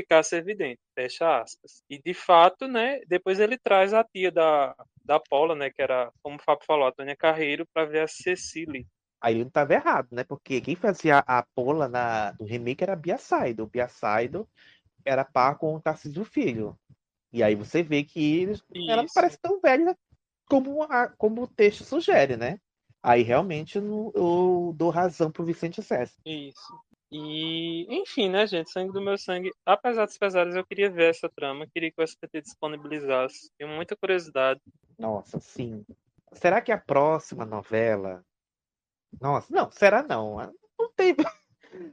ficasse evidente, fecha aspas. E de fato, né, depois ele traz a tia da, da Paula, né, que era, como o Fábio falou, a Tônia Carreiro, para ver a Cecília. Aí ele não estava errado, né? Porque quem fazia a Paula na, do remake era a Bia Saido. Bia Saido era par com o Tarcísio Filho. E aí você vê que eles, ela não parece tão velha como, a, como o texto sugere, né? Aí realmente eu, eu dou razão pro Vicente Sessa. Isso. E, enfim, né, gente? Sangue do meu sangue. Apesar dos pesares, eu queria ver essa trama. Queria que o SBT disponibilizasse. Tenho muita curiosidade. Nossa, sim. Será que a próxima novela. Nossa, não, será não. Não tem.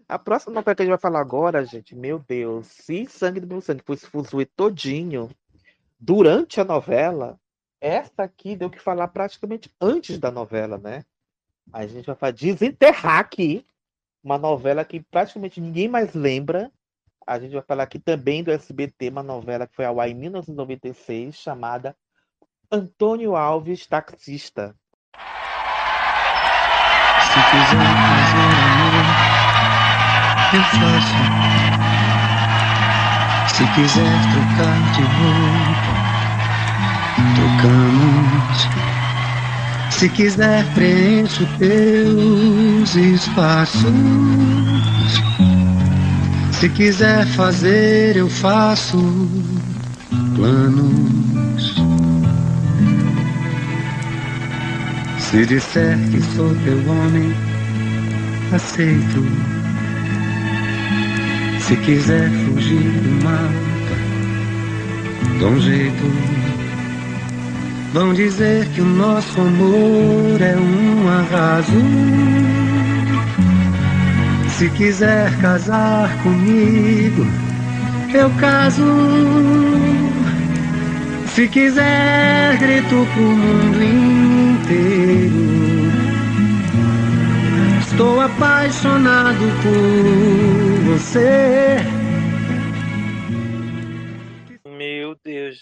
A próxima novela que a gente vai falar agora, gente, meu Deus, se Sangue do Meu Sangue fosse fuzuê todinho durante a novela, essa aqui deu que falar praticamente antes da novela, né? A gente vai falar desenterrar aqui uma novela que praticamente ninguém mais lembra. A gente vai falar aqui também do SBT, uma novela que foi ao ar em 1996, chamada Antônio Alves Taxista. Se quiser fazer amor, eu faço. Se quiser trocar de roupa, trocamos. Se quiser, preencho teus espaços. Se quiser fazer, eu faço planos. Se disser que sou teu homem, aceito. Se quiser fugir do mapa, dá um jeito. Vão dizer que o nosso amor é um arraso. Se quiser casar comigo, eu caso. Se quiser, grito pro mundo inteiro. Estou apaixonado por você.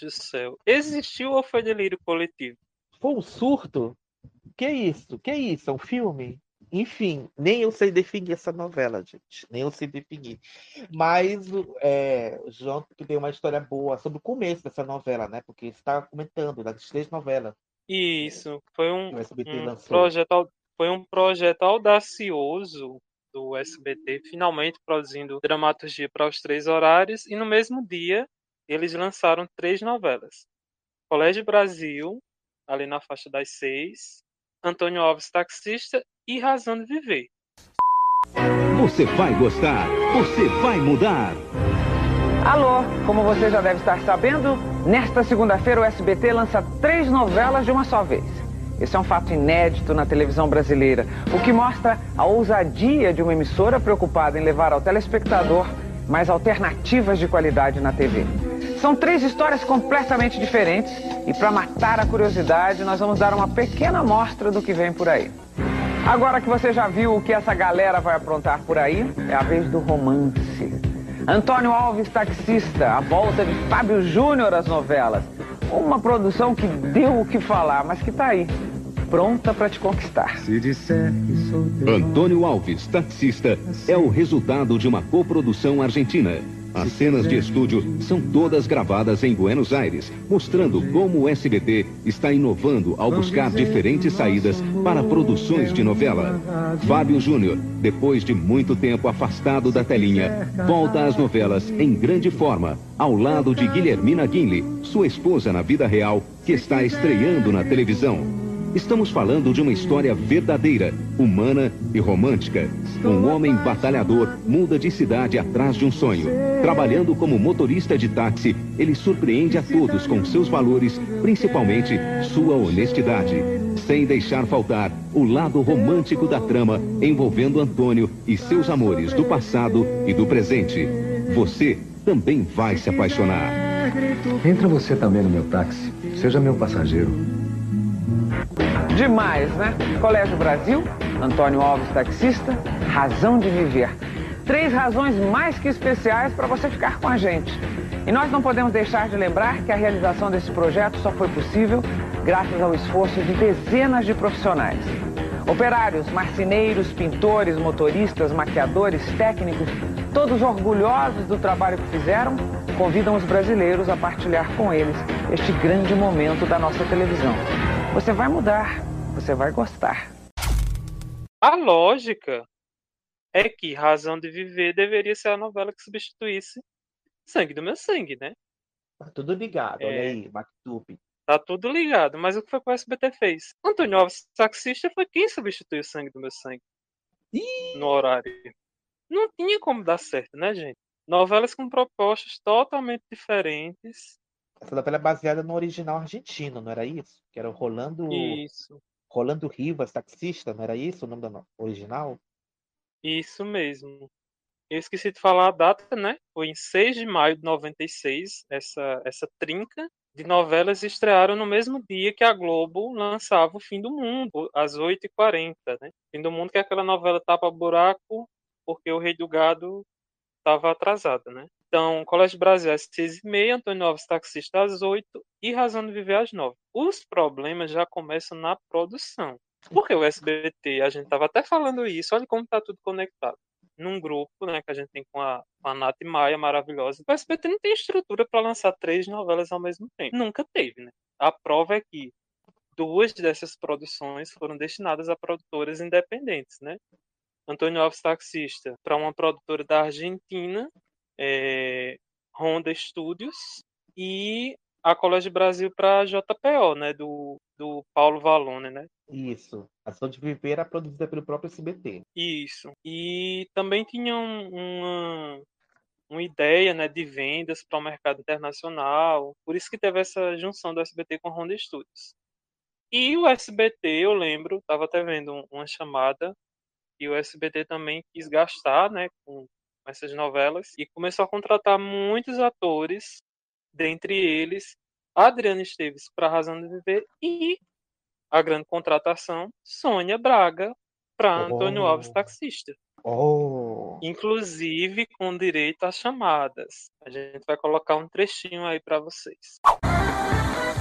Deus do céu. Existiu ou foi delírio coletivo? Foi um surto? Que isso? Que isso? É um filme? Enfim, nem eu sei definir essa novela, gente. Nem eu sei definir. Mas é, o João que tem uma história boa sobre o começo dessa novela, né? Porque você está comentando das três novelas. Isso. Foi um, um projeto, foi um projeto audacioso do SBT, finalmente produzindo dramaturgia para os três horários, e no mesmo dia eles lançaram três novelas: Colégio Brasil, ali na faixa das seis, Antônio Alves Taxista e Razão de Viver. Você vai gostar, você vai mudar. Alô, como você já deve estar sabendo, nesta segunda-feira o SBT lança três novelas de uma só vez. Esse é um fato inédito na televisão brasileira, o que mostra a ousadia de uma emissora preocupada em levar ao telespectador mais alternativas de qualidade na TV. São três histórias completamente diferentes e para matar a curiosidade, nós vamos dar uma pequena amostra do que vem por aí. Agora que você já viu o que essa galera vai aprontar por aí, é a vez do romance. Antônio Alves Taxista, a volta de Fábio Júnior às novelas. Uma produção que deu o que falar, mas que tá aí, pronta para te conquistar. Se disser que sou teu Antônio Alves, taxista, é o resultado de uma coprodução argentina. As cenas de estúdio são todas gravadas em Buenos Aires, mostrando como o SBT está inovando ao buscar diferentes saídas para produções de novela. Fábio Júnior, depois de muito tempo afastado da telinha, volta às novelas em grande forma, ao lado de Guilhermina Guinle, sua esposa na vida real, que está estreando na televisão. Estamos falando de uma história verdadeira, humana e romântica. Um homem batalhador muda de cidade atrás de um sonho. Trabalhando como motorista de táxi, ele surpreende a todos com seus valores, principalmente sua honestidade. Sem deixar faltar o lado romântico da trama envolvendo Antônio e seus amores do passado e do presente. Você também vai se apaixonar. Entra você também no meu táxi. Seja meu passageiro. Demais, né? Colégio Brasil, Antônio Alves Taxista, Razão de Viver. três razões mais que especiais para você ficar com a gente. E nós não podemos deixar de lembrar que a realização desse projeto só foi possível graças ao esforço de dezenas de profissionais. Operários, marceneiros, pintores, motoristas, maquiadores, técnicos, todos orgulhosos do trabalho que fizeram, convidam os brasileiros a partilhar com eles este grande momento da nossa televisão. Você vai mudar, você vai gostar. A lógica é que Razão de Viver deveria ser a novela que substituísse Sangue do Meu Sangue, né? Tá tudo ligado, olha É. aí, MacTube. Tá tudo ligado. Mas o que foi que o SBT fez? Antônio Alves, taxista, foi quem substituiu Sangue do Meu Sangue no horário. Não tinha como dar certo, né, gente? Novelas com propostas totalmente diferentes. Essa novela é baseada no original argentino, não era isso? Que era o Rolando, Isso, Rolando Rivas, taxista, não era isso o nome da original? isso mesmo. Eu esqueci de falar a data, né? Foi em 6 de maio de 96, essa, essa trinca de novelas estrearam no mesmo dia que a Globo lançava O Fim do Mundo, às 8h40, né? Fim do Mundo, que é aquela novela tapa-buraco, porque o Rei do Gado estava atrasada, né? Então, Colégio Brasil às 6h30, Antônio Alves Taxista às 8 e Razão de Viver às 9 Os problemas já começam na produção. Porque o SBT, a gente estava até falando isso, olha como está tudo conectado. Num grupo né, que a gente tem com a, com a Nath Maia, maravilhosa. O SBT não tem estrutura para lançar três novelas ao mesmo tempo. Nunca teve, né? A prova é que duas dessas produções foram destinadas a produtoras independentes, né? Antônio Alves Taxista para uma produtora da Argentina, é, Honda Studios, e a Colégio Brasil para a JPO, né? Do, do Paulo Valone, né? Isso. Ação de Viver era produzida pelo próprio SBT. Isso. E também tinha um- uma, uma ideia né, de vendas para o mercado internacional. Por isso que teve essa junção do SBT com a Honda Studios. E o SBT, eu lembro, estava até vendo um- uma chamada, e o SBT também quis gastar né, com essas novelas e começou a contratar muitos atores, dentre eles Adriana Esteves para Razão de Viver e a grande contratação Sônia Braga para Antônio Oh. Alves Taxista. Oh! Inclusive com direito a chamadas. A gente vai colocar um trechinho aí para vocês.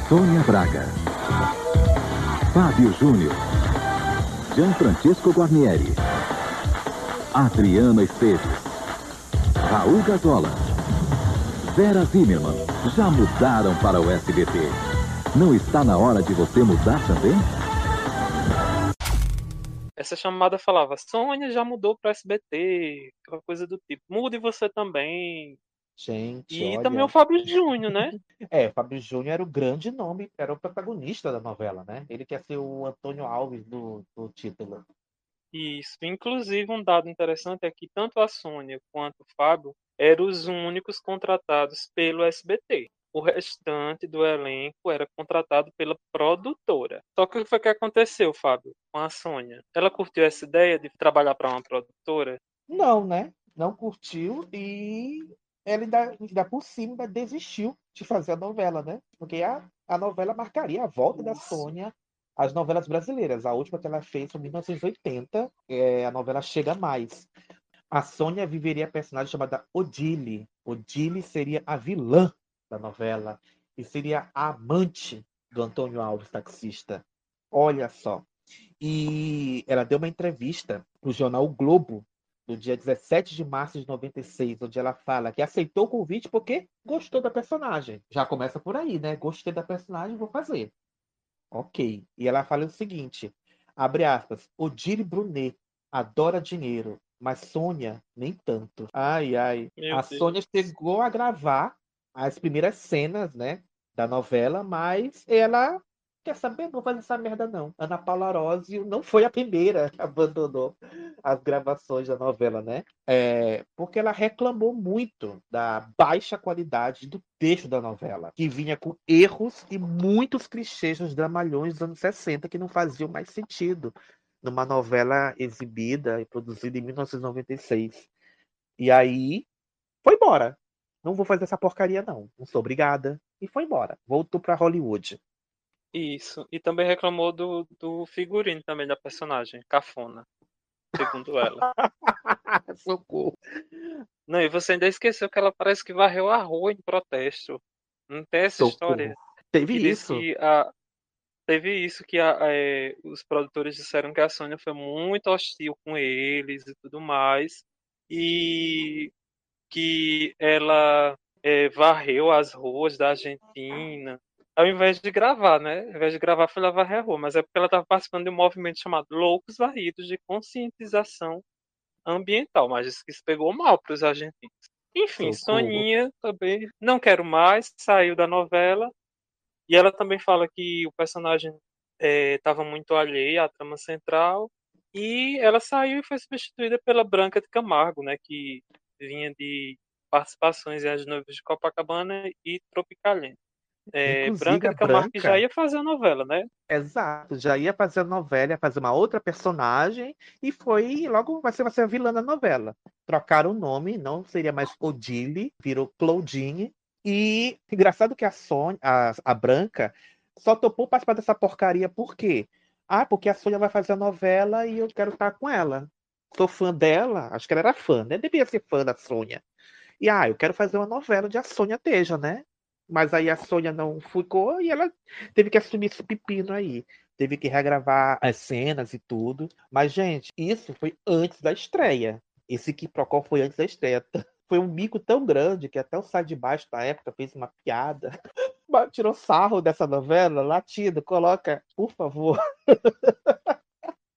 Sônia Braga. Fábio Júnior. Gianfrancesco Guarnieri. Adriana Esteves. Raul Gazola. Vera Zimmermann. Já mudaram para o SBT. Não está na hora de você mudar também? Essa chamada falava: Sônia já mudou para SBT, aquela coisa do tipo. Mude você também. Gente, E olha. também o Fábio Júnior, né? É, o Fábio Júnior era o grande nome, era o protagonista da novela, né? Ele quer ser o Antônio Alves do, do título. Isso. Inclusive, um dado interessante é que tanto a Sônia quanto o Fábio eram os únicos contratados pelo SBT. O restante do elenco era contratado pela produtora. Só que o que foi que aconteceu, Fábio, com a Sônia? Ela curtiu essa ideia de trabalhar para uma produtora? Não, né? Não curtiu e ela ainda, ainda por cima desistiu de fazer a novela, né? Porque a, a novela marcaria a volta da Sônia às novelas brasileiras. A última que ela fez foi em 1980, é a novela Chega Mais. A Sônia viveria a personagem chamada Odile. Odile seria a vilã da novela e seria a amante do Antônio Alves, taxista. Olha só. E ela deu uma entrevista para o jornal o Globo no dia 17 de março de 96, onde ela fala que aceitou o convite porque gostou da personagem. Já começa por aí, né? Gostei da personagem, vou fazer. Ok. E ela fala o seguinte: abre aspas, Odile Brunet adora dinheiro, mas Sônia nem tanto. Ai, ai. Meu a Deus. Sônia chegou a gravar as primeiras cenas, né, da novela, mas ela quer saber, não fazer essa merda não. Ana Paula Arósio não foi a primeira, abandonou as gravações da novela, né? É, porque ela reclamou muito da baixa qualidade do texto da novela, que vinha com erros e muitos clichês dos dramalhões dos anos 60 que não faziam mais sentido numa novela exibida e produzida em 1996. E aí foi embora. Não vou fazer essa porcaria não. Não sou obrigada. E foi embora. Voltou para Hollywood. Isso. E também reclamou do, do figurino também da personagem, Cafona. segundo ela. Socorro. Não, e você ainda esqueceu que ela parece que varreu a rua em protesto. Não tem essa Socorro. história. Teve isso. que a- Teve isso que a- é, os produtores disseram que a Sônia foi muito hostil com eles e tudo mais. E que ela é, varreu as ruas da Argentina. Ao invés de gravar, né? Ao invés de gravar, foi lá varrer a rua. Mas é porque ela estava participando de um movimento chamado Loucos Varridos de conscientização ambiental. Mas isso que isso pegou mal para os argentinos. Enfim, Socorro. Soninha também não quero mais, saiu da novela. E ela também fala que o personagem estava muito alheio à trama central. E ela saiu e foi substituída pela Branca de Camargo, né? Que vinha de participações em As Noivas de Copacabana e Tropicalente. É, Branca de Camargo que Branca- já ia fazer a novela, né? Exato, já ia fazer a novela, ia fazer uma outra personagem e foi logo vai ser, vai ser a vilã da novela. Trocaram o nome, não seria mais Odile, virou Claudine. E engraçado que a Sônia, a, a Branca, só topou participar dessa porcaria por quê? Ah, porque a Sônia vai fazer a novela e eu quero estar com ela. Sou fã dela, acho que ela era fã, né? Devia ser fã da Sônia. E ah, eu quero fazer uma novela onde a Sônia esteja, né? Mas aí a Sônia não ficou e ela teve que assumir esse pepino aí. Teve que regravar as cenas e tudo. Mas, gente, isso foi antes da estreia. Esse que foi antes da estreia. Foi um mico tão grande que até o Sai de Baixo na época fez uma piada. Tirou sarro dessa novela, latido, coloca, por favor.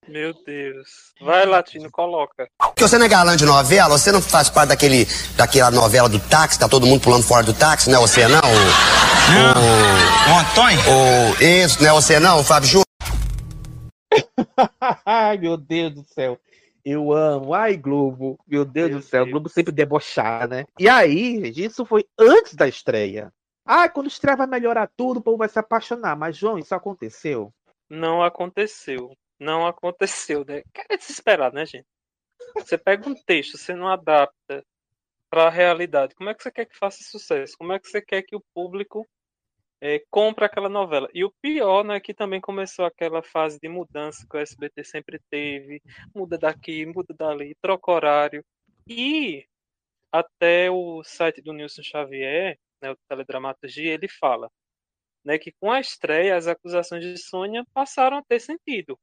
Meu Deus. Vai, Latino, coloca. Porque você não é galã de novela, você não faz parte daquele, daquela novela do táxi, tá todo mundo pulando fora do táxi, não é você não? O, o, o Antônio? O, isso, não é você não, o Fábio Júnior? Ai, meu Deus do céu. Eu amo. Ai, Globo. Meu Deus do céu. O Globo sempre debochar, né? E aí, gente, isso foi antes da estreia. Ah, quando estreia vai melhorar tudo, o povo vai se apaixonar. Mas, João, isso aconteceu? Não aconteceu. Não aconteceu, né? É desesperado, né, gente? Você pega um texto, você não adapta para a realidade. Como é que você quer que faça sucesso? Como é que você quer que o público é, compre aquela novela? E o pior, né, que também começou aquela fase de mudança que o SBT sempre teve. Muda daqui, muda dali, troca horário. E até o site do Nilson Xavier, né, o Teledramaturgia, ele fala né, que com a estreia as acusações de Sônia passaram a ter sentido.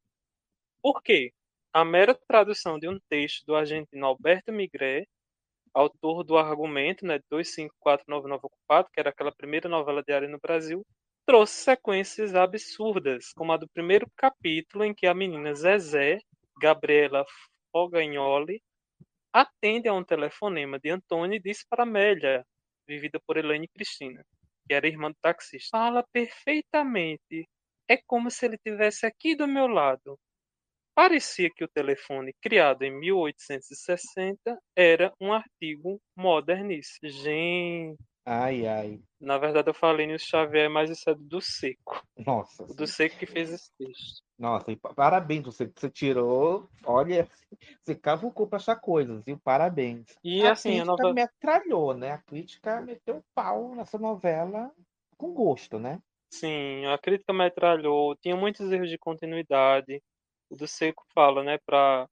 Por quê? A mera tradução de um texto do argentino Alberto Migré, autor do argumento né, 254999 Ocupado, que era aquela primeira novela diária no Brasil, trouxe sequências absurdas, como a do primeiro capítulo em que a menina Zezé, Gabriela Fogagnoli, atende a um telefonema de Antônio e diz para Amélia, vivida por Elaine Cristina, que era irmã do taxista, fala perfeitamente. É como se ele tivesse aqui do meu lado. Parecia que o telefone, criado em 1860, era um artigo modernista. Gente, Ai, ai. na verdade eu falei no Xavier, mas isso é do Seco. Nossa. O do Seco que fez esse texto. Nossa, e pa- parabéns, você, você tirou. Olha, você cavucou pra achar coisas, viu? Parabéns. E, a assim, a crítica novela- metralhou, né? A crítica meteu o pau nessa novela com gosto, né? Sim, a crítica metralhou, tinha muitos erros de continuidade. O do Seco fala, né, para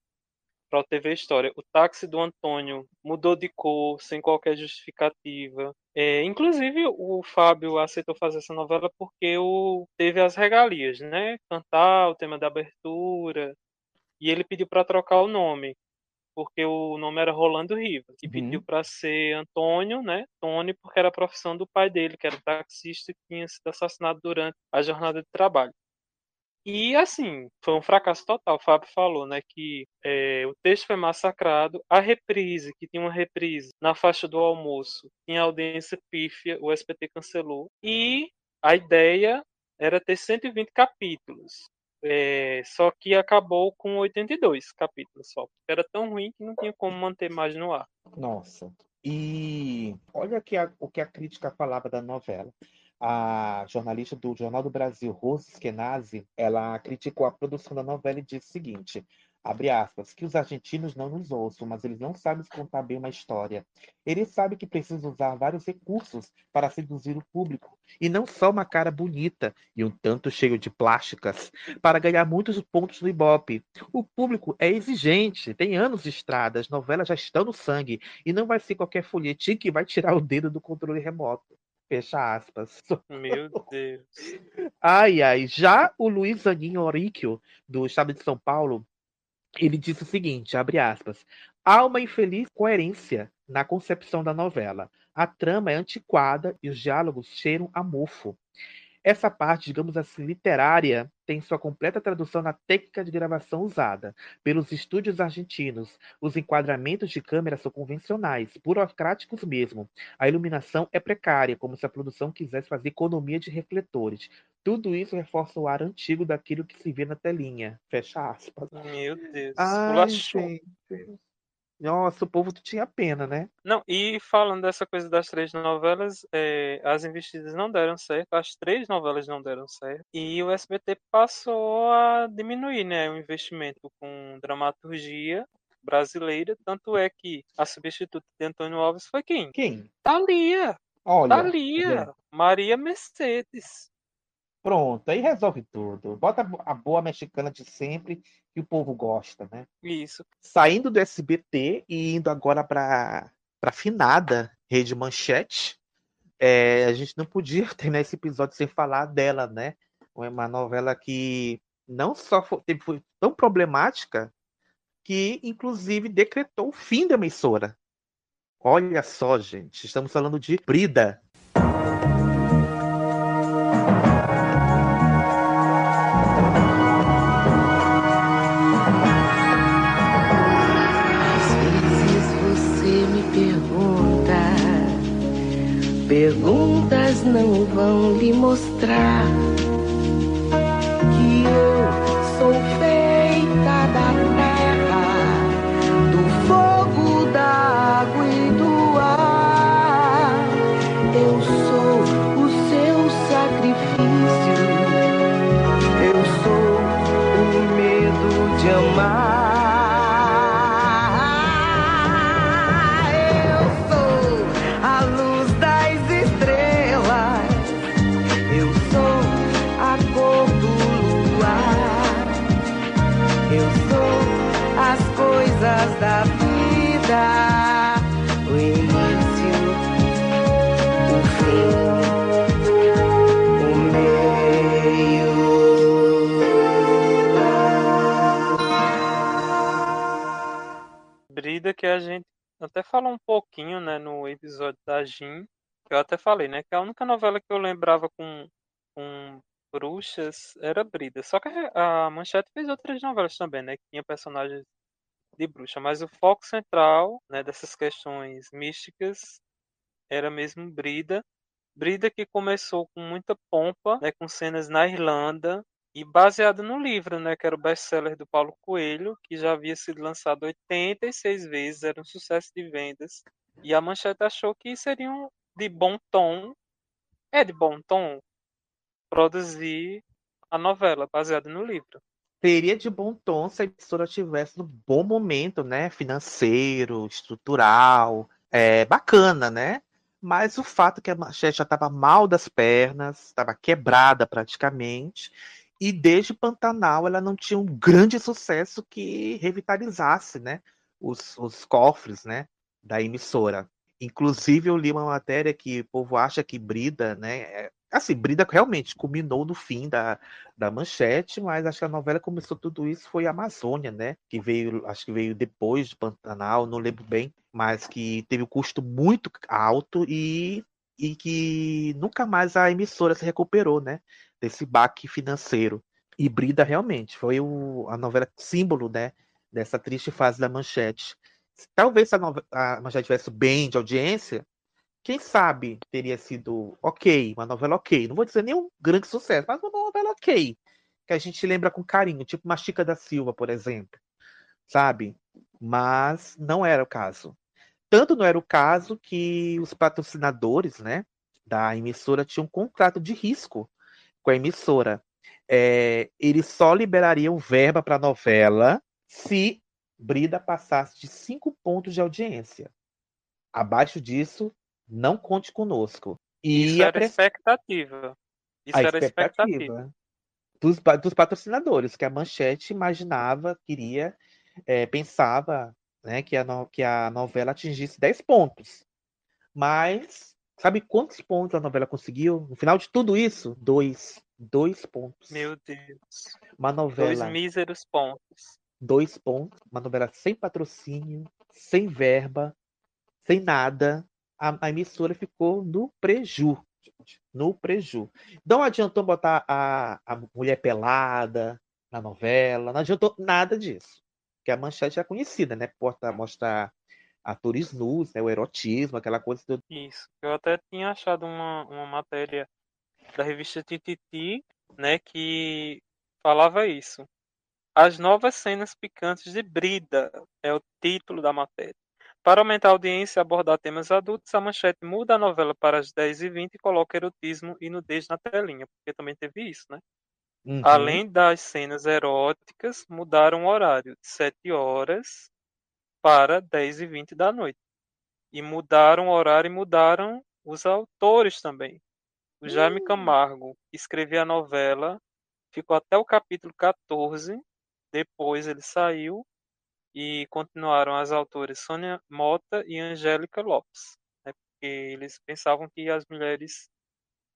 para o TV História. O táxi do Antônio mudou de cor sem qualquer justificativa. É, inclusive, o Fábio aceitou fazer essa novela porque o, teve as regalias, né? Cantar o tema da abertura. E ele pediu para trocar o nome, porque o nome era Rolando Rivas. E pediu para ser Antônio, né? Tony, porque era a profissão do pai dele, que era taxista que tinha sido assassinado durante a jornada de trabalho. E assim, foi um fracasso total. O Fábio falou, né, que é, o texto foi massacrado. A reprise, que tinha uma reprise na faixa do almoço, tinha audiência pífia, o SBT cancelou. E a ideia era ter 120 capítulos. É, só que acabou com 82 capítulos só. Era tão ruim que não tinha como manter mais no ar. Nossa. E olha que a- o que a crítica falava da novela. A jornalista do Jornal do Brasil, Rose Skenazi, ela criticou a produção da novela e disse o seguinte: abre aspas, que os argentinos não nos ouçam, mas eles não sabem contar bem uma história. Eles sabem que precisam usar vários recursos para seduzir o público, e não só uma cara bonita e um tanto cheio de plásticas, para ganhar muitos pontos no Ibope. O público é exigente, tem anos de estrada, as novelas já estão no sangue, e não vai ser qualquer folhetim que vai tirar o dedo do controle remoto. Fecha aspas. Meu Deus. Ai, ai. Já o Luiz Aninho Oríquio, do estado de São Paulo, ele disse o seguinte, abre aspas, há uma infeliz coerência na concepção da novela. A trama é antiquada e os diálogos cheiram a mofo. Essa parte, digamos assim, literária, tem sua completa tradução na técnica de gravação usada pelos estúdios argentinos. Os enquadramentos de câmera são convencionais, burocráticos mesmo. A iluminação é precária, como se a produção quisesse fazer economia de refletores. Tudo isso reforça o ar antigo daquilo que se vê na telinha. Fecha aspas. Meu Deus. Ai, gente. Nossa, o povo tinha pena, né? Não, e falando dessa coisa das três novelas, é, as investidas não deram certo, as três novelas não deram certo, e o SBT passou a diminuir né, o investimento com dramaturgia brasileira, tanto é que a substituta de Antônio Alves foi quem? Quem? Thalia. Olha. Thalia. Maria Mercedes. Pronto, aí resolve tudo. Bota a boa mexicana de sempre que o povo gosta, né? Isso. Saindo do SBT e indo agora para para finada Rede Manchete, é, a gente não podia terminar esse episódio sem falar dela, né? É uma novela que não só foi, foi tão problemática que, inclusive, decretou o fim da emissora. Olha só, gente, estamos falando de Brida. Perguntas não vão lhe mostrar Que a gente até falou um pouquinho, né, no episódio da Jin. Eu até falei, né, que a única novela que eu lembrava com, com bruxas era Brida. Só que a Manchete fez outras novelas também, né, que tinha personagens de bruxa, mas o foco central, né, dessas questões místicas era mesmo Brida. Brida que começou com muita pompa, né, com cenas na Irlanda, e baseado no livro, né, que era o best-seller do Paulo Coelho, que já havia sido lançado 86 vezes, era um sucesso de vendas. E a Manchete achou que seriam de bom tom, é de bom tom, produzir a novela baseada no livro. Seria de bom tom se a emissora tivesse no bom momento, né? Financeiro, estrutural, é, bacana, né? Mas o fato é que a Manchete já estava mal das pernas, estava quebrada praticamente, e desde Pantanal ela não tinha um grande sucesso que revitalizasse, né? Os, os cofres, né? Da emissora. Inclusive eu li uma matéria que o povo acha que Brida, né? é- Assim, Brida realmente culminou no fim da, da manchete, mas acho que a novela começou tudo isso foi a Amazônia, né? Que veio, acho que veio depois de Pantanal, não lembro bem, mas que teve um custo muito alto e, e que nunca mais a emissora se recuperou, né? Desse baque financeiro. E Brida realmente foi o, a novela símbolo, né? Dessa triste fase da manchete. Talvez se a, nove- a manchete tivesse bem de audiência, quem sabe teria sido ok, uma novela ok. Não vou dizer nenhum grande sucesso, mas uma novela ok. Que a gente lembra com carinho, tipo uma Chica da Silva, por exemplo. Sabe? Mas não era o caso. Tanto não era o caso que os patrocinadores, né, da emissora tinham um contrato de risco com a emissora. É, eles só liberariam verba para a novela se Brida passasse de cinco pontos de audiência. Abaixo disso, não conte conosco. E Isso a era pre- expectativa. Isso a era expectativa. dos, pa- dos patrocinadores, que a Manchete imaginava, queria, eh, pensava né, que, a no- que a novela atingisse 10 pontos. Mas, sabe quantos pontos a novela conseguiu? No final de tudo isso, dois. Dois pontos. Meu Deus. Uma Dois novela, míseros pontos. dois pontos. Uma novela sem patrocínio, sem verba, sem nada. A, a emissora ficou no preju. No preju. Não adiantou botar a, a mulher pelada na novela, não adiantou nada disso. Porque a manchete é conhecida, né? Porta, mostrar atores nus, né? O erotismo, aquela coisa do. Isso. Eu até tinha achado uma, uma matéria da revista Tititi, né, que falava isso. As novas cenas picantes de Brida é o título da matéria. Para aumentar a audiência e abordar temas adultos, a manchete muda a novela para as 10h20 e coloca erotismo e nudez na telinha, porque também teve isso, né? Uhum. Além das cenas eróticas, mudaram o horário de 7 horas para 10h20 da noite. E mudaram o horário e mudaram os autores também. O Jaime Camargo que escrevia a novela, ficou até o capítulo 14, depois ele saiu e continuaram as autoras Sônia Mota e Angélica Lopes, né, porque eles pensavam que as mulheres,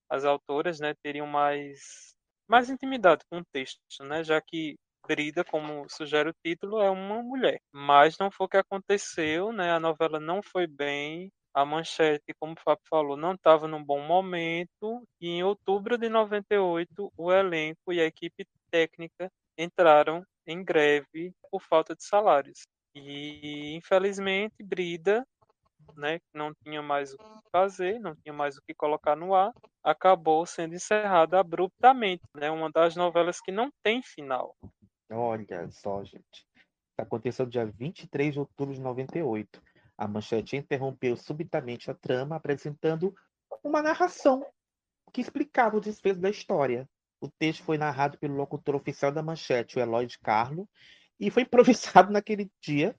as autoras, né, teriam mais mais intimidade com o texto, né, já que Brida, como sugere o título, é uma mulher. Mas não foi o que aconteceu, né? A novela não foi bem. A Manchete, como o Fábio falou, não estava num bom momento. E em outubro de 98, o elenco e a equipe técnica entraram em greve por falta de salários. E infelizmente Brida, né, não tinha mais o que fazer, não tinha mais o que colocar no ar, acabou sendo encerrada abruptamente, né? Uma das novelas que não tem final. Olha só, gente. Isso aconteceu dia 23 de outubro de 98. A manchete interrompeu subitamente a trama, apresentando uma narração que explicava o desfecho da história. O texto foi narrado pelo locutor oficial da manchete, o Eloy de Carlo, e foi improvisado naquele dia.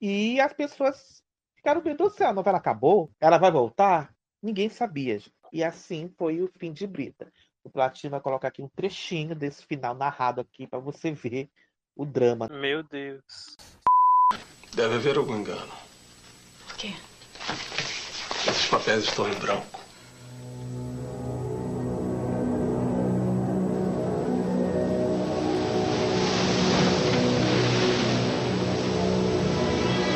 E as pessoas ficaram vendo se a novela acabou, ela vai voltar? Ninguém sabia. E assim foi o fim de Brita. O Platino vai colocar aqui um trechinho desse final narrado aqui para você ver o drama. Meu Deus. Deve haver algum engano. Por quê? Esses papéis estão em branco.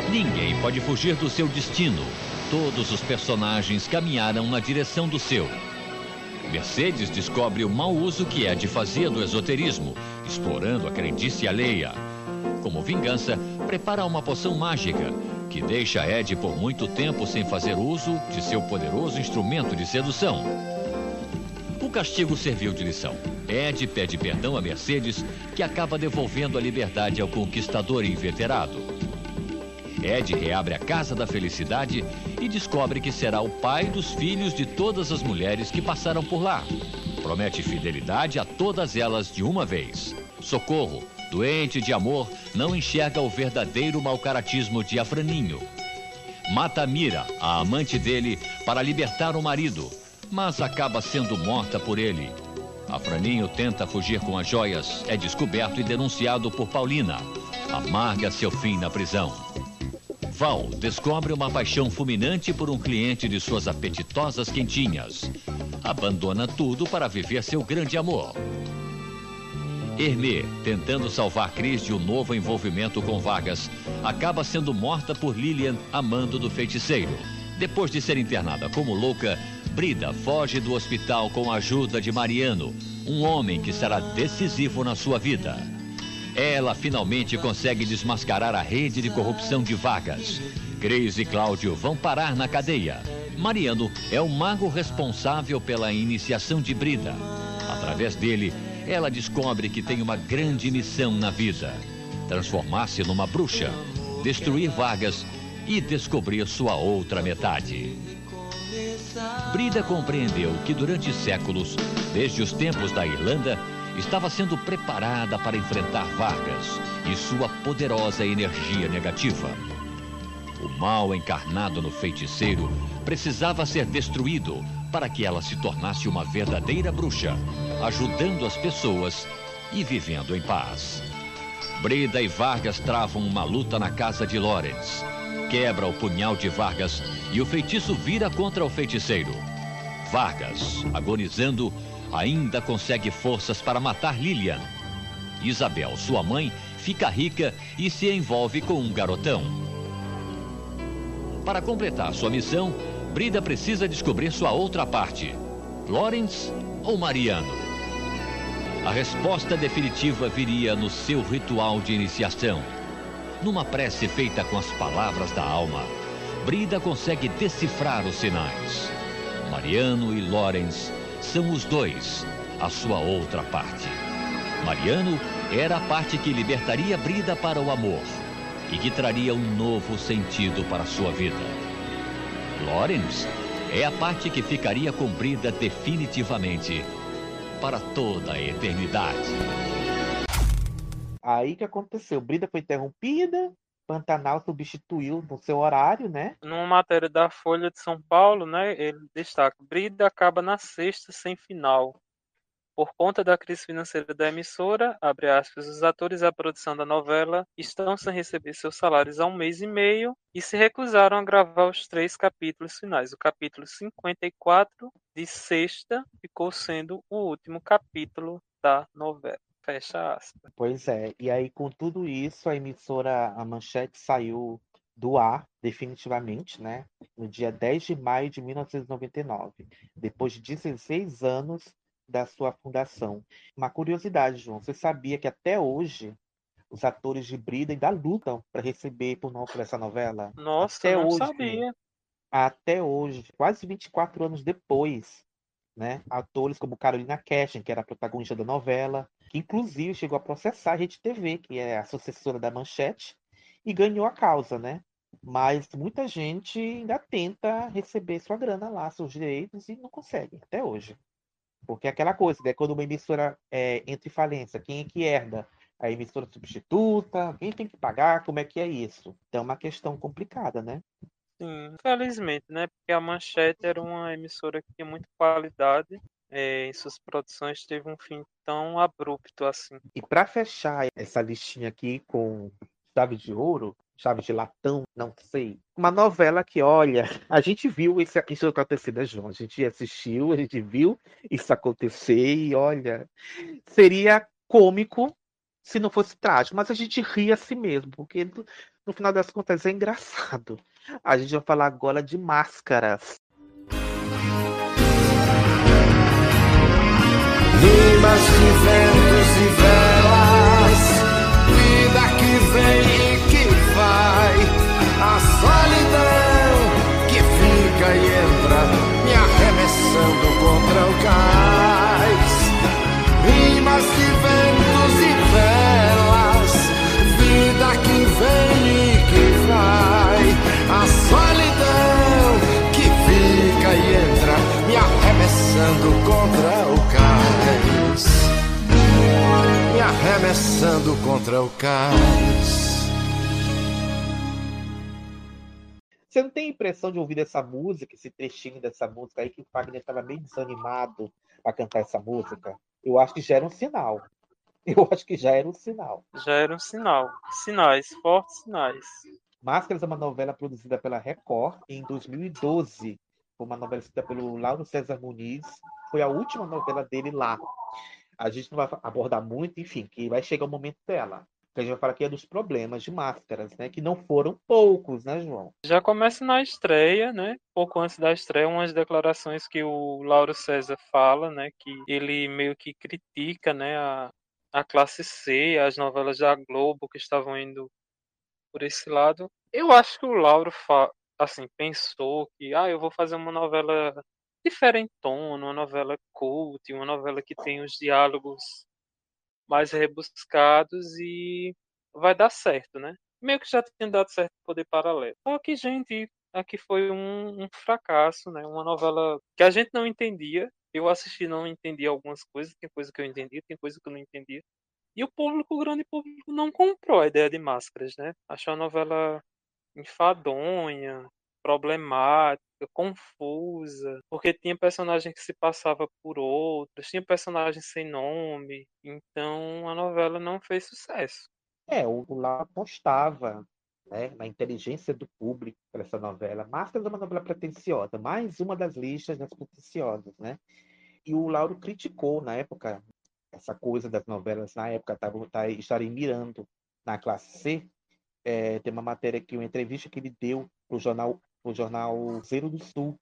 Ninguém pode fugir do seu destino. Todos os personagens caminharam na direção do seu. Mercedes descobre o mau uso que Ed fazia do esoterismo, explorando a crendice alheia. Como vingança, prepara uma poção mágica que deixa Ed por muito tempo sem fazer uso de seu poderoso instrumento de sedução. O castigo serviu de lição. Ed pede perdão a Mercedes, que acaba devolvendo a liberdade ao conquistador inveterado. Ed reabre a Casa da Felicidade e descobre que será o pai dos filhos de todas as mulheres que passaram por lá. Promete fidelidade a todas elas de uma vez. Socorro, doente de amor, não enxerga o verdadeiro malcaratismo de Afraninho. Mata Mira, a amante dele, para libertar o marido, mas acaba sendo morta por ele. Afraninho tenta fugir com as joias, é descoberto e denunciado por Paulina. Amarga seu fim na prisão. Val descobre uma paixão fulminante por um cliente de suas apetitosas quentinhas. Abandona tudo para viver seu grande amor. Hermê, tentando salvar Cris de um novo envolvimento com Vargas, acaba sendo morta por Lilian, amando do feiticeiro. Depois de ser internada como louca, Brida foge do hospital com a ajuda de Mariano, um homem que será decisivo na sua vida. Ela finalmente consegue desmascarar a rede de corrupção de Vargas. Cris e Cláudio vão parar na cadeia. Mariano é o mago responsável pela iniciação de Brida. Através dele, ela descobre que tem uma grande missão na vida: transformar-se numa bruxa, destruir Vargas e descobrir sua outra metade. Brida compreendeu que durante séculos, desde os tempos da Irlanda, estava sendo preparada para enfrentar Vargas e sua poderosa energia negativa. O mal encarnado no feiticeiro precisava ser destruído para que ela se tornasse uma verdadeira bruxa, ajudando as pessoas e vivendo em paz. Brida e Vargas travam uma luta na casa de Lawrence. Quebra o punhal de Vargas e o feitiço vira contra o feiticeiro. Vargas, agonizando, ainda consegue forças para matar Lilian. Isabel, sua mãe, fica rica e se envolve com um garotão. Para completar sua missão, Brida precisa descobrir sua outra parte: Lawrence ou Mariano? A resposta definitiva viria no seu ritual de iniciação. Numa prece feita com as palavras da alma, Brida consegue decifrar os sinais. Mariano e Lawrence são os dois, a sua outra parte. Mariano era a parte que libertaria Brida para o amor e que traria um novo sentido para sua vida. Lawrence é a parte que ficaria com Brida definitivamente para toda a eternidade. Aí que aconteceu? Brida foi interrompida, Pantanal substituiu no seu horário, né? Numa matéria da Folha de São Paulo, né, ele destaca: Brida acaba na sexta sem final. Por conta da crise financeira da emissora, abre aspas, os atores da produção da novela estão sem receber seus salários há um mês e meio e se recusaram a gravar os três capítulos finais. O capítulo 54 de sexta ficou sendo o último capítulo da novela. Fecha aspas. Pois é, e aí com tudo isso, a emissora A Manchete saiu do ar definitivamente, né? No dia 10 de maio de 1999, depois de 16 anos da sua fundação. Uma curiosidade, João, você sabia que até hoje os atores de Brida ainda lutam para receber por não por essa novela? Nossa, até não hoje, sabia. Até hoje, quase 24 anos depois, né? Atores como Carolina Cashin, que era a protagonista da novela, que inclusive chegou a processar a Rede TV, que é a sucessora da Manchete, e ganhou a causa, né? Mas muita gente ainda tenta receber sua grana lá, seus direitos, e não consegue, até hoje. Porque é aquela coisa, né? Quando uma emissora é, entra em falência, quem é que herda? A emissora substituta? Quem tem que pagar? Como é que é isso? Então é uma questão complicada, né? Sim, infelizmente, né? Porque a Manchete era uma emissora que tinha muita qualidade é, em suas produções, teve um fim tão abrupto assim. E para fechar essa listinha aqui com chave de ouro, chave de latão, não sei. Uma novela que, olha, a gente viu isso, isso acontecer, né, João? A gente assistiu, a gente viu isso acontecer e, olha, seria cômico se não fosse trágico, mas a gente ri a si mesmo, porque no, no final das contas é engraçado. A gente vai falar agora de máscaras. De ventos e velas, arremessando contra o cais. Você não tem a impressão de ouvir essa música, esse trechinho dessa música aí, que o Fagner estava meio desanimado para cantar essa música? Eu acho que já era um sinal. Eu acho que já era um sinal. Já era um sinal. Sinais, fortes sinais. Máscaras é uma novela produzida pela Record em 2012. Foi uma novela escrita pelo Lauro César Muniz. Foi a última novela dele lá. A gente não vai abordar muito, enfim, que vai chegar o momento dela. Que a gente vai falar aqui é dos problemas de máscaras, né? Que não foram poucos, né, João? Já começa na estreia, né? Pouco antes da estreia, umas declarações que o Lauro César fala, né? Que ele meio que critica, né? A, a classe C, as novelas da Globo que estavam indo por esse lado. Eu acho que o Lauro, fa assim, pensou que, ah, eu vou fazer uma novela diferentona, uma novela cult, uma novela que tem os diálogos mais rebuscados e vai dar certo, né? Meio que já tinha dado certo Poder Paralelo. Só que, gente, aqui foi um, um fracasso, né? Uma novela que a gente não entendia, eu assisti não entendi algumas coisas, tem coisa que eu entendi, tem coisa que eu não entendi. E o público, o grande público, não comprou a ideia de máscaras, né? Achou a novela enfadonha, problemática, confusa, porque tinha personagem que se passava por outros, tinha personagem sem nome, então a novela não fez sucesso. É, o Lau apostava né, na inteligência do público para essa novela. Máscaras é uma novela pretensiosa, mais uma das listas das pretensiosas, né? E o Lauro criticou na época essa coisa das novelas na época tá, estarem mirando na classe C. É, tem uma matéria aqui, uma entrevista que ele deu para o jornal, pro jornal Zero do Sul,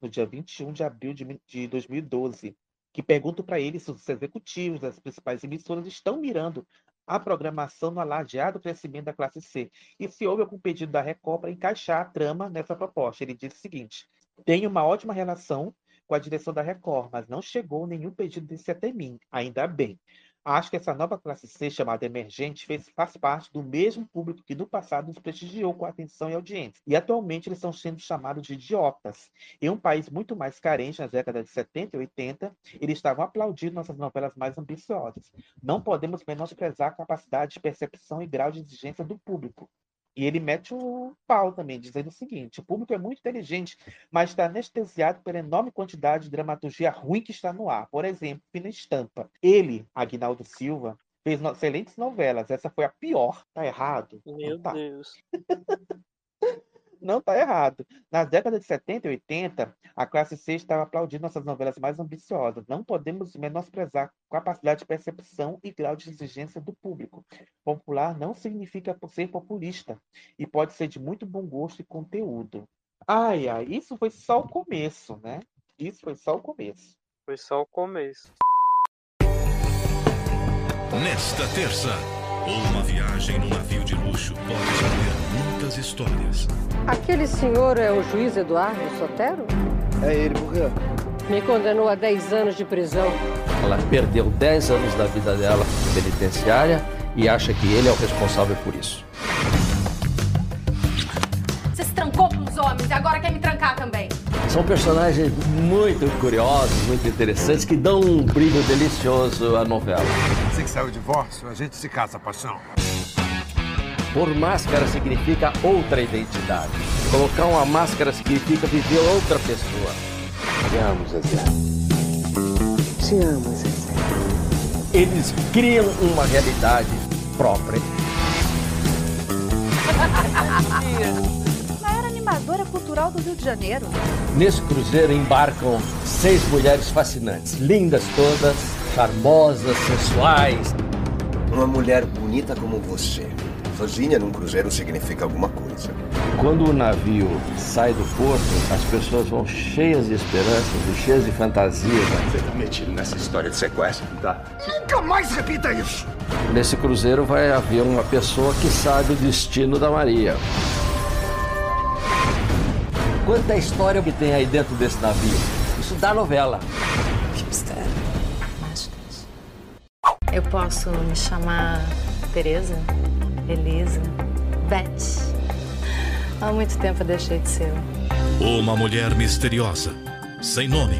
no dia 21 de abril de, de 2012, que pergunta para ele se os executivos das principais emissoras estão mirando a programação no alardeado crescimento da classe C e se houve algum pedido da Record para encaixar a trama nessa proposta. Ele disse o seguinte: tenho uma ótima relação com a direção da Record, mas não chegou nenhum pedido desse até mim, ainda bem. Acho que essa nova classe C, chamada emergente, fez, faz parte do mesmo público que no passado nos prestigiou com atenção e audiência. E atualmente eles estão sendo chamados de idiotas. Em um país muito mais carente, nas décadas de 70 e 80, eles estavam aplaudindo nossas novelas mais ambiciosas. Não podemos menosprezar a capacidade de percepção e grau de exigência do público. E ele mete o pau também, dizendo o seguinte: o público é muito inteligente, mas está anestesiado pela enorme quantidade de dramaturgia ruim que está no ar. Por exemplo, Fina Estampa. Ele, Agnaldo Silva, fez excelentes novelas. Essa foi a pior. Tá errado? Meu tá. Deus. Não está errado. Nas décadas de 70 e 80, a classe C estava aplaudindo nossas novelas mais ambiciosas. Não podemos menosprezar a capacidade de percepção e grau de exigência do público. Popular não significa ser populista e pode ser de muito bom gosto e conteúdo. Ai, ai, isso foi só o começo, né? Isso foi só o começo. Foi só o começo. Nesta terça, uma viagem no navio de luxo pode esconder muitas histórias. Aquele senhor é o juiz Eduardo Sotero? É ele, por quê? Me condenou a 10 anos de prisão. Ela perdeu 10 anos da vida dela penitenciária e acha que ele é o responsável por isso. Você se trancou com os homens e agora quer me trancar também. São personagens muito curiosos, muito interessantes, que dão um brilho delicioso à novela. Assim que saiu o divórcio, a gente se casa, paixão. Por máscara significa outra identidade. Colocar uma máscara significa viver outra pessoa. Te amo, Zezé. Te amo, Zezé. Eles criam uma realidade própria. Maior animadora cultural do Rio de Janeiro. Nesse cruzeiro embarcam seis mulheres fascinantes, lindas todas, charmosas, sensuais. Uma mulher bonita como você, sozinha num cruzeiro significa alguma coisa. Quando o navio sai do porto, as pessoas vão cheias de esperanças e cheias de fantasias. Você tá metido nessa história de sequestro, tá? Nunca mais repita isso! Nesse cruzeiro vai haver uma pessoa que sabe o destino da Maria. Quanta história que tem aí dentro desse navio? Isso dá novela. Eu posso me chamar Teresa, Elisa, Beth. Há muito tempo eu deixei de ser. Uma mulher misteriosa, sem nome,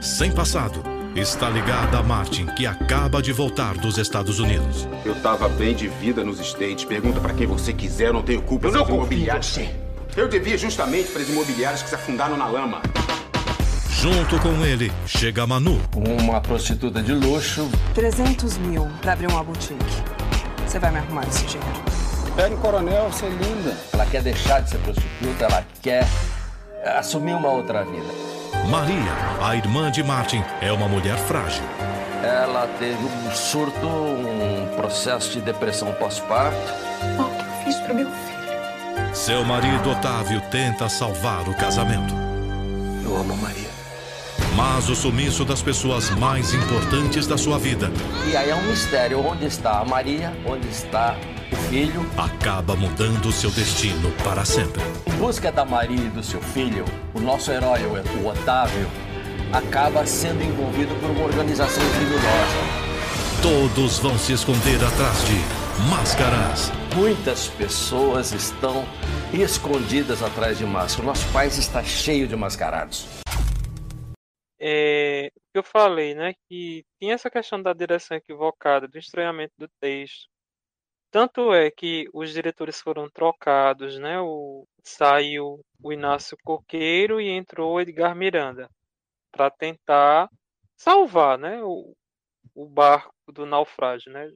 sem passado, está ligada a Martin, que acaba de voltar dos Estados Unidos. Eu tava bem de vida nos States. Pergunta pra quem você quiser, eu não tenho culpa. Eu não confio em você. Eu devia justamente para os imobiliários que se afundaram na lama. Junto com ele, chega Manu, Uma prostituta de luxo. 300 mil pra abrir uma boutique. Você vai me arrumar esse dinheiro. Pega o coronel, você é linda. Ela quer deixar de ser prostituta, ela quer assumir uma outra vida. Maria, a irmã de Martin, é uma mulher frágil. Ela teve um surto, um processo de depressão pós-parto. O que eu fiz pro meu filho? Seu marido Otávio tenta salvar o casamento. Eu amo Maria. Mas o sumiço das pessoas mais importantes da sua vida E aí é um mistério. Onde está a Maria? Onde está o filho? acaba mudando seu destino para sempre. Em busca da Maria e do seu filho, o nosso herói, o Otávio, acaba sendo envolvido por uma organização criminosa. Todos vão se esconder atrás de máscaras. Muitas pessoas estão escondidas atrás de máscara. O nosso país está cheio de mascarados. É, que eu falei, né, que tinha essa questão da direção equivocada, do estranhamento do texto. Tanto é que os diretores foram trocados, né? O, saiu o Inácio Coqueiro e entrou o Edgar Miranda para tentar salvar, né, o, o barco do naufrágio, né?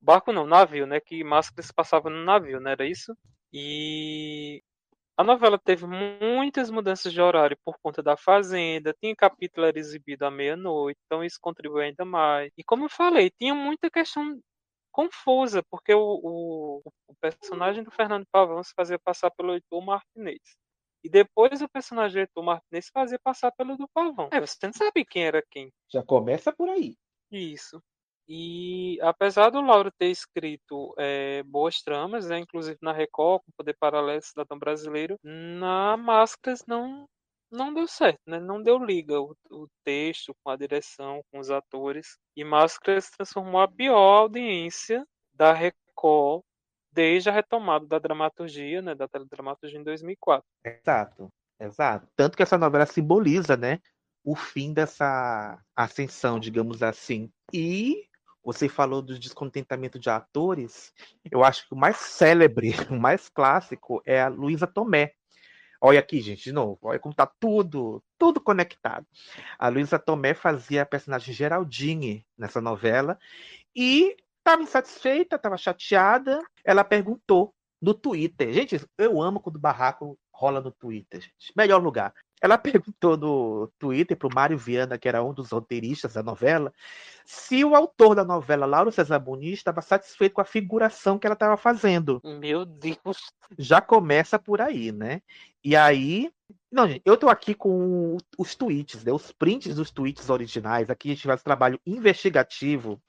Barco não, navio, né? Que Máscaras passava no navio, não era isso? E a novela teve muitas mudanças de horário por conta da Fazenda, tinha capítulo era exibido à meia-noite, então isso contribuiu ainda mais. E como eu falei, tinha muita questão confusa, porque o, o, o personagem do Fernando Pavão se fazia passar pelo Heitor Martinez. E depois o personagem do Heitor Martinez se fazia passar pelo do Pavão. É, você não sabe quem era quem. Já começa por aí. Isso. E apesar do Lauro ter escrito é, boas tramas, né, inclusive na Record, com Poder Paralelo Cidadão Brasileiro, na Máscaras não não deu certo, né? Não deu liga o, o, texto com a direção, com os atores. E Máscaras transformou a pior audiência da Record desde a retomada da dramaturgia, né, da teledramaturgia em 2004. Exato, exato. Tanto que essa novela simboliza, né, o fim dessa ascensão, digamos assim. E você falou do descontentamento de atores. Eu acho que o mais célebre, o mais clássico é a Luísa Tomé. Olha aqui, gente, de novo. Olha como tá tudo, tudo conectado. A Luísa Tomé fazia a personagem Geraldine nessa novela e estava insatisfeita, estava chateada. Ela perguntou no Twitter. Gente, eu amo quando barraco rola no Twitter, gente. Melhor lugar. Ela perguntou no Twitter para o Mário Viana, que era um dos roteiristas da novela, se o autor da novela, Lauro César Muniz, estava satisfeito com a figuração que ela estava fazendo. Meu Deus! Já começa por aí, né? E aí. Não, gente, eu estou aqui com os tweets, né? os prints dos tweets originais. Aqui a gente faz um trabalho investigativo.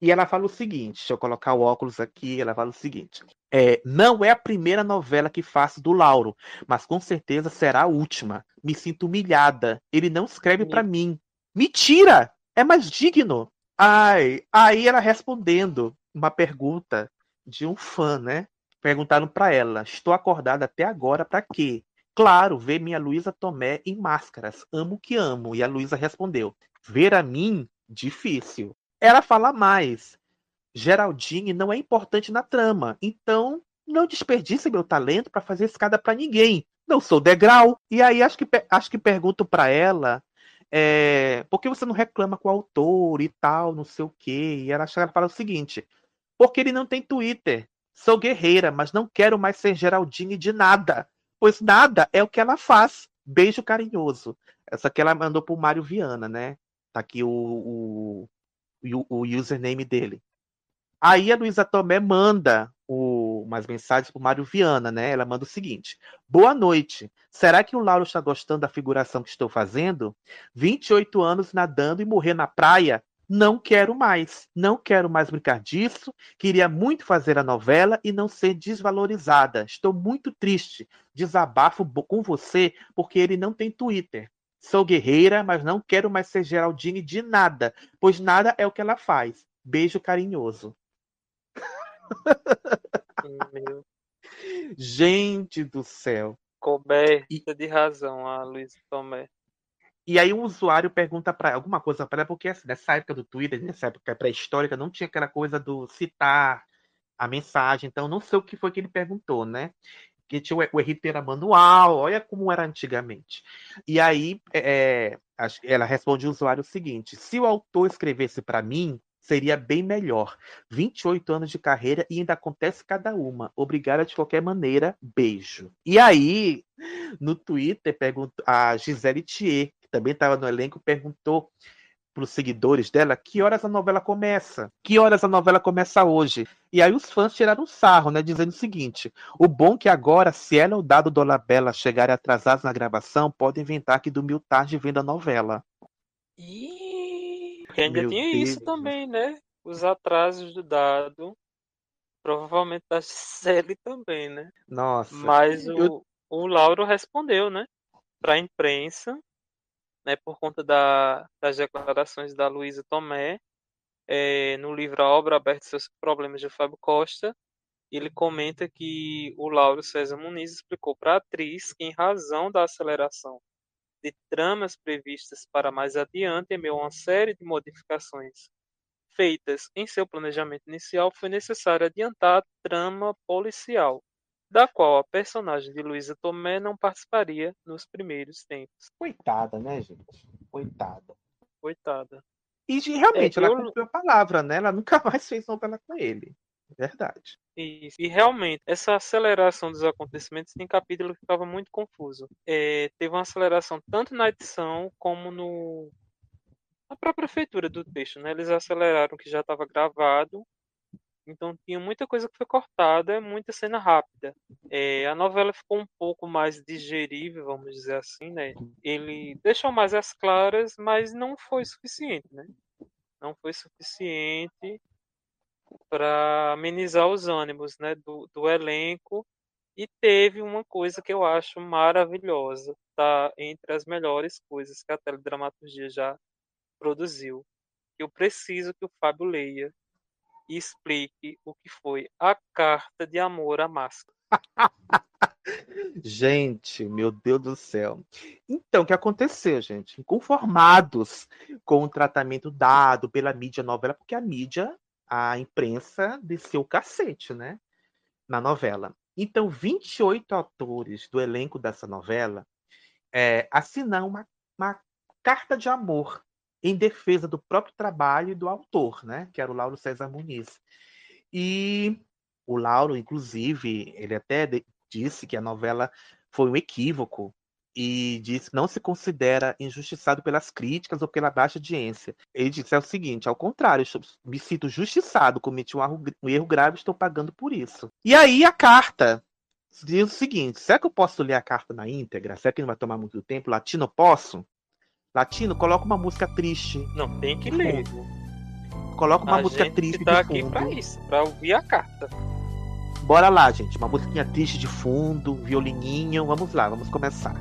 E ela fala o seguinte: deixa eu colocar o óculos aqui. Ela fala o seguinte: é, não é a primeira novela que faço do Lauro, mas com certeza será a última. Me sinto humilhada. Ele não escreve para mim. Mentira! É mais digno. Ai, aí ela respondendo uma pergunta de um fã, né? Perguntaram para ela: "Estou acordada até agora para quê?" Claro, ver minha Luísa Tomé em máscaras. Amo que amo. E a Luísa respondeu: "Ver a mim difícil." Ela fala mais. Geraldine não é importante na trama, então não desperdice meu talento para fazer escada para ninguém. Não sou degrau. E aí acho que, acho que pergunto para ela é, por que você não reclama com o autor e tal, não sei o quê. E ela, ela fala o seguinte: porque ele não tem Twitter. Sou guerreira, mas não quero mais ser Geraldine de nada, pois nada é o que ela faz. Beijo carinhoso. Essa que ela mandou pro Mário Viana, né? Tá aqui o, o, o, username dele. Aí a Luísa Tomé manda o, umas mensagens para Mário Viana, né? Ela manda o seguinte: Boa noite. Será que o Lauro está gostando da figuração que estou fazendo? 28 anos nadando e morrer na praia? Não quero mais. Não quero mais brincar disso. Queria muito fazer a novela e não ser desvalorizada. Estou muito triste. Desabafo com você porque ele não tem Twitter. Sou guerreira, mas não quero mais ser Geraldine de nada, pois nada é o que ela faz. Beijo carinhoso. Meu. Gente do céu. Coberta de razão a Luiz Tomé. E aí o usuário pergunta para alguma coisa para ela, porque assim, nessa época do Twitter, nessa época pré-histórica, não tinha aquela coisa do citar a mensagem, então não sei o que foi que ele perguntou, né? Que tinha o, RT era manual, olha como era antigamente. E aí é, é ela responde o usuário o seguinte: se o autor escrevesse para mim, seria bem melhor. 28 anos de carreira e ainda acontece cada uma. Obrigada de qualquer maneira. Beijo. E aí, no Twitter, a Gisele Thier, que também estava no elenco, perguntou para os seguidores dela que horas a novela começa. Que horas a novela começa hoje? E aí os fãs tiraram sarro, né? Dizendo o seguinte: o bom é que agora, se ela ou o dado Dolabella chegarem atrasados na gravação, podem inventar que dormiu tarde vendo a novela. Porque ainda Meu tinha Deus isso também, né? Os atrasos do dado. Provavelmente da série também, né? Nossa. Mas o, eu... o Lauro respondeu, né? Para a imprensa, né? Por conta da, das declarações da Luísa Tomé. É, no livro A Obra Aberta Seus Problemas de Fábio Costa, ele comenta que o Lauro César Muniz explicou para a atriz que, em razão da aceleração de tramas previstas para mais adiante, em meio a uma série de modificações feitas em seu planejamento inicial, foi necessário adiantar a trama policial, da qual a personagem de Luísa Tomé não participaria nos primeiros tempos. Coitada, né, gente? Coitada. Coitada. E de- realmente, É, ela eu- cumpriu a palavra, né? Ela nunca mais fez novela com ele. Verdade. Isso. E realmente, essa aceleração dos acontecimentos tem capítulo que ficava muito confuso. É, teve uma aceleração tanto na edição como no na própria feitura do texto, né? Eles aceleraram o que já estava gravado, então tinha muita coisa que foi cortada, muita cena rápida. É, a novela ficou um pouco mais digerível, vamos dizer assim, né? Ele deixou mais as claras, mas não foi suficiente, né? Não foi suficiente para amenizar os ânimos né, do, do elenco. E teve uma coisa que eu acho maravilhosa, tá entre as melhores coisas que a teledramaturgia já produziu. Eu preciso que o Fábio leia e explique o que foi a carta de amor à máscara. Gente, meu Deus do céu. Então, o que aconteceu, gente? Inconformados com o tratamento dado pela mídia novela, porque a mídia, a imprensa, desceu o cacete, né? Na novela. Então, 28 autores do elenco dessa novela é, assinam uma, uma carta de amor em defesa do próprio trabalho e do autor, né? Que era o Lauro César Muniz. E o Lauro, inclusive, ele até disse que a novela foi um equívoco e disse que não se considera injustiçado pelas críticas ou pela baixa audiência. Ele disse é o seguinte, ao contrário, me sinto justiçado, cometi um erro, um erro grave, estou pagando por isso. E aí a carta diz o seguinte, será que eu posso ler a carta na íntegra? Será que não vai tomar muito tempo? Latino, posso? Latino, coloca uma música triste. Não, tem que ler. Coloca uma a música gente triste tá de aqui fundo. para isso, para ouvir a carta. Bora lá, gente. Uma musiquinha triste de fundo, violininho. Vamos lá, vamos começar.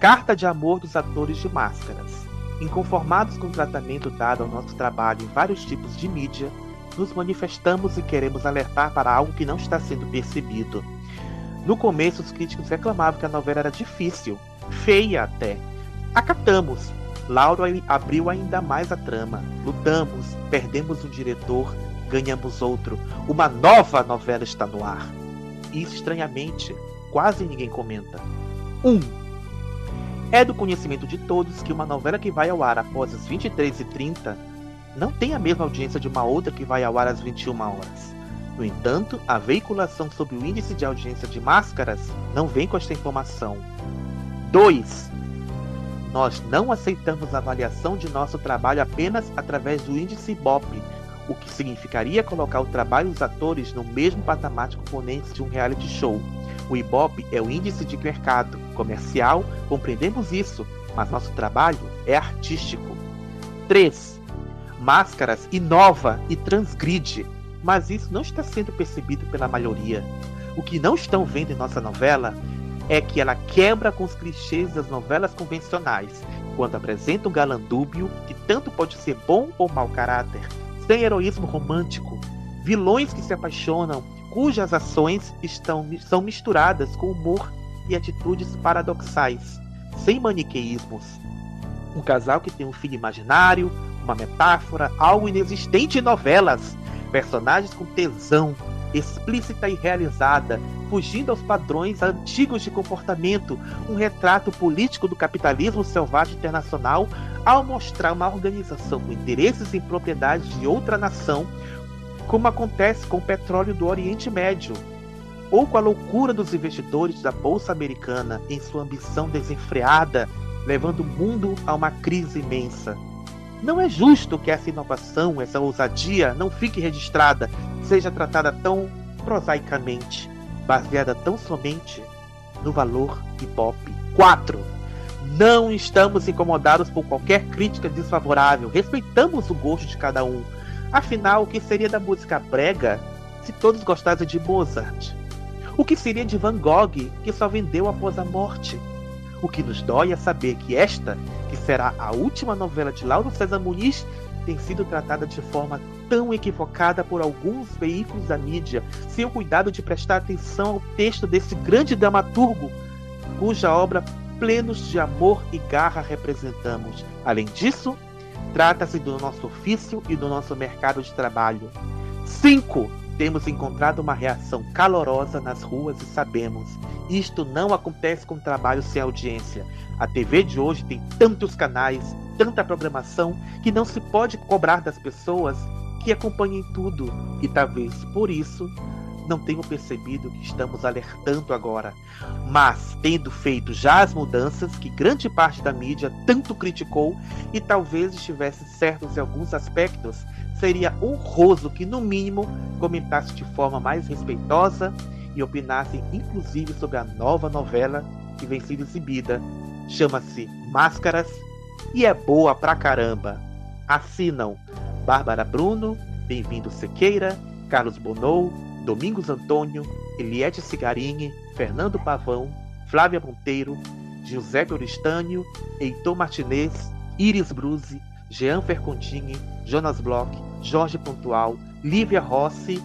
Carta de amor dos atores de máscaras. Inconformados com o tratamento dado ao nosso trabalho em vários tipos de mídia, nos manifestamos e queremos alertar para algo que não está sendo percebido. No começo, os críticos reclamavam que a novela era difícil, feia até. Acatamos. Lauro abriu ainda mais a trama. Lutamos, perdemos um diretor, ganhamos outro. Uma nova novela está no ar. E estranhamente, quase ninguém comenta. 1. Um, é do conhecimento de todos que uma novela que vai ao ar após as 23h30 não tem a mesma audiência de uma outra que vai ao ar às 21 horas. No entanto, a veiculação sobre o índice de audiência de máscaras não vem com esta informação. 2. Nós não aceitamos a avaliação de nosso trabalho apenas através do índice Ibope, o que significaria colocar o trabalho dos atores no mesmo patamar de componentes de um reality show. O Ibope é o índice de mercado comercial, compreendemos isso, mas nosso trabalho é artístico. 3. Máscaras inova e transgride, mas isso não está sendo percebido pela maioria. O que não estão vendo em nossa novela é que ela quebra com os clichês das novelas convencionais, quando apresenta um galã dúbio que tanto pode ser bom ou mau caráter, sem heroísmo romântico, vilões que se apaixonam, cujas ações estão, são misturadas com humor e atitudes paradoxais, sem maniqueísmos. Um casal que tem um filho imaginário, uma metáfora, algo inexistente em novelas, personagens com tesão, explícita e realizada, fugindo aos padrões antigos de comportamento, um retrato político do capitalismo selvagem internacional, ao mostrar uma organização com interesses em propriedades de outra nação, como acontece com o petróleo do Oriente Médio, ou com a loucura dos investidores da Bolsa Americana em sua ambição desenfreada, levando o mundo a uma crise imensa. Não é justo que essa inovação, essa ousadia não fique registrada, seja tratada tão prosaicamente, baseada tão somente no valor Ibope. 4. Não estamos incomodados por qualquer crítica desfavorável, respeitamos o gosto de cada um. Afinal, o que seria da música brega se todos gostassem de Mozart? O que seria de Van Gogh, que só vendeu após a morte? O que nos dói é saber que esta, que será a última novela de Lauro César Muniz, tem sido tratada de forma tão equivocada por alguns veículos da mídia, sem o cuidado de prestar atenção ao texto desse grande dramaturgo, cuja obra plenos de amor e garra representamos. Além disso, trata-se do nosso ofício e do nosso mercado de trabalho. 5. Temos encontrado uma reação calorosa nas ruas e sabemos, isto não acontece com trabalho sem audiência. A TV de hoje tem tantos canais, tanta programação, que não se pode cobrar das pessoas que acompanhem tudo. E talvez por isso não tenham percebido que estamos alertando agora. Mas, tendo feito já as mudanças que grande parte da mídia tanto criticou e talvez estivesse certos em alguns aspectos, seria honroso que, no mínimo, comentasse de forma mais respeitosa e opinassem inclusive sobre a nova novela que vem sendo exibida. Chama-se Máscaras e é boa pra caramba. Assinam Bárbara Bruno, Bem-vindo Sequeira, Carlos Bonou, Domingos Antônio, Eliette Cigarini, Fernando Pavão, Flávia Monteiro, Giuseppe Oristânio, Heitor Martinez, Iris Bruzi, Jean Fercontini, Jonas Bloch, Jorge Pontual, Lívia Rossi,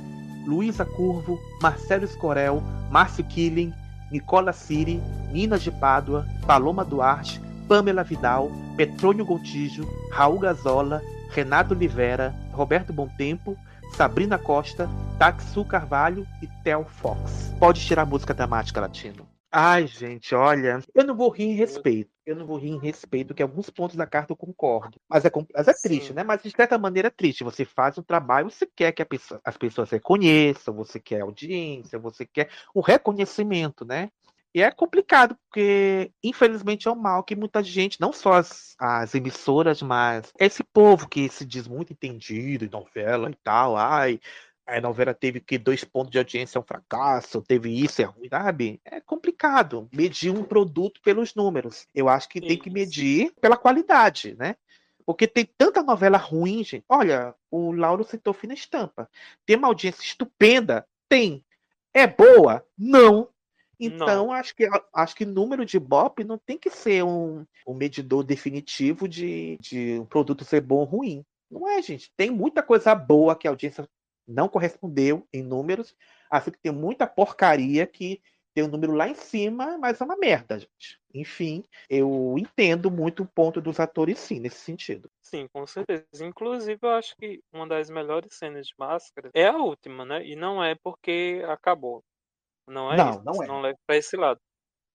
Luísa Curvo, Marcelo Escorel, Márcio Killing, Nicola Siri, Nina de Pádua, Paloma Duarte, Pamela Vidal, Petrônio Gontijo, Raul Gazola, Renato Oliveira, Roberto Tempo, Sabrina Costa, Taxu Carvalho e Tel Fox. Pode tirar a música dramática latino. Ai, gente, olha, eu não vou rir em respeito. Eu não vou rir em respeito, que alguns pontos da carta eu concordo. Mas é, mas é triste, né? Mas de certa maneira é triste. Você faz um trabalho, você quer que pessoa, as pessoas reconheçam, você quer audiência, você quer o reconhecimento, né? E é complicado, porque infelizmente é um mal que muita gente, não só as, as emissoras, mas esse povo que se diz muito entendido em novela e tal, ai, a novela teve que dois pontos de audiência é um fracasso, teve isso, é ruim, sabe? É complicado medir um produto pelos números. Eu acho que tem que medir pela qualidade, né? Porque tem tanta novela ruim, gente. Olha, o Lauro citou Fina Estampa. Tem uma audiência estupenda? Tem. É boa? Não. Então, acho que, acho que número de BOP não tem que ser um, um medidor definitivo de, de um produto ser bom ou ruim. Não é, gente. Tem muita coisa boa que a audiência não correspondeu em números, assim que tem muita porcaria que tem um número lá em cima, mas é uma merda, gente. Enfim, eu entendo muito o ponto dos atores, sim, nesse sentido. Sim, com certeza. Inclusive, eu acho que uma das melhores cenas de máscara é a última, né? E não é porque acabou. Não é Não, isso, não é. não leva para esse lado.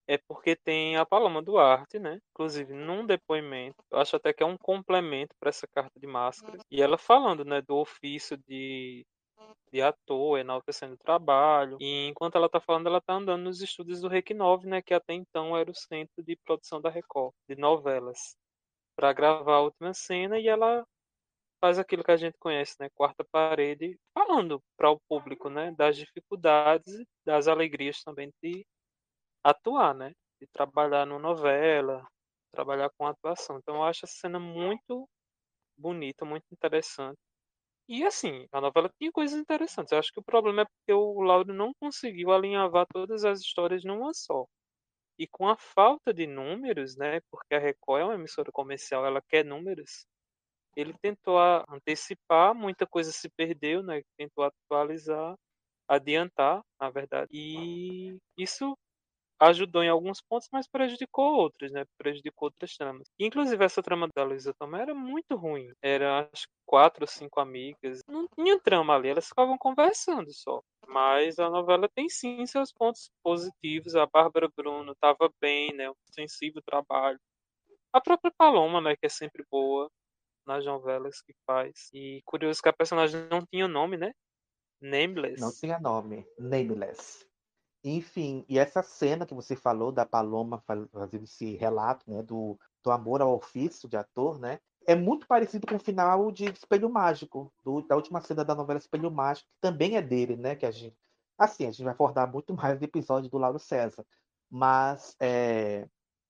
É porque tem a Paloma Duarte, né? Inclusive, num depoimento, eu acho até que é um complemento para essa carta de máscaras. E ela falando, né, do ofício de, de ator, enaltecendo o trabalho. E enquanto ela tá falando, ela tá andando nos estúdios do Rec 9, né? Que até então era o centro de produção da Record, de novelas. para gravar a última cena e ela faz aquilo que a gente conhece, né, quarta parede, falando para o público, né, das dificuldades, das alegrias também de atuar, né, de trabalhar numa novela, trabalhar com atuação. Então eu acho essa cena muito bonita, muito interessante. E assim, a novela tinha coisas interessantes. Eu acho que o problema é porque o Lauro não conseguiu alinhavar todas as histórias numa só. E com a falta de números, né, porque a Record é uma emissora comercial, ela quer números, ele tentou antecipar, muita coisa se perdeu, né? Tentou atualizar, adiantar, na verdade. E isso ajudou em alguns pontos, mas prejudicou outros, né? Prejudicou outras tramas. Inclusive, essa trama da Luísa também era muito ruim. Era, acho quatro ou cinco amigas. Não tinha trama ali, elas ficavam conversando só. Mas a novela tem sim seus pontos positivos. A Bárbara Bruno estava bem, né? Um sensível trabalho. A própria Paloma, né? Que é sempre boa nas novelas que faz. E curioso que a personagem não tinha nome, né? Nameless. Não tinha nome. Nameless. Enfim, e essa cena que você falou da Paloma fazendo esse relato, né, do, do amor ao ofício de ator, né, é muito parecido com o final de Espelho Mágico, do, da última cena da novela Espelho Mágico, que também é dele, né, que a gente, assim, a gente vai abordar muito mais do episódio do Lauro César, mas é,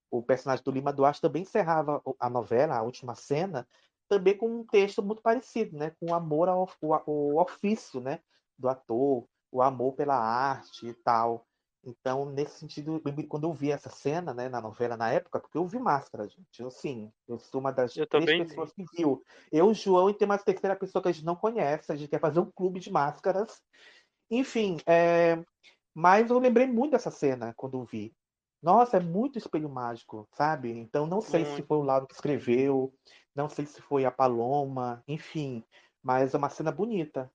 o personagem do Lima Duarte também encerrava a novela, a última cena, também com um texto muito parecido, né? Com amor ao, ao ofício, né? Do ator, o amor pela arte e tal. Então, nesse sentido, quando eu vi essa cena, né, na novela na época, porque eu vi Máscara, gente, eu sim, eu sou uma das eu três pessoas vi. que viu. Eu, João, e tem uma terceira pessoa que a gente não conhece, a gente quer fazer um clube de máscaras. Enfim, é... mas eu lembrei muito dessa cena quando eu vi. Nossa, é muito espelho mágico, sabe? Então não sei se foi o Lauro que escreveu, não sei se foi a Paloma, enfim, mas é uma cena bonita.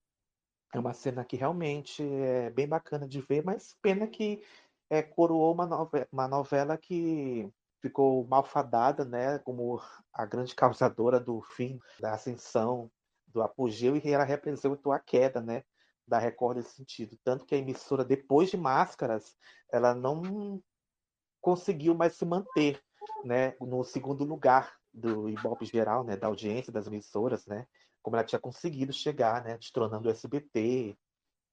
É uma cena que realmente é bem bacana de ver, mas pena que é, coroou uma, nove- uma novela que ficou malfadada, né, como a grande causadora do fim da ascensão, do apogeu, e ela representou a queda, né, da Record nesse sentido. Tanto que a emissora, depois de Máscaras, ela não conseguiu mais se manter, né, no segundo lugar do Ibope geral, né, da audiência das emissoras, né, como ela tinha conseguido chegar, né, destronando o SBT,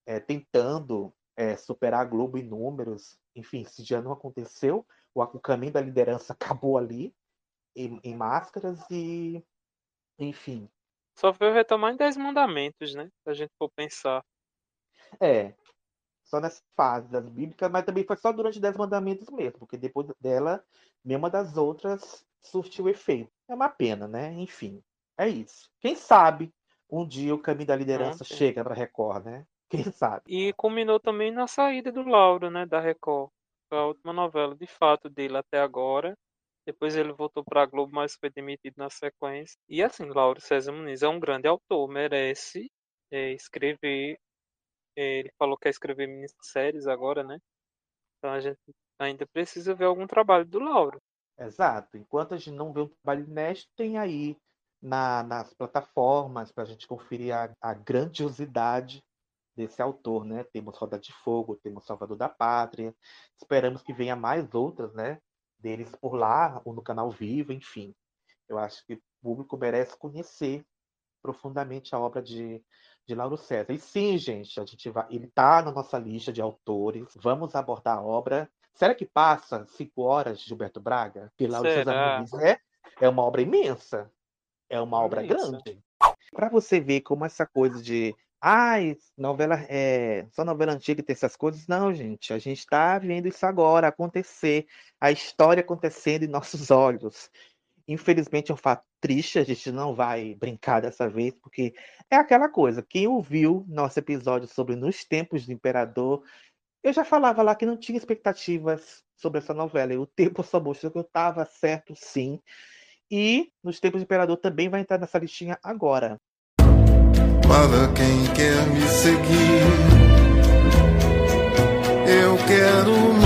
é, tentando é, superar a Globo em números, enfim, isso já não aconteceu, o, o caminho da liderança acabou ali, em, em Máscaras, e, enfim, Só veio retomar em 10 mandamentos, né? Se a gente for pensar. é, só nessa fase das bíblicas, mas também foi só durante Dez Mandamentos mesmo, porque depois dela, nenhuma das outras surtiu efeito. É uma pena, né? Enfim, é isso. Quem sabe um dia o caminho da liderança chega para Record, né? Quem sabe? E culminou também na saída do Lauro, né? Da Record. Foi a última novela, de fato, dele até agora. Depois ele voltou para a Globo, mas foi demitido na sequência. E assim, Lauro César Muniz é um grande autor, merece é, escrever. Ele falou que quer escrever minisséries agora, né? Então a gente ainda precisa ver algum trabalho do Lauro. Exato. Enquanto a gente não vê um trabalho inédito, tem aí na- nas plataformas para a gente conferir a, a grandiosidade desse autor, né? Temos Roda de Fogo, temos Salvador da Pátria. Esperamos que venha mais outras, né? Deles por lá, ou no canal Vivo, enfim. Eu acho que o público merece conhecer profundamente a obra de, de Lauro César. E sim, gente, a gente vai, ele está na nossa lista de autores. Vamos abordar a obra. Será que passa cinco horas de Gilberto Braga? Porque Lauro César Será? Muniz é, é uma obra imensa. É uma obra Imensa. grande. Para você ver como essa coisa de Ai, novela é só novela antiga tem essas coisas. Não, gente, a gente está vendo isso agora acontecer, a história acontecendo em nossos olhos. Infelizmente é um fato triste, a gente não vai brincar dessa vez, porque é aquela coisa. Quem ouviu nosso episódio sobre Nos Tempos do Imperador, eu já falava lá que não tinha expectativas sobre essa novela, e o tempo só mostrou que eu estava certo sim. E Nos Tempos do Imperador também vai entrar nessa listinha agora. Para quem quer me seguir, eu quero mais.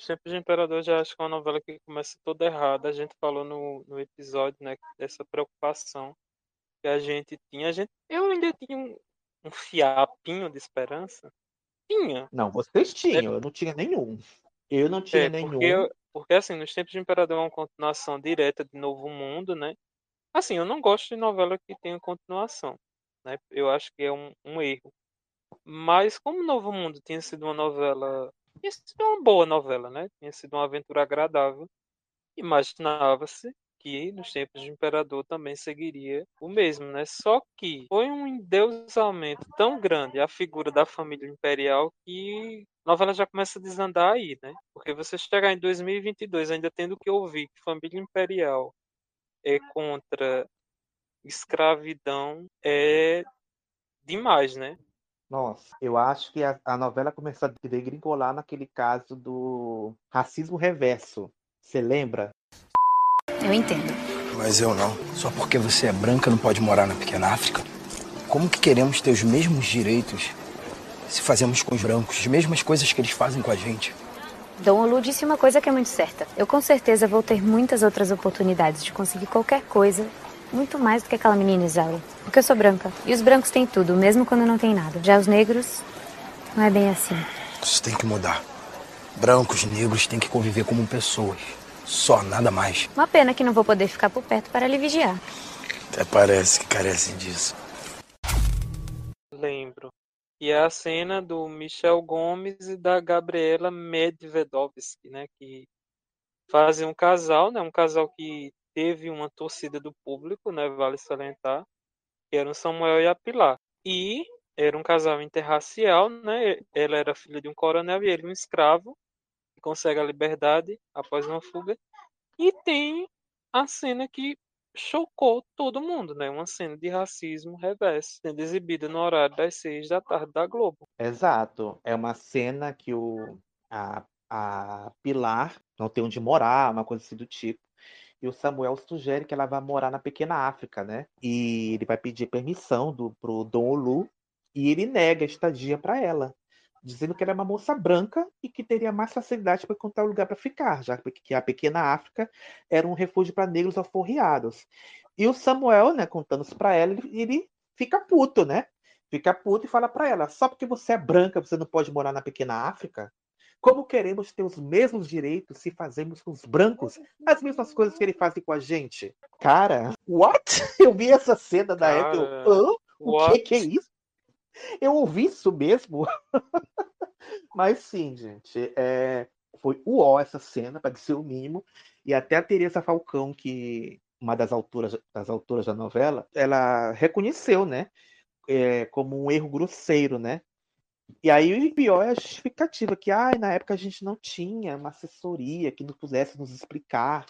É, nos tempos de Imperador já acho que é uma novela que começa toda errada. A gente falou no, no episódio, né, dessa preocupação que a gente tinha. A gente, eu ainda tinha um, um fiapinho de esperança. Tinha. Não, vocês tinham, eu não tinha nenhum. Eu não tinha É, nenhum. porque, eu- porque assim, nos tempos de Imperador é uma continuação direta de Novo Mundo, né? Assim, eu não gosto de novela que tenha continuação, né? Eu acho que é um, um erro. Mas como Novo Mundo tinha sido uma novela, tinha sido uma boa novela, né? Tinha sido uma aventura agradável, imaginava-se que nos tempos de Imperador também seguiria o mesmo, né? Só que foi um endeusamento tão grande a figura da família imperial que a novela já começa a desandar aí, né? Porque você chegar em 2022 ainda tendo que ouvir que família imperial é contra escravidão é demais, né? Nossa, eu acho que a, a novela começou a degringolar naquele caso do racismo reverso. Você lembra? Eu entendo. Mas eu não. Só porque você é branca não pode morar na pequena África? Como que queremos ter os mesmos direitos se fazemos com os brancos as mesmas coisas que eles fazem com a gente? Dom Olu disse uma coisa que é muito certa. Eu com certeza vou ter muitas outras oportunidades de conseguir qualquer coisa, muito mais do que aquela menina Isaura. Porque eu sou branca. E os brancos têm tudo, mesmo quando não tem nada. Já os negros, não é bem assim. Isso tem que mudar. Brancos, negros têm que conviver como pessoas. Só, nada mais. Uma pena que não vou poder ficar por perto para lhe vigiar. Até parece que carecem disso. Lembro. E é a cena do Michel Gomes e da Gabriela Medvedovsky, né? Que fazem um casal, né? Um casal que teve uma torcida do público, né, vale salientar, que eram Samuel e a Pilar. E era um casal interracial, né? Ela era filha de um coronel e ele um escravo, que consegue a liberdade após uma fuga. E tem a cena que chocou todo mundo, né? Uma cena de racismo reverso, sendo exibida no horário das seis da tarde da Globo. Exato. É uma cena que o, a, a Pilar não tem onde morar, uma coisa assim do tipo. E o Samuel sugere que ela vá morar na pequena África, né? E ele vai pedir permissão do, pro Dom Olu e ele nega a estadia para ela, dizendo que ela é uma moça branca e que teria mais facilidade para encontrar um lugar para ficar, já que a pequena África era um refúgio para negros alforriados. E o Samuel, né, contando isso para ela, ele, fica puto, né? Fica puto e fala para ela: só porque você é branca você não pode morar na pequena África? Como queremos ter os mesmos direitos se fazemos com os brancos as mesmas coisas que ele faz com a gente? Cara, what? Eu vi essa cena da. Eu, o que, que é isso? Eu ouvi isso mesmo. Mas sim, gente, é, foi o ó essa cena, para dizer o mínimo. E até a Teresa Falcão, que uma das autoras, das autoras da novela, ela reconheceu, né, é, como um erro grosseiro, né? E aí o pior é a justificativa, que ah, na época a gente não tinha uma assessoria que nos pudesse nos explicar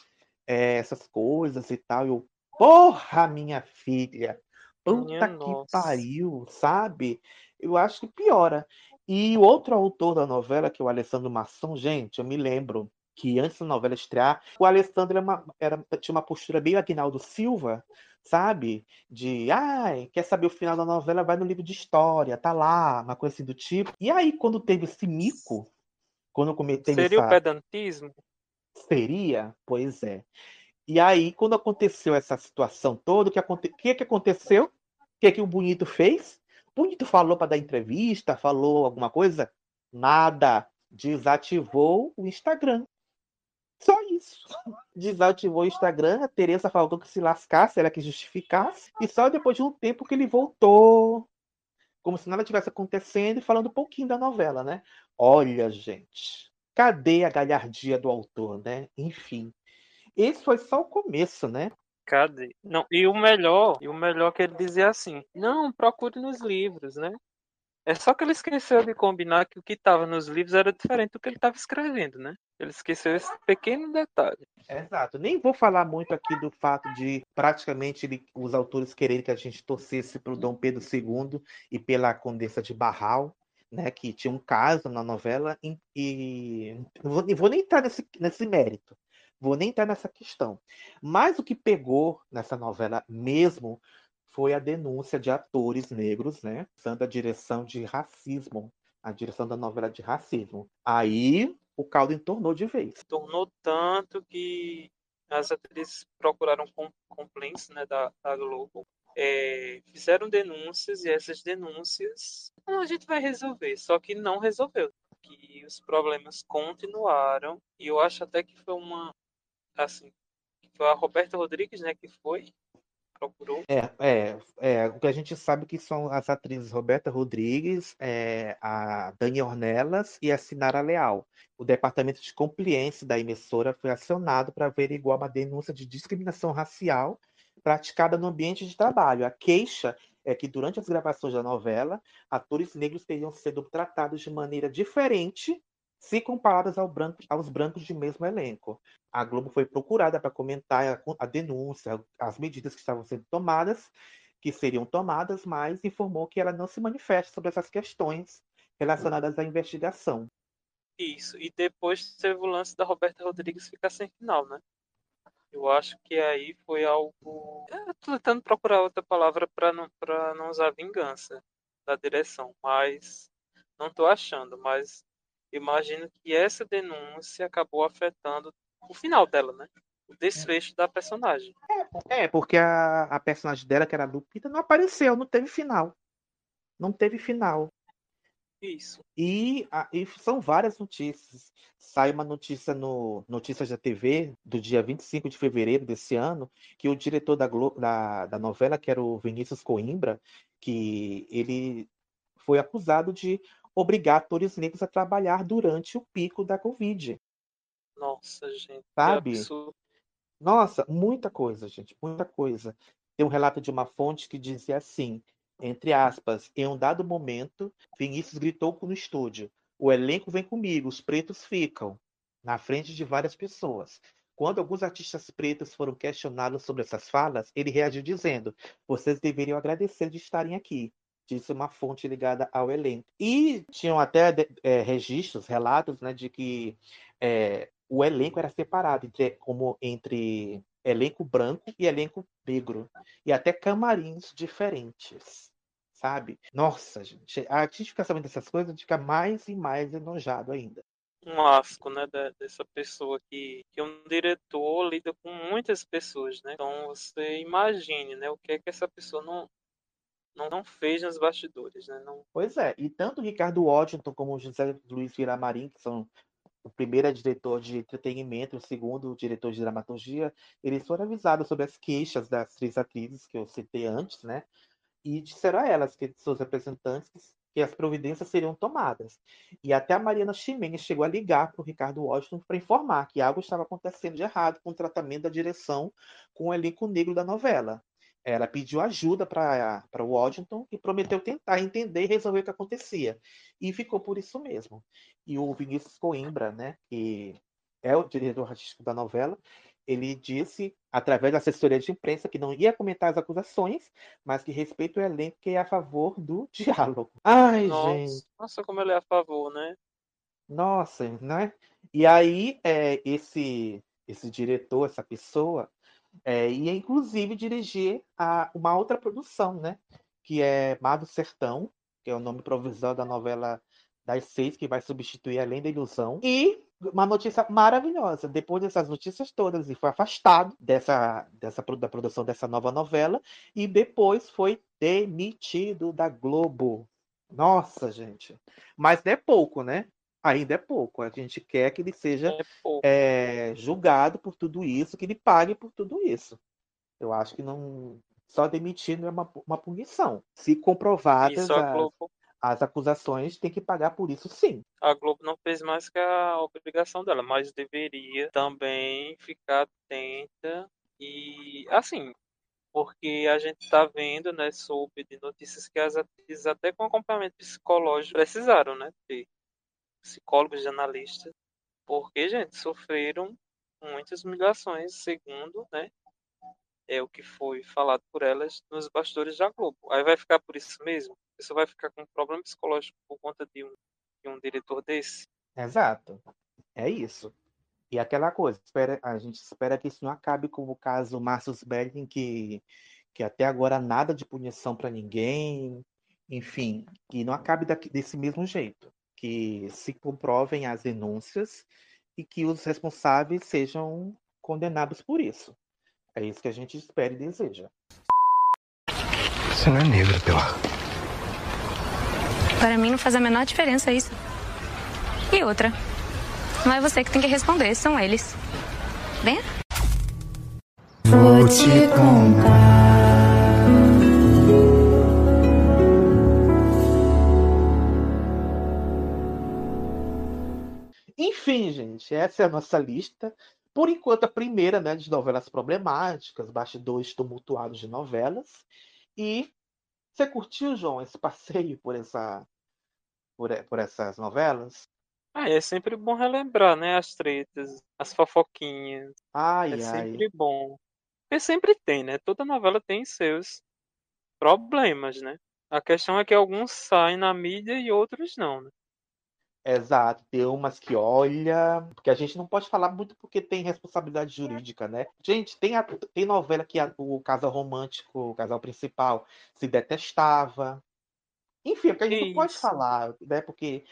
é, essas coisas e tal. Eu, porra, minha filha, puta que pariu, sabe? Eu acho que piora. E o outro autor da novela, que é o Alessandro Masson, gente, eu me lembro que antes da novela estrear, o Alessandro era uma, era, tinha uma postura bem Agnaldo Silva, sabe? De, ai, quer saber o final da novela, vai no livro de história, tá lá, uma coisa assim do tipo. E aí, quando teve esse mico, quando cometeu Seria essa... o pedantismo? Seria? Pois é. E aí, quando aconteceu essa situação toda, o que, aconte... que, que aconteceu? O que, que o Bonito fez? O Bonito falou para dar entrevista, falou alguma coisa? Nada. Desativou o Instagram. Só isso. Desativou o Instagram, a Tereza falou que se lascasse, ela que justificasse. E só depois de um tempo que ele voltou. Como se nada tivesse acontecendo e falando um pouquinho da novela, né? Olha, gente. Cadê a galhardia do autor, né? Enfim. Esse foi só o começo, né? Cadê? Não, e o melhor, e o melhor que ele dizia assim: não, procure nos livros, né? É só que ele esqueceu de combinar que o que estava nos livros era diferente do que ele estava escrevendo, né? Ele esqueceu esse pequeno detalhe. Exato. Nem vou falar muito aqui do fato de praticamente ele, os autores quererem que a gente torcesse para o Dom Pedro II e pela Condessa de Barral, né? Que tinha um caso na novela e, e vou, vou nem entrar nesse, nesse mérito. Vou nem entrar nessa questão. Mas o que pegou nessa novela mesmo foi a denúncia de atores negros, né? Usando a direção de racismo, a direção da novela de racismo. Aí o caldo entornou de vez. Tornou tanto que as atrizes procuraram complaints né, da, da Globo, é, fizeram denúncias e essas denúncias a gente vai resolver, só que não resolveu. Que os problemas continuaram e eu acho até que foi uma assim, foi a Roberta Rodrigues, né, que foi procurou. É, é, é, o que a gente sabe que são as atrizes Roberta Rodrigues, é, a Dani Ornelas e a Sinara Leal. O departamento de compliance da emissora foi acionado para averiguar uma denúncia de discriminação racial praticada no ambiente de trabalho. A queixa é que durante as gravações da novela, atores negros teriam sido tratados de maneira diferente se comparadas ao branco, aos brancos de mesmo elenco. A Globo foi procurada para comentar a, a denúncia, as medidas que estavam sendo tomadas, que seriam tomadas, mas informou que ela não se manifesta sobre essas questões relacionadas à investigação. Isso, e depois teve o lance da Roberta Rodrigues ficar sem final, né? Eu acho que aí foi algo. Eu tô tentando procurar outra palavra para não, não usar vingança da direção, mas não tô achando. Mas imagino que essa denúncia acabou afetando o final dela, né? O desfecho da personagem. É, porque a, a personagem dela, que era a Lupita, não apareceu, não teve final. Não teve final. Isso. E, a, e são várias notícias. Sai uma notícia no Notícias da TV, do dia 25 de fevereiro desse ano, que o diretor da, da, da novela, que era o Vinícius Coimbra, que ele foi acusado de obrigar atores negros a trabalhar durante o pico da Covid. Nossa, gente. Sabe? Nossa, muita coisa, gente, muita coisa. Tem um relato de uma fonte que dizia assim, entre aspas, em um dado momento, Vinícius gritou no estúdio: "O elenco vem comigo, os pretos ficam", na frente de várias pessoas. Quando alguns artistas pretos foram questionados sobre essas falas, ele reagiu dizendo: "Vocês deveriam agradecer de estarem aqui", uma fonte ligada ao elenco. E tinham até é, registros, relatos, né, de que é, o elenco era separado entre, como entre elenco branco e elenco negro, e até camarins diferentes, sabe? Nossa, gente, a gente fica sabendo dessas coisas, fica mais e mais enojado ainda. Um asco, né, dessa pessoa que, que um diretor lida com muitas pessoas, né? Então você imagine, né, o que é que essa pessoa não não, fez nos bastidores, né? Não... Pois é, e tanto Ricardo Washington como José Luiz Viramarim, que são o primeiro é diretor de entretenimento, o segundo, o diretor de dramaturgia, eles foram avisados sobre as queixas das três atrizes que eu citei antes, né? E disseram a elas, que seus representantes, que as providências seriam tomadas. E até a Mariana Ximenes chegou a ligar para o Ricardo Washington para informar que algo estava acontecendo de errado com o tratamento da direção com o elenco negro da novela. Ela pediu ajuda para o Washington e prometeu tentar entender e resolver o que acontecia. E ficou por isso mesmo. E o Vinícius Coimbra, né, que é o diretor artístico da novela, ele disse, através da assessoria de imprensa, que não ia comentar as acusações, mas que respeita o elenco que é a favor do diálogo. Ai, nossa, gente. Nossa, como ele é a favor, né? Nossa, né? E aí, é, esse, esse diretor, essa pessoa, é, ia inclusive dirigir a, uma outra produção, né? Que é Mar do Sertão, que é o nome provisório da novela das seis, que vai substituir Além da Ilusão. E uma notícia maravilhosa. Depois dessas notícias todas, ele foi afastado dessa, dessa da produção dessa nova novela e depois foi demitido da Globo. Nossa, gente. Mas não é pouco, né? Ainda é pouco. A gente quer que ele seja é é, julgado por tudo isso, que ele pague por tudo isso. Eu acho que não. Só demitir não é uma, uma punição. Se comprovadas Globo... as acusações, tem que pagar por isso sim. A Globo não fez mais que a obrigação dela, mas deveria também ficar atenta e assim, porque a gente está vendo, né, soube de notícias que as atrizes até com acompanhamento psicológico precisaram, né, ter psicólogos, jornalistas, porque, gente, sofreram muitas humilhações, segundo, né, é o que foi falado por elas nos bastidores da Globo. Aí vai ficar por isso mesmo? Você vai ficar com um problema psicológico por conta de um, de um diretor desse? Exato. É isso. E aquela coisa, espera, a gente espera que isso não acabe com o caso Márcio Belling, que, que até agora nada de punição para ninguém, enfim, que não acabe daqui, desse mesmo jeito que se comprovem as denúncias e que os responsáveis sejam condenados por isso. É isso que a gente espera e deseja. Você não é negra, Pilar. Para mim não faz a menor diferença isso. E outra, não é você que tem que responder, são eles. Venha. Vou te contar. Enfim, gente, essa é a nossa lista. Por enquanto, a primeira né, de novelas problemáticas, bastidores tumultuados de novelas. E você curtiu, João, esse passeio por, essa, por, por essas novelas? Ah, é sempre bom relembrar, né? As tretas, as fofoquinhas. Ai, é ai. sempre bom. Porque sempre tem, né? Toda novela tem seus problemas, né? A questão é que alguns saem na mídia e outros não, né? Exato, tem umas que olha, porque a gente não pode falar muito porque tem responsabilidade jurídica, né? Gente, tem, a, tem novela que a, o casal romântico, o casal principal, se detestava. Enfim, é porque a gente não pode falar, né? Porque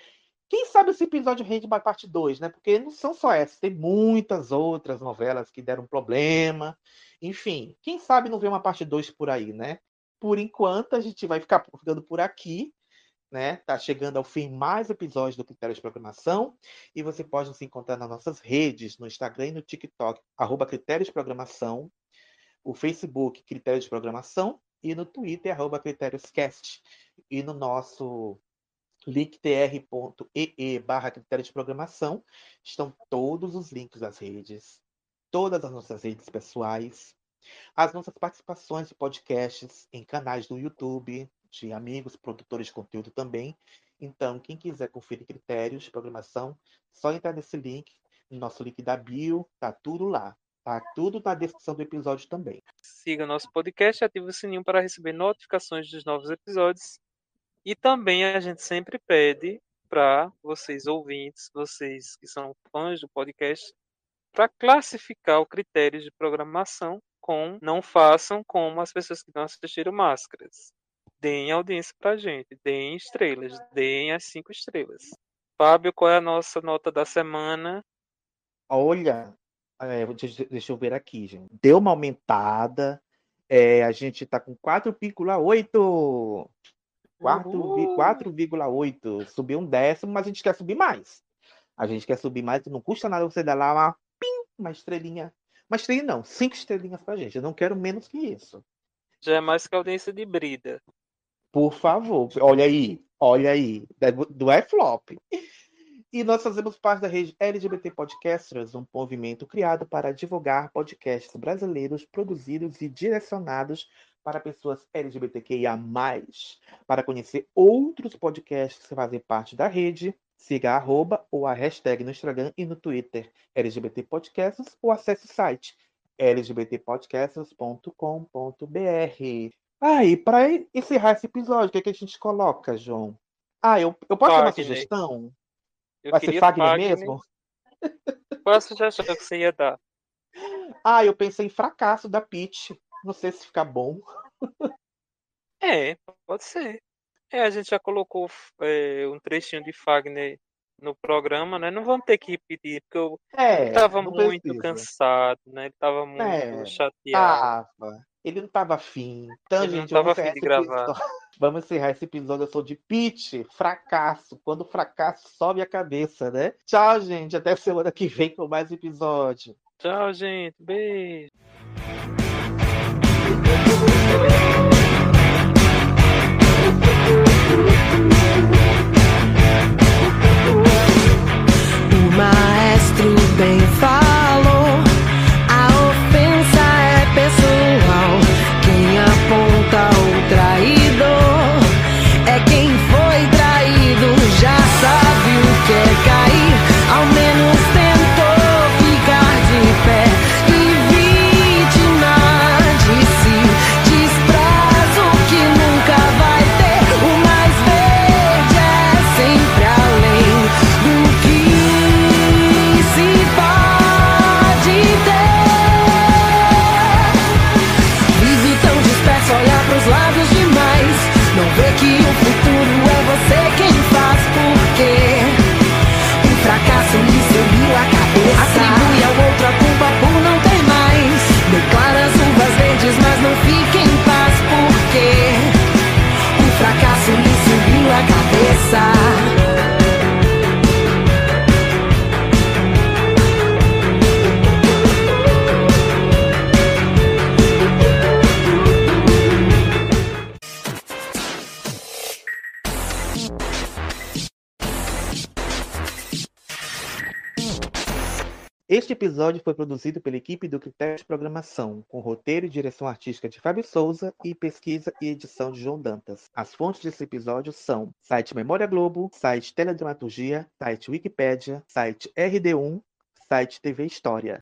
quem sabe esse episódio rende uma parte 2, né? Porque não são só essas, tem muitas outras novelas que deram problema. Enfim, quem sabe não vê uma parte 2 por aí, né? Por enquanto, a gente vai ficar ficando por aqui né? Tá chegando ao fim mais episódios do Critério de Programação e você pode nos encontrar nas nossas redes, no Instagram e no TikTok, arroba Critérios de Programação, o Facebook Critérios de Programação e no Twitter, arroba CritériosCast. E no nosso linktr.ee barra Critérios de Programação estão todos os links das redes, todas as nossas redes pessoais, as nossas participações de podcasts em canais do YouTube, de amigos, produtores de conteúdo também. Então, quem quiser conferir critérios de programação, só entrar nesse link, no nosso link da bio, tá tudo lá. Tá tudo na descrição do episódio também. Siga nosso podcast e ative o sininho para receber notificações dos novos episódios. E também a gente sempre pede para vocês ouvintes, vocês que são fãs do podcast, para classificar o critério de programação com não façam como as pessoas que não assistiram Máscaras. Deem audiência pra gente, deem estrelas, deem as cinco estrelas. Fábio, qual é a nossa nota da semana? Olha, é, deixa, eu ver aqui, gente. Deu uma aumentada. É, a gente tá com 4,8. 4,8. Subiu um décimo, mas a gente quer subir mais. A gente quer subir mais, não custa nada você dar lá uma, pim, uma estrelinha. Uma estrelinha não, cinco estrelinhas pra gente. Eu não quero menos que isso. Já é mais que a audiência de Brida. Por favor, olha aí, olha aí, do F-Flop. E nós fazemos parte da rede LGBT Podcasters, um movimento criado para divulgar podcasts brasileiros produzidos e direcionados para pessoas LGBTQIA+. Para conhecer outros podcasts que fazem parte da rede, siga a arroba ou a hashtag no Instagram e no Twitter LGBT Podcasts ou acesse o site lgbtpodcasts.com.br. Ah, e para encerrar esse episódio, o que, é que a gente coloca, João? Ah, eu, eu posso dar uma sugestão? Eu Vai ser Fagner Fagner. mesmo? Qual a sugestão que você ia dar? Ah, eu pensei em fracasso da Peach. Não sei se fica bom. É, pode ser. É, a gente já colocou é, um trechinho de Fagner no programa, né? Não vamos ter que repetir, porque eu É, estava muito precisa. cansado, né? Ele estava muito É, chateado. tava. Ele não tava afim. Então, Ele não gente, tava vamos afim de esse gravar. episódio. Vamos encerrar esse episódio. Eu sou de Peach, fracasso. Quando fracasso sobe a cabeça, né? Tchau, gente. Até semana que vem com mais episódio. Tchau, gente. Beijo. Este episódio foi produzido pela equipe do Critério de Programação, com roteiro e direção artística de Fábio Souza e pesquisa e edição de João Dantas. As fontes desse episódio são site Memória Globo, site Teledramaturgia, site Wikipédia, site RD1, site TV História.